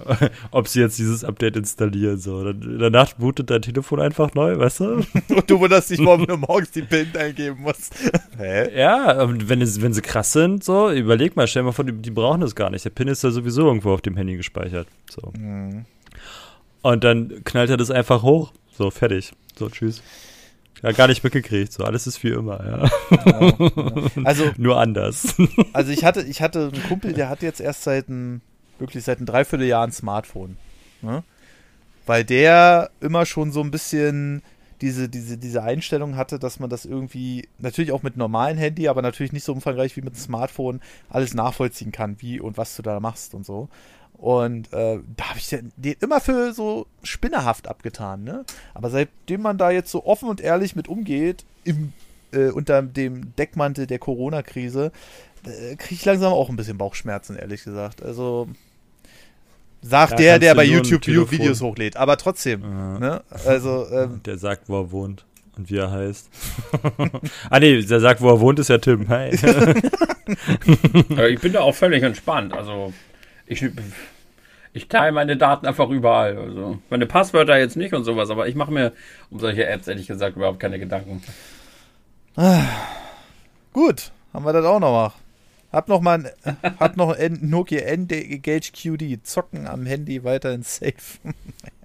*laughs* Ob sie jetzt dieses Update installieren. So. Danach bootet dein Telefon einfach neu, weißt du? Und du wunderst dich, warum du morgens die PIN eingeben musst. *laughs* Hä? Ja, wenn, es, wenn sie krass sind, so, überleg mal, stell dir mal vor, die, die, brauchen das gar nicht. Der PIN ist ja sowieso irgendwo auf dem Handy gespeichert. So. Mhm. Und dann knallt er das einfach hoch. So, fertig. So, tschüss. Ja, gar nicht mitgekriegt. So, alles ist wie immer, ja. ja, ja. Also, *laughs* Nur anders. Also ich hatte, ich hatte einen Kumpel, der hat jetzt erst seit ein, wirklich seit ein Dreivierteljahr ein Smartphone. Ne? Weil der immer schon so ein bisschen diese, diese, diese Einstellung hatte, dass man das irgendwie, natürlich auch mit normalen Handy, aber natürlich nicht so umfangreich wie mit Smartphone, alles nachvollziehen kann, wie und was du da machst und so. Und äh, da habe ich den, immer für so spinnerhaft abgetan, ne? Aber seitdem man da jetzt so offen und ehrlich mit umgeht, im, äh, unter dem Deckmantel der Corona-Krise, äh, kriege ich langsam auch ein bisschen Bauchschmerzen, ehrlich gesagt. Also sagt ja, der, der bei YouTube Videos hochlädt, aber trotzdem. Ja. Ne? Also ähm, *laughs* der sagt, wo er wohnt und wie er heißt. *laughs* ah nee, der sagt, wo er wohnt, ist ja Tim. Hi. *laughs* ich bin da auch völlig entspannt. Also ich, ich teile meine Daten einfach überall. Also meine Passwörter jetzt nicht und sowas, aber ich mache mir um solche Apps ehrlich gesagt überhaupt keine Gedanken. Ah, gut, haben wir das auch noch. Hab noch mal ein, hat noch ein Nokia N-Gage QD. Zocken am Handy weiterhin safe. *laughs*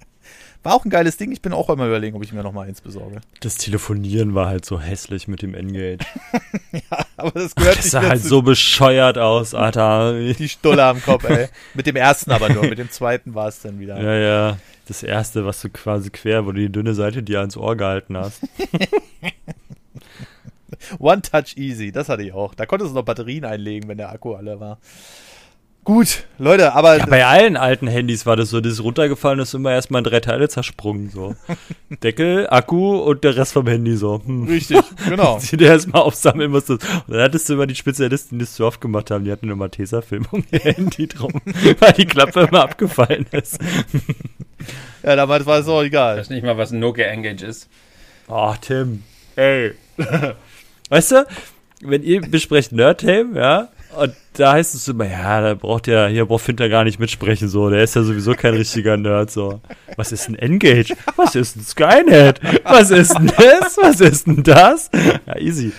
War auch ein geiles Ding. Ich bin auch immer überlegen, ob ich mir noch mal eins besorge. Das Telefonieren war halt so hässlich mit dem N-Gage. *laughs* ja, aber das gehört das nicht sah halt so bescheuert aus, Alter. Die Stulle am Kopf, ey. *laughs* Mit dem ersten aber nur. Mit dem zweiten war es dann wieder. Ja, ja. Das erste, was du quasi quer, wo du die dünne Seite dir ans Ohr gehalten hast. *laughs* One Touch Easy, das hatte ich auch. Da konntest du noch Batterien einlegen, wenn der Akku alle war. Gut, Leute, aber. Ja, bei allen alten Handys war das so, das ist runtergefallen, ist immer erstmal in drei Teile zersprungen. So. *laughs* Deckel, Akku und der Rest vom Handy so. Hm. Richtig, genau. *laughs* Die erstmal aufsammeln musst. Und dann hattest du immer die Spezialisten, die das so oft gemacht haben, die hatten immer Tesafilm um ihr Handy drum, *laughs* weil die Klappe immer abgefallen ist. ja, damals war es auch egal. Ich weiß nicht mal, was ein Nokia Engage ist. Oh, Tim. Ey. weißt du, wenn ihr besprecht Nerdtame, ja, und da heißt es immer, ja, da braucht ja, hier braucht Finter gar nicht mitsprechen, so, der ist ja sowieso kein richtiger Nerd, so. Was ist ein Engage? Was ist ein Skynet? Was ist denn das? Was ist denn das? Ja, easy.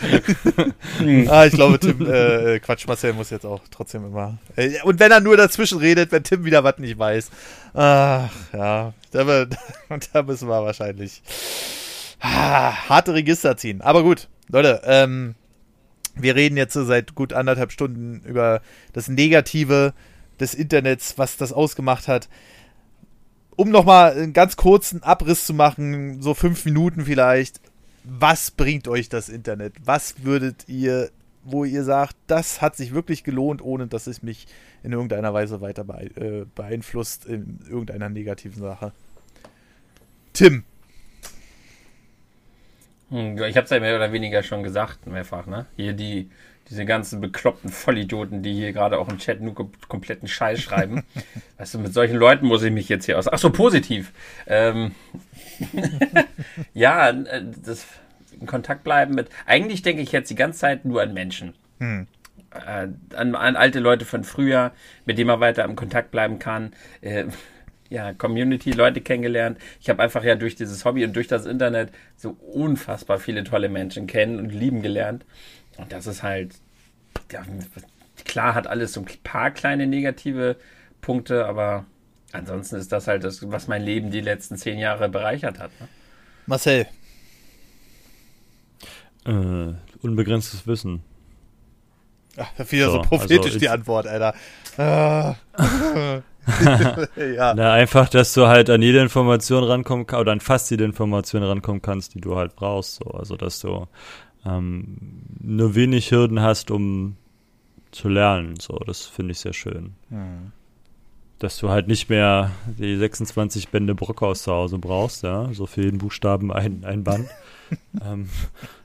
ah, ich glaube, Tim, äh, Quatsch, Marcel muss jetzt auch trotzdem immer. Äh, und wenn er nur dazwischen redet, wenn Tim wieder was nicht weiß. Ach, ja, da, *laughs* da müssen wir wahrscheinlich ah, harte Register ziehen. Aber gut, Leute, ähm, wir reden jetzt seit gut anderthalb Stunden über das Negative des Internets, was das ausgemacht hat. Um nochmal einen ganz kurzen Abriss zu machen, so fünf Minuten vielleicht. Was bringt euch das Internet? Was würdet ihr, wo ihr sagt, das hat sich wirklich gelohnt, ohne dass es mich in irgendeiner Weise weiter äh, beeinflusst in irgendeiner negativen Sache? Tim. Hm, ich habe es ja mehr oder weniger schon gesagt, mehrfach, ne? Hier die, diese ganzen bekloppten Vollidioten, die hier gerade auch im Chat nur kompletten Scheiß *laughs* schreiben. weißt du, mit solchen Leuten muss ich mich jetzt hier aus. Ach so, positiv. Ähm *laughs* ja, äh, das in Kontakt bleiben mit. Eigentlich denke ich jetzt die ganze Zeit nur an Menschen. Hm. Äh, an, an, alte Leute von früher, mit denen man weiter im Kontakt bleiben kann. Äh, ja, Community, Leute kennengelernt. Ich habe einfach ja durch dieses Hobby und durch das Internet so unfassbar viele tolle Menschen kennen und lieben gelernt. Und das ist halt, ja, klar hat alles so ein paar kleine negative Punkte, aber ansonsten ist das halt das, was mein Leben die letzten zehn Jahre bereichert hat. Ne? Marcel. Äh, unbegrenztes Wissen. Ach, wieder so, so prophetisch also die Antwort, Alter. Ah. *laughs* *laughs* ja. Na, einfach, dass du halt an jede Information rankommen kannst, oder an fast jede Information rankommen kannst, die du halt brauchst. So. Also, dass du ähm, nur wenig Hürden hast, um zu lernen. So, das finde ich sehr schön. Hm. Dass du halt nicht mehr die 26 Bände Brockhaus zu Hause brauchst, ja, so für jeden Buchstaben ein, ein Band. *laughs* ähm,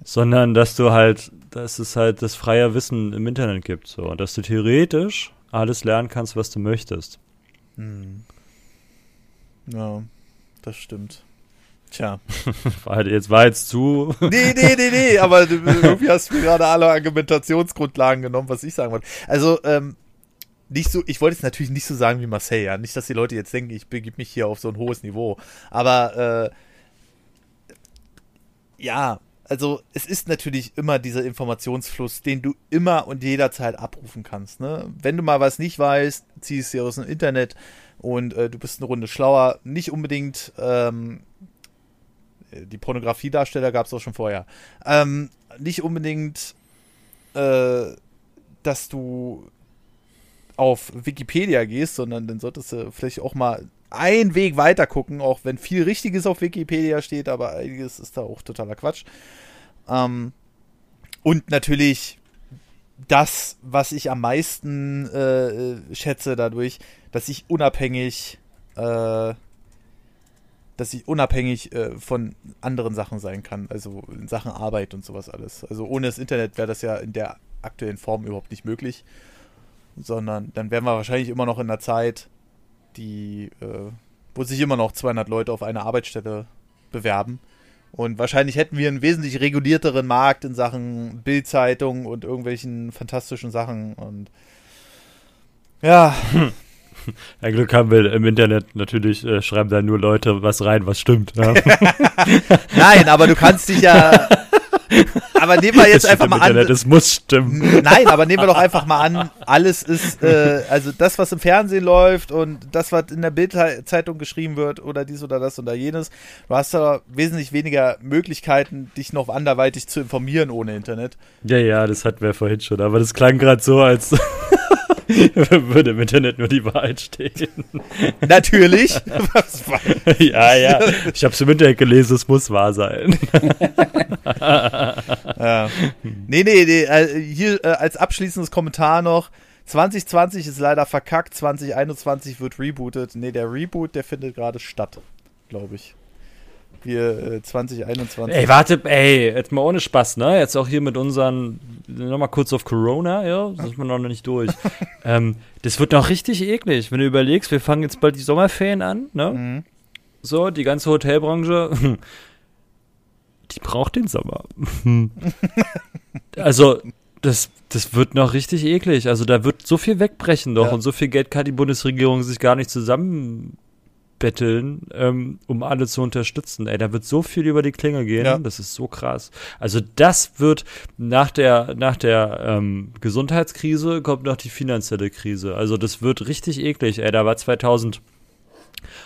sondern dass du halt, dass es halt das freie Wissen im Internet gibt, so, und dass du theoretisch alles lernen kannst, was du möchtest. Hm. Ja, das stimmt. Tja. *laughs* jetzt war jetzt zu. Nee, nee, nee, nee, aber irgendwie hast du mir gerade alle Argumentationsgrundlagen genommen, was ich sagen wollte. Also, ähm, nicht so, ich wollte es natürlich nicht so sagen wie Marcel, ja. Nicht, dass die Leute jetzt denken, ich begib mich hier auf so ein hohes Niveau. Aber, äh, ja, also es ist natürlich immer dieser Informationsfluss, den du immer und jederzeit abrufen kannst. Ne? Wenn du mal was nicht weißt, ziehst du aus dem Internet und äh, du bist eine Runde schlauer. Nicht unbedingt ähm, die Pornografiedarsteller gab es auch schon vorher. Ähm, nicht unbedingt, äh, dass du auf Wikipedia gehst, sondern dann solltest du vielleicht auch mal einen Weg weiter gucken, auch wenn viel Richtiges auf Wikipedia steht, aber einiges ist da auch totaler Quatsch. Ähm, und natürlich das, was ich am meisten äh, schätze dadurch, dass ich unabhängig, äh, dass ich unabhängig äh, von anderen Sachen sein kann, also in Sachen Arbeit und sowas alles. Also ohne das Internet wäre das ja in der aktuellen Form überhaupt nicht möglich, sondern dann wären wir wahrscheinlich immer noch in einer Zeit, die, äh, wo sich immer noch 200 Leute auf eine Arbeitsstelle bewerben. Und wahrscheinlich hätten wir einen wesentlich regulierteren Markt in Sachen Bildzeitung und irgendwelchen fantastischen Sachen. Und ja. *laughs* Ein Glück haben wir im Internet natürlich, äh, schreiben da nur Leute was rein, was stimmt. Ja. *laughs* Nein, aber du kannst dich ja *laughs* aber nehmen wir *laughs* jetzt einfach mal an. Es muss stimmen. Nein, aber nehmen wir doch einfach mal an, alles ist, *laughs* äh, also das, was im Fernsehen läuft und das, was in der Bildzeitung geschrieben wird oder dies oder das oder jenes. Du hast da wesentlich weniger Möglichkeiten, dich noch anderweitig zu informieren ohne Internet. Ja, ja, das hatten wir vorhin schon, aber das klang gerade so, als *laughs* würde im Internet nur die Wahrheit stehen. *laughs* Natürlich. *laughs* ja, ja. Ich habe es im Internet gelesen, es muss wahr sein. ja. Nee, nee, nee. Äh, hier äh, als abschließendes Kommentar noch 2020 ist leider verkackt, 2021 wird rebootet. Nee, der Reboot, der findet gerade statt, glaube ich. Wir äh, 2021. Ey, warte, ey, jetzt mal ohne Spaß, ne? Jetzt auch hier mit unseren, nochmal kurz auf Corona, ja, das ist man noch nicht durch. *laughs* ähm, das wird noch richtig eklig, wenn du überlegst, wir fangen jetzt bald die Sommerferien an, ne? Mhm. So, die ganze Hotelbranche, *laughs* die braucht den Sommer. *laughs* also, das, das wird noch richtig eklig. Also, da wird so viel wegbrechen doch Ja. und so viel Geld kann die Bundesregierung sich gar nicht zusammenbetteln, ähm, um alle zu unterstützen. Ey, da wird so viel über die Klinge gehen. Ja. Das ist so krass. Also, das wird nach der, nach der ähm, Gesundheitskrise kommt noch die finanzielle Krise. Also, das wird richtig eklig. Ey, da war 2000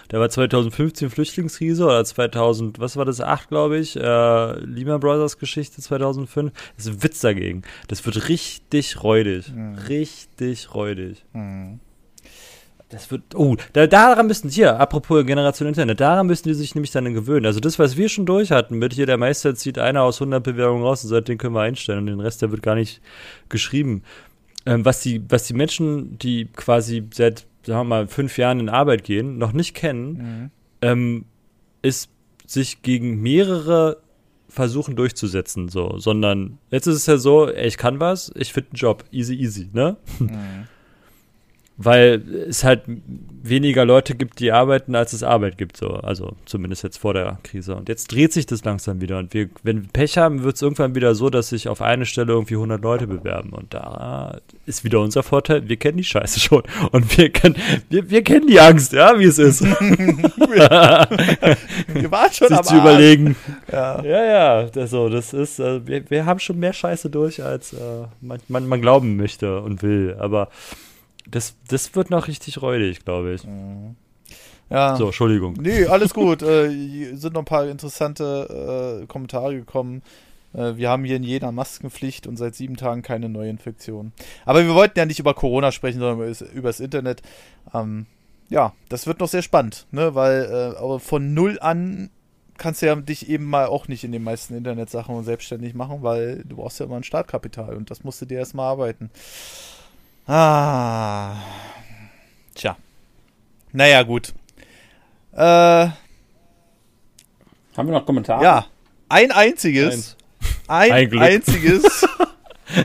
da war 2015 Flüchtlingskrise oder 2000, was war das, 8, glaube ich, äh, Lehman Brothers Geschichte 2005. Das ist ein Witz dagegen. Das wird richtig räudig. Richtig räudig. Mhm. Das wird, oh, da, daran müssten, hier, apropos Generation Internet, daran müssen die sich nämlich dann gewöhnen. Also das, was wir schon durch hatten, mit hier der Meister zieht einer aus 100 Bewerbungen raus und seitdem können wir einstellen und den Rest, der wird gar nicht geschrieben. Ähm, was die, was die Menschen, die quasi seit, sagen wir mal, fünf Jahren in Arbeit gehen, noch nicht kennen, Mhm. ähm, ist sich gegen mehrere versuchen durchzusetzen, so, sondern jetzt ist es ja so, ey, ich kann was, ich finde einen Job, easy, easy, ne? Mhm. Weil es halt weniger Leute gibt, die arbeiten, als es Arbeit gibt, so, also zumindest jetzt vor der Krise. Und jetzt dreht sich das langsam wieder und wir, wenn wir Pech haben, wird es irgendwann wieder so, dass sich auf eine Stelle irgendwie 100 Leute bewerben und da ist wieder unser Vorteil, wir kennen die Scheiße schon und wir kennen, wir, wir kennen die Angst, ja, wie es ist. *laughs* Wir waren schon sich am zu Arsch. überlegen. Ja. Ja, ja, das, so, das ist, äh, wir, wir haben schon mehr Scheiße durch, als äh, man, man, man glauben möchte und will. Aber das, das wird noch richtig räudig, glaube ich. ja. So, Entschuldigung. Nee, alles gut. äh, sind noch ein paar interessante äh, Kommentare gekommen. Äh, wir haben hier in Jena Maskenpflicht und seit sieben Tagen keine Neuinfektion. Aber wir wollten ja nicht über Corona sprechen, sondern über das, über das Internet. Ähm, ja, das wird noch sehr spannend, ne? Weil äh, aber von null an kannst du ja dich eben mal auch nicht in den meisten Internetsachen selbstständig machen, weil du brauchst ja immer ein Startkapital und das musst du dir erstmal arbeiten. Ah. Tja. Naja, gut. Äh, Haben wir noch Kommentare? ja, ein einziges. Ein, Ein Glück. einziges.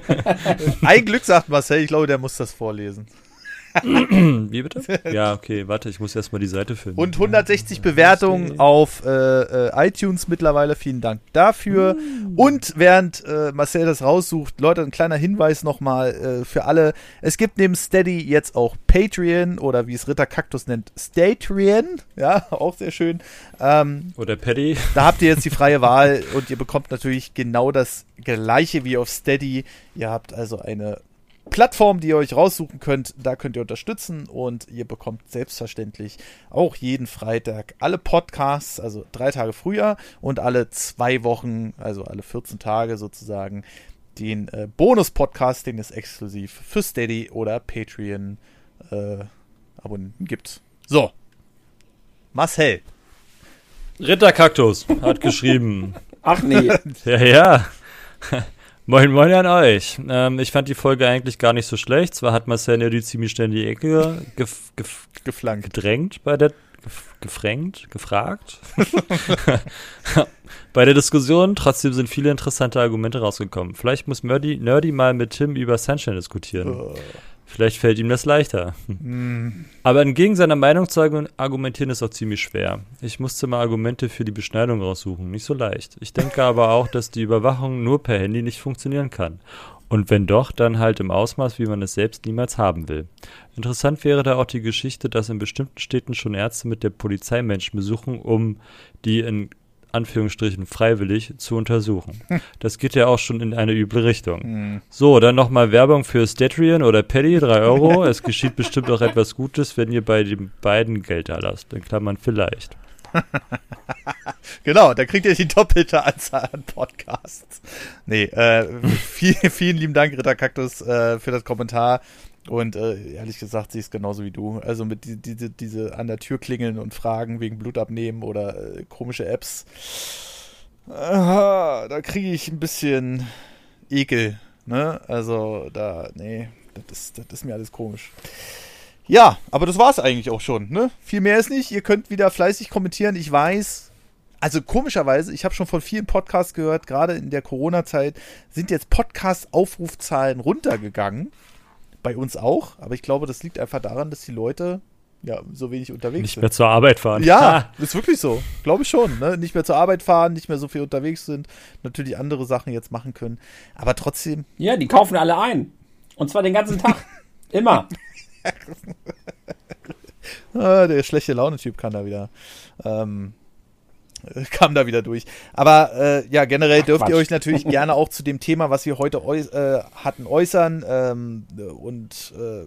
*laughs* ein Glück, sagt Marcel. Ich glaube, der muss das vorlesen. *laughs* Wie bitte? *laughs* Ja, okay, warte, ich muss erstmal die Seite finden. Und 160 Bewertungen auf äh, äh, iTunes mittlerweile. Vielen Dank dafür. Und während äh, Marcel das raussucht, Leute, ein kleiner Hinweis nochmal äh, für alle. Es gibt neben Steady jetzt auch Patreon oder wie es Ritter Kaktus nennt, Statrian. Ja, *laughs* auch sehr schön. Ähm, Oder Paddy. Da habt ihr jetzt die freie Wahl und ihr bekommt natürlich genau das gleiche wie auf Steady. Ihr habt also eine Plattform, die ihr euch raussuchen könnt. Da könnt ihr unterstützen und ihr bekommt selbstverständlich auch jeden Freitag alle Podcasts, also drei Tage früher und alle zwei Wochen, also alle 14 Tage sozusagen, den äh, Bonus-Podcast, den es exklusiv für Steady oder Patreon äh, Abonnenten gibt. So. Marcel. Ritter Kaktus hat geschrieben. Ach nee. *laughs* Ja, ja. *laughs* Moin, moin an euch. Ähm, ich fand die Folge eigentlich gar nicht so schlecht. Zwar hat Marcel die ziemlich schnell in die Ecke gef gef Geflankt. gedrängt bei der gef gefrängt, gefragt. *laughs* bei der Diskussion, trotzdem sind viele interessante Argumente rausgekommen. Vielleicht muss Nerdy, Nerdy mal mit Tim über Sunshine diskutieren. Oh. Vielleicht fällt ihm das leichter. Hm. Aber entgegen seiner Meinung zu argu- argumentieren ist auch ziemlich schwer. Ich musste mal Argumente für die Beschneidung raussuchen. Nicht so leicht. Ich denke aber auch, dass die Überwachung nur per Handy nicht funktionieren kann. Und wenn doch, dann halt im Ausmaß, wie man es selbst niemals haben will. Interessant wäre da auch die Geschichte, dass in bestimmten Städten schon Ärzte mit der Polizei Menschen besuchen, um die in Anführungsstrichen freiwillig zu untersuchen. Das geht ja auch schon in eine üble Richtung. Hm. So, dann nochmal Werbung für Statrian oder Paddy, 3 Euro. *laughs* es geschieht bestimmt auch etwas Gutes, wenn ihr bei den beiden Geld erlasst. In Klammern vielleicht. *laughs* Genau, da kriegt ihr die doppelte Anzahl an Podcasts. Nee, äh, *laughs* viel, vielen lieben Dank, Ritter Kaktus, äh, für das Kommentar. Und äh, ehrlich gesagt, sie ist genauso wie du. Also mit die, diese, diese an der Tür klingeln und fragen wegen Blutabnehmen oder äh, komische Apps. Aha, da kriege ich ein bisschen Ekel. Ne? Also da, nee, Das ist, das ist mir alles komisch. Ja, aber das war's eigentlich auch schon. Ne? Viel mehr ist nicht. Ihr könnt wieder fleißig kommentieren. Ich weiß, also komischerweise, ich habe schon von vielen Podcasts gehört, gerade in der Corona-Zeit sind jetzt Podcast-Aufrufzahlen runtergegangen. Bei uns auch. Aber ich glaube, das liegt einfach daran, dass die Leute ja, so wenig unterwegs Nicht sind. mehr zur Arbeit fahren. Ja, ist wirklich so. Glaube ich schon. Ne? Nicht mehr zur Arbeit fahren, nicht mehr so viel unterwegs sind, natürlich andere Sachen jetzt machen können. Aber trotzdem, Ja, die kaufen alle ein. Und zwar den ganzen Tag. *laughs* Immer. ah, der schlechte Laune-Typ kann da wieder. Ähm, äh, *laughs* kam da wieder durch. Aber äh, ja, generell Ach, dürft ihr Quatsch. euch natürlich *laughs* gerne auch zu dem Thema, was wir heute äu äh, hatten, äußern. Ähm, und äh,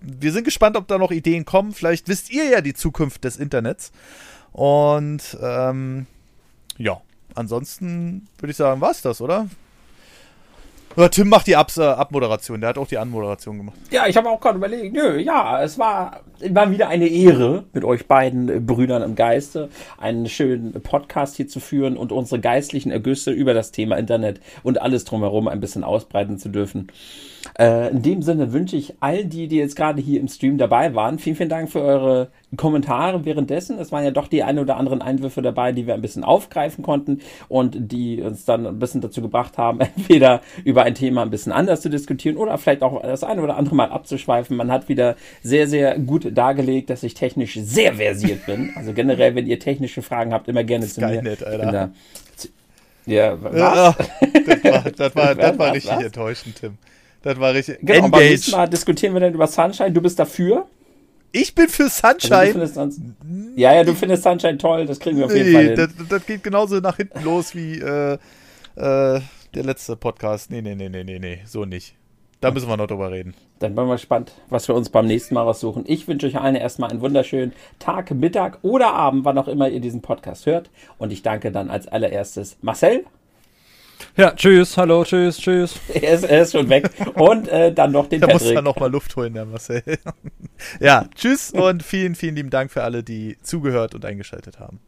wir sind gespannt, ob da noch Ideen kommen. Vielleicht wisst ihr ja die Zukunft des Internets. Und ähm, ja, ansonsten würde ich sagen, war's das, oder? Ja, Tim macht die Abs äh, Abmoderation, der hat auch die Anmoderation gemacht. Ja, ich habe auch gerade überlegt, nö, ja, es war, war wieder eine Ehre, mit euch beiden äh, Brüdern im Geiste einen schönen Podcast hier zu führen und unsere geistlichen Ergüsse über das Thema Internet und alles drumherum ein bisschen ausbreiten zu dürfen. Äh, in dem Sinne wünsche ich all die, die jetzt gerade hier im Stream dabei waren, vielen, vielen Dank für eure Kommentare währenddessen. Es waren ja doch die ein oder anderen Einwürfe dabei, die wir ein bisschen aufgreifen konnten und die uns dann ein bisschen dazu gebracht haben, *laughs* entweder über ein Thema ein bisschen anders zu diskutieren oder vielleicht auch das eine oder andere Mal abzuschweifen. Man hat wieder sehr, sehr gut dargelegt, dass ich technisch sehr versiert bin. Also generell, wenn ihr technische Fragen habt, immer gerne zu mir. Skynet, Alter. Ja, was? Ja, das war, das war, *laughs* das war richtig was? enttäuschend, Tim. Das war richtig. Genau, beim nächsten Engage. Mal diskutieren wir dann über Sunshine. Du bist dafür? Ich bin für Also Sunshine. findest uns, ja, ja, du findest Sunshine toll. Das kriegen wir auf jeden Fall Nee, hin. das, das geht genauso nach hinten los wie äh, äh, der letzte Podcast. Nee, nee, nee, nee, nee, nee, so nicht. Da müssen wir noch drüber reden. Dann bin ich mal gespannt, was wir uns beim nächsten Mal raussuchen. Ich wünsche euch allen erstmal einen wunderschönen Tag, Mittag oder Abend, wann auch immer ihr diesen Podcast hört. Und ich danke dann als allererstes Marcel. Ja, tschüss, hallo, tschüss, tschüss. *laughs* Er ist, er ist schon weg. Und äh, dann noch den Da muss Patrick. dann noch mal Luft holen, der Marcel. *laughs* ja, tschüss und vielen, vielen lieben Dank für alle, die zugehört und eingeschaltet haben.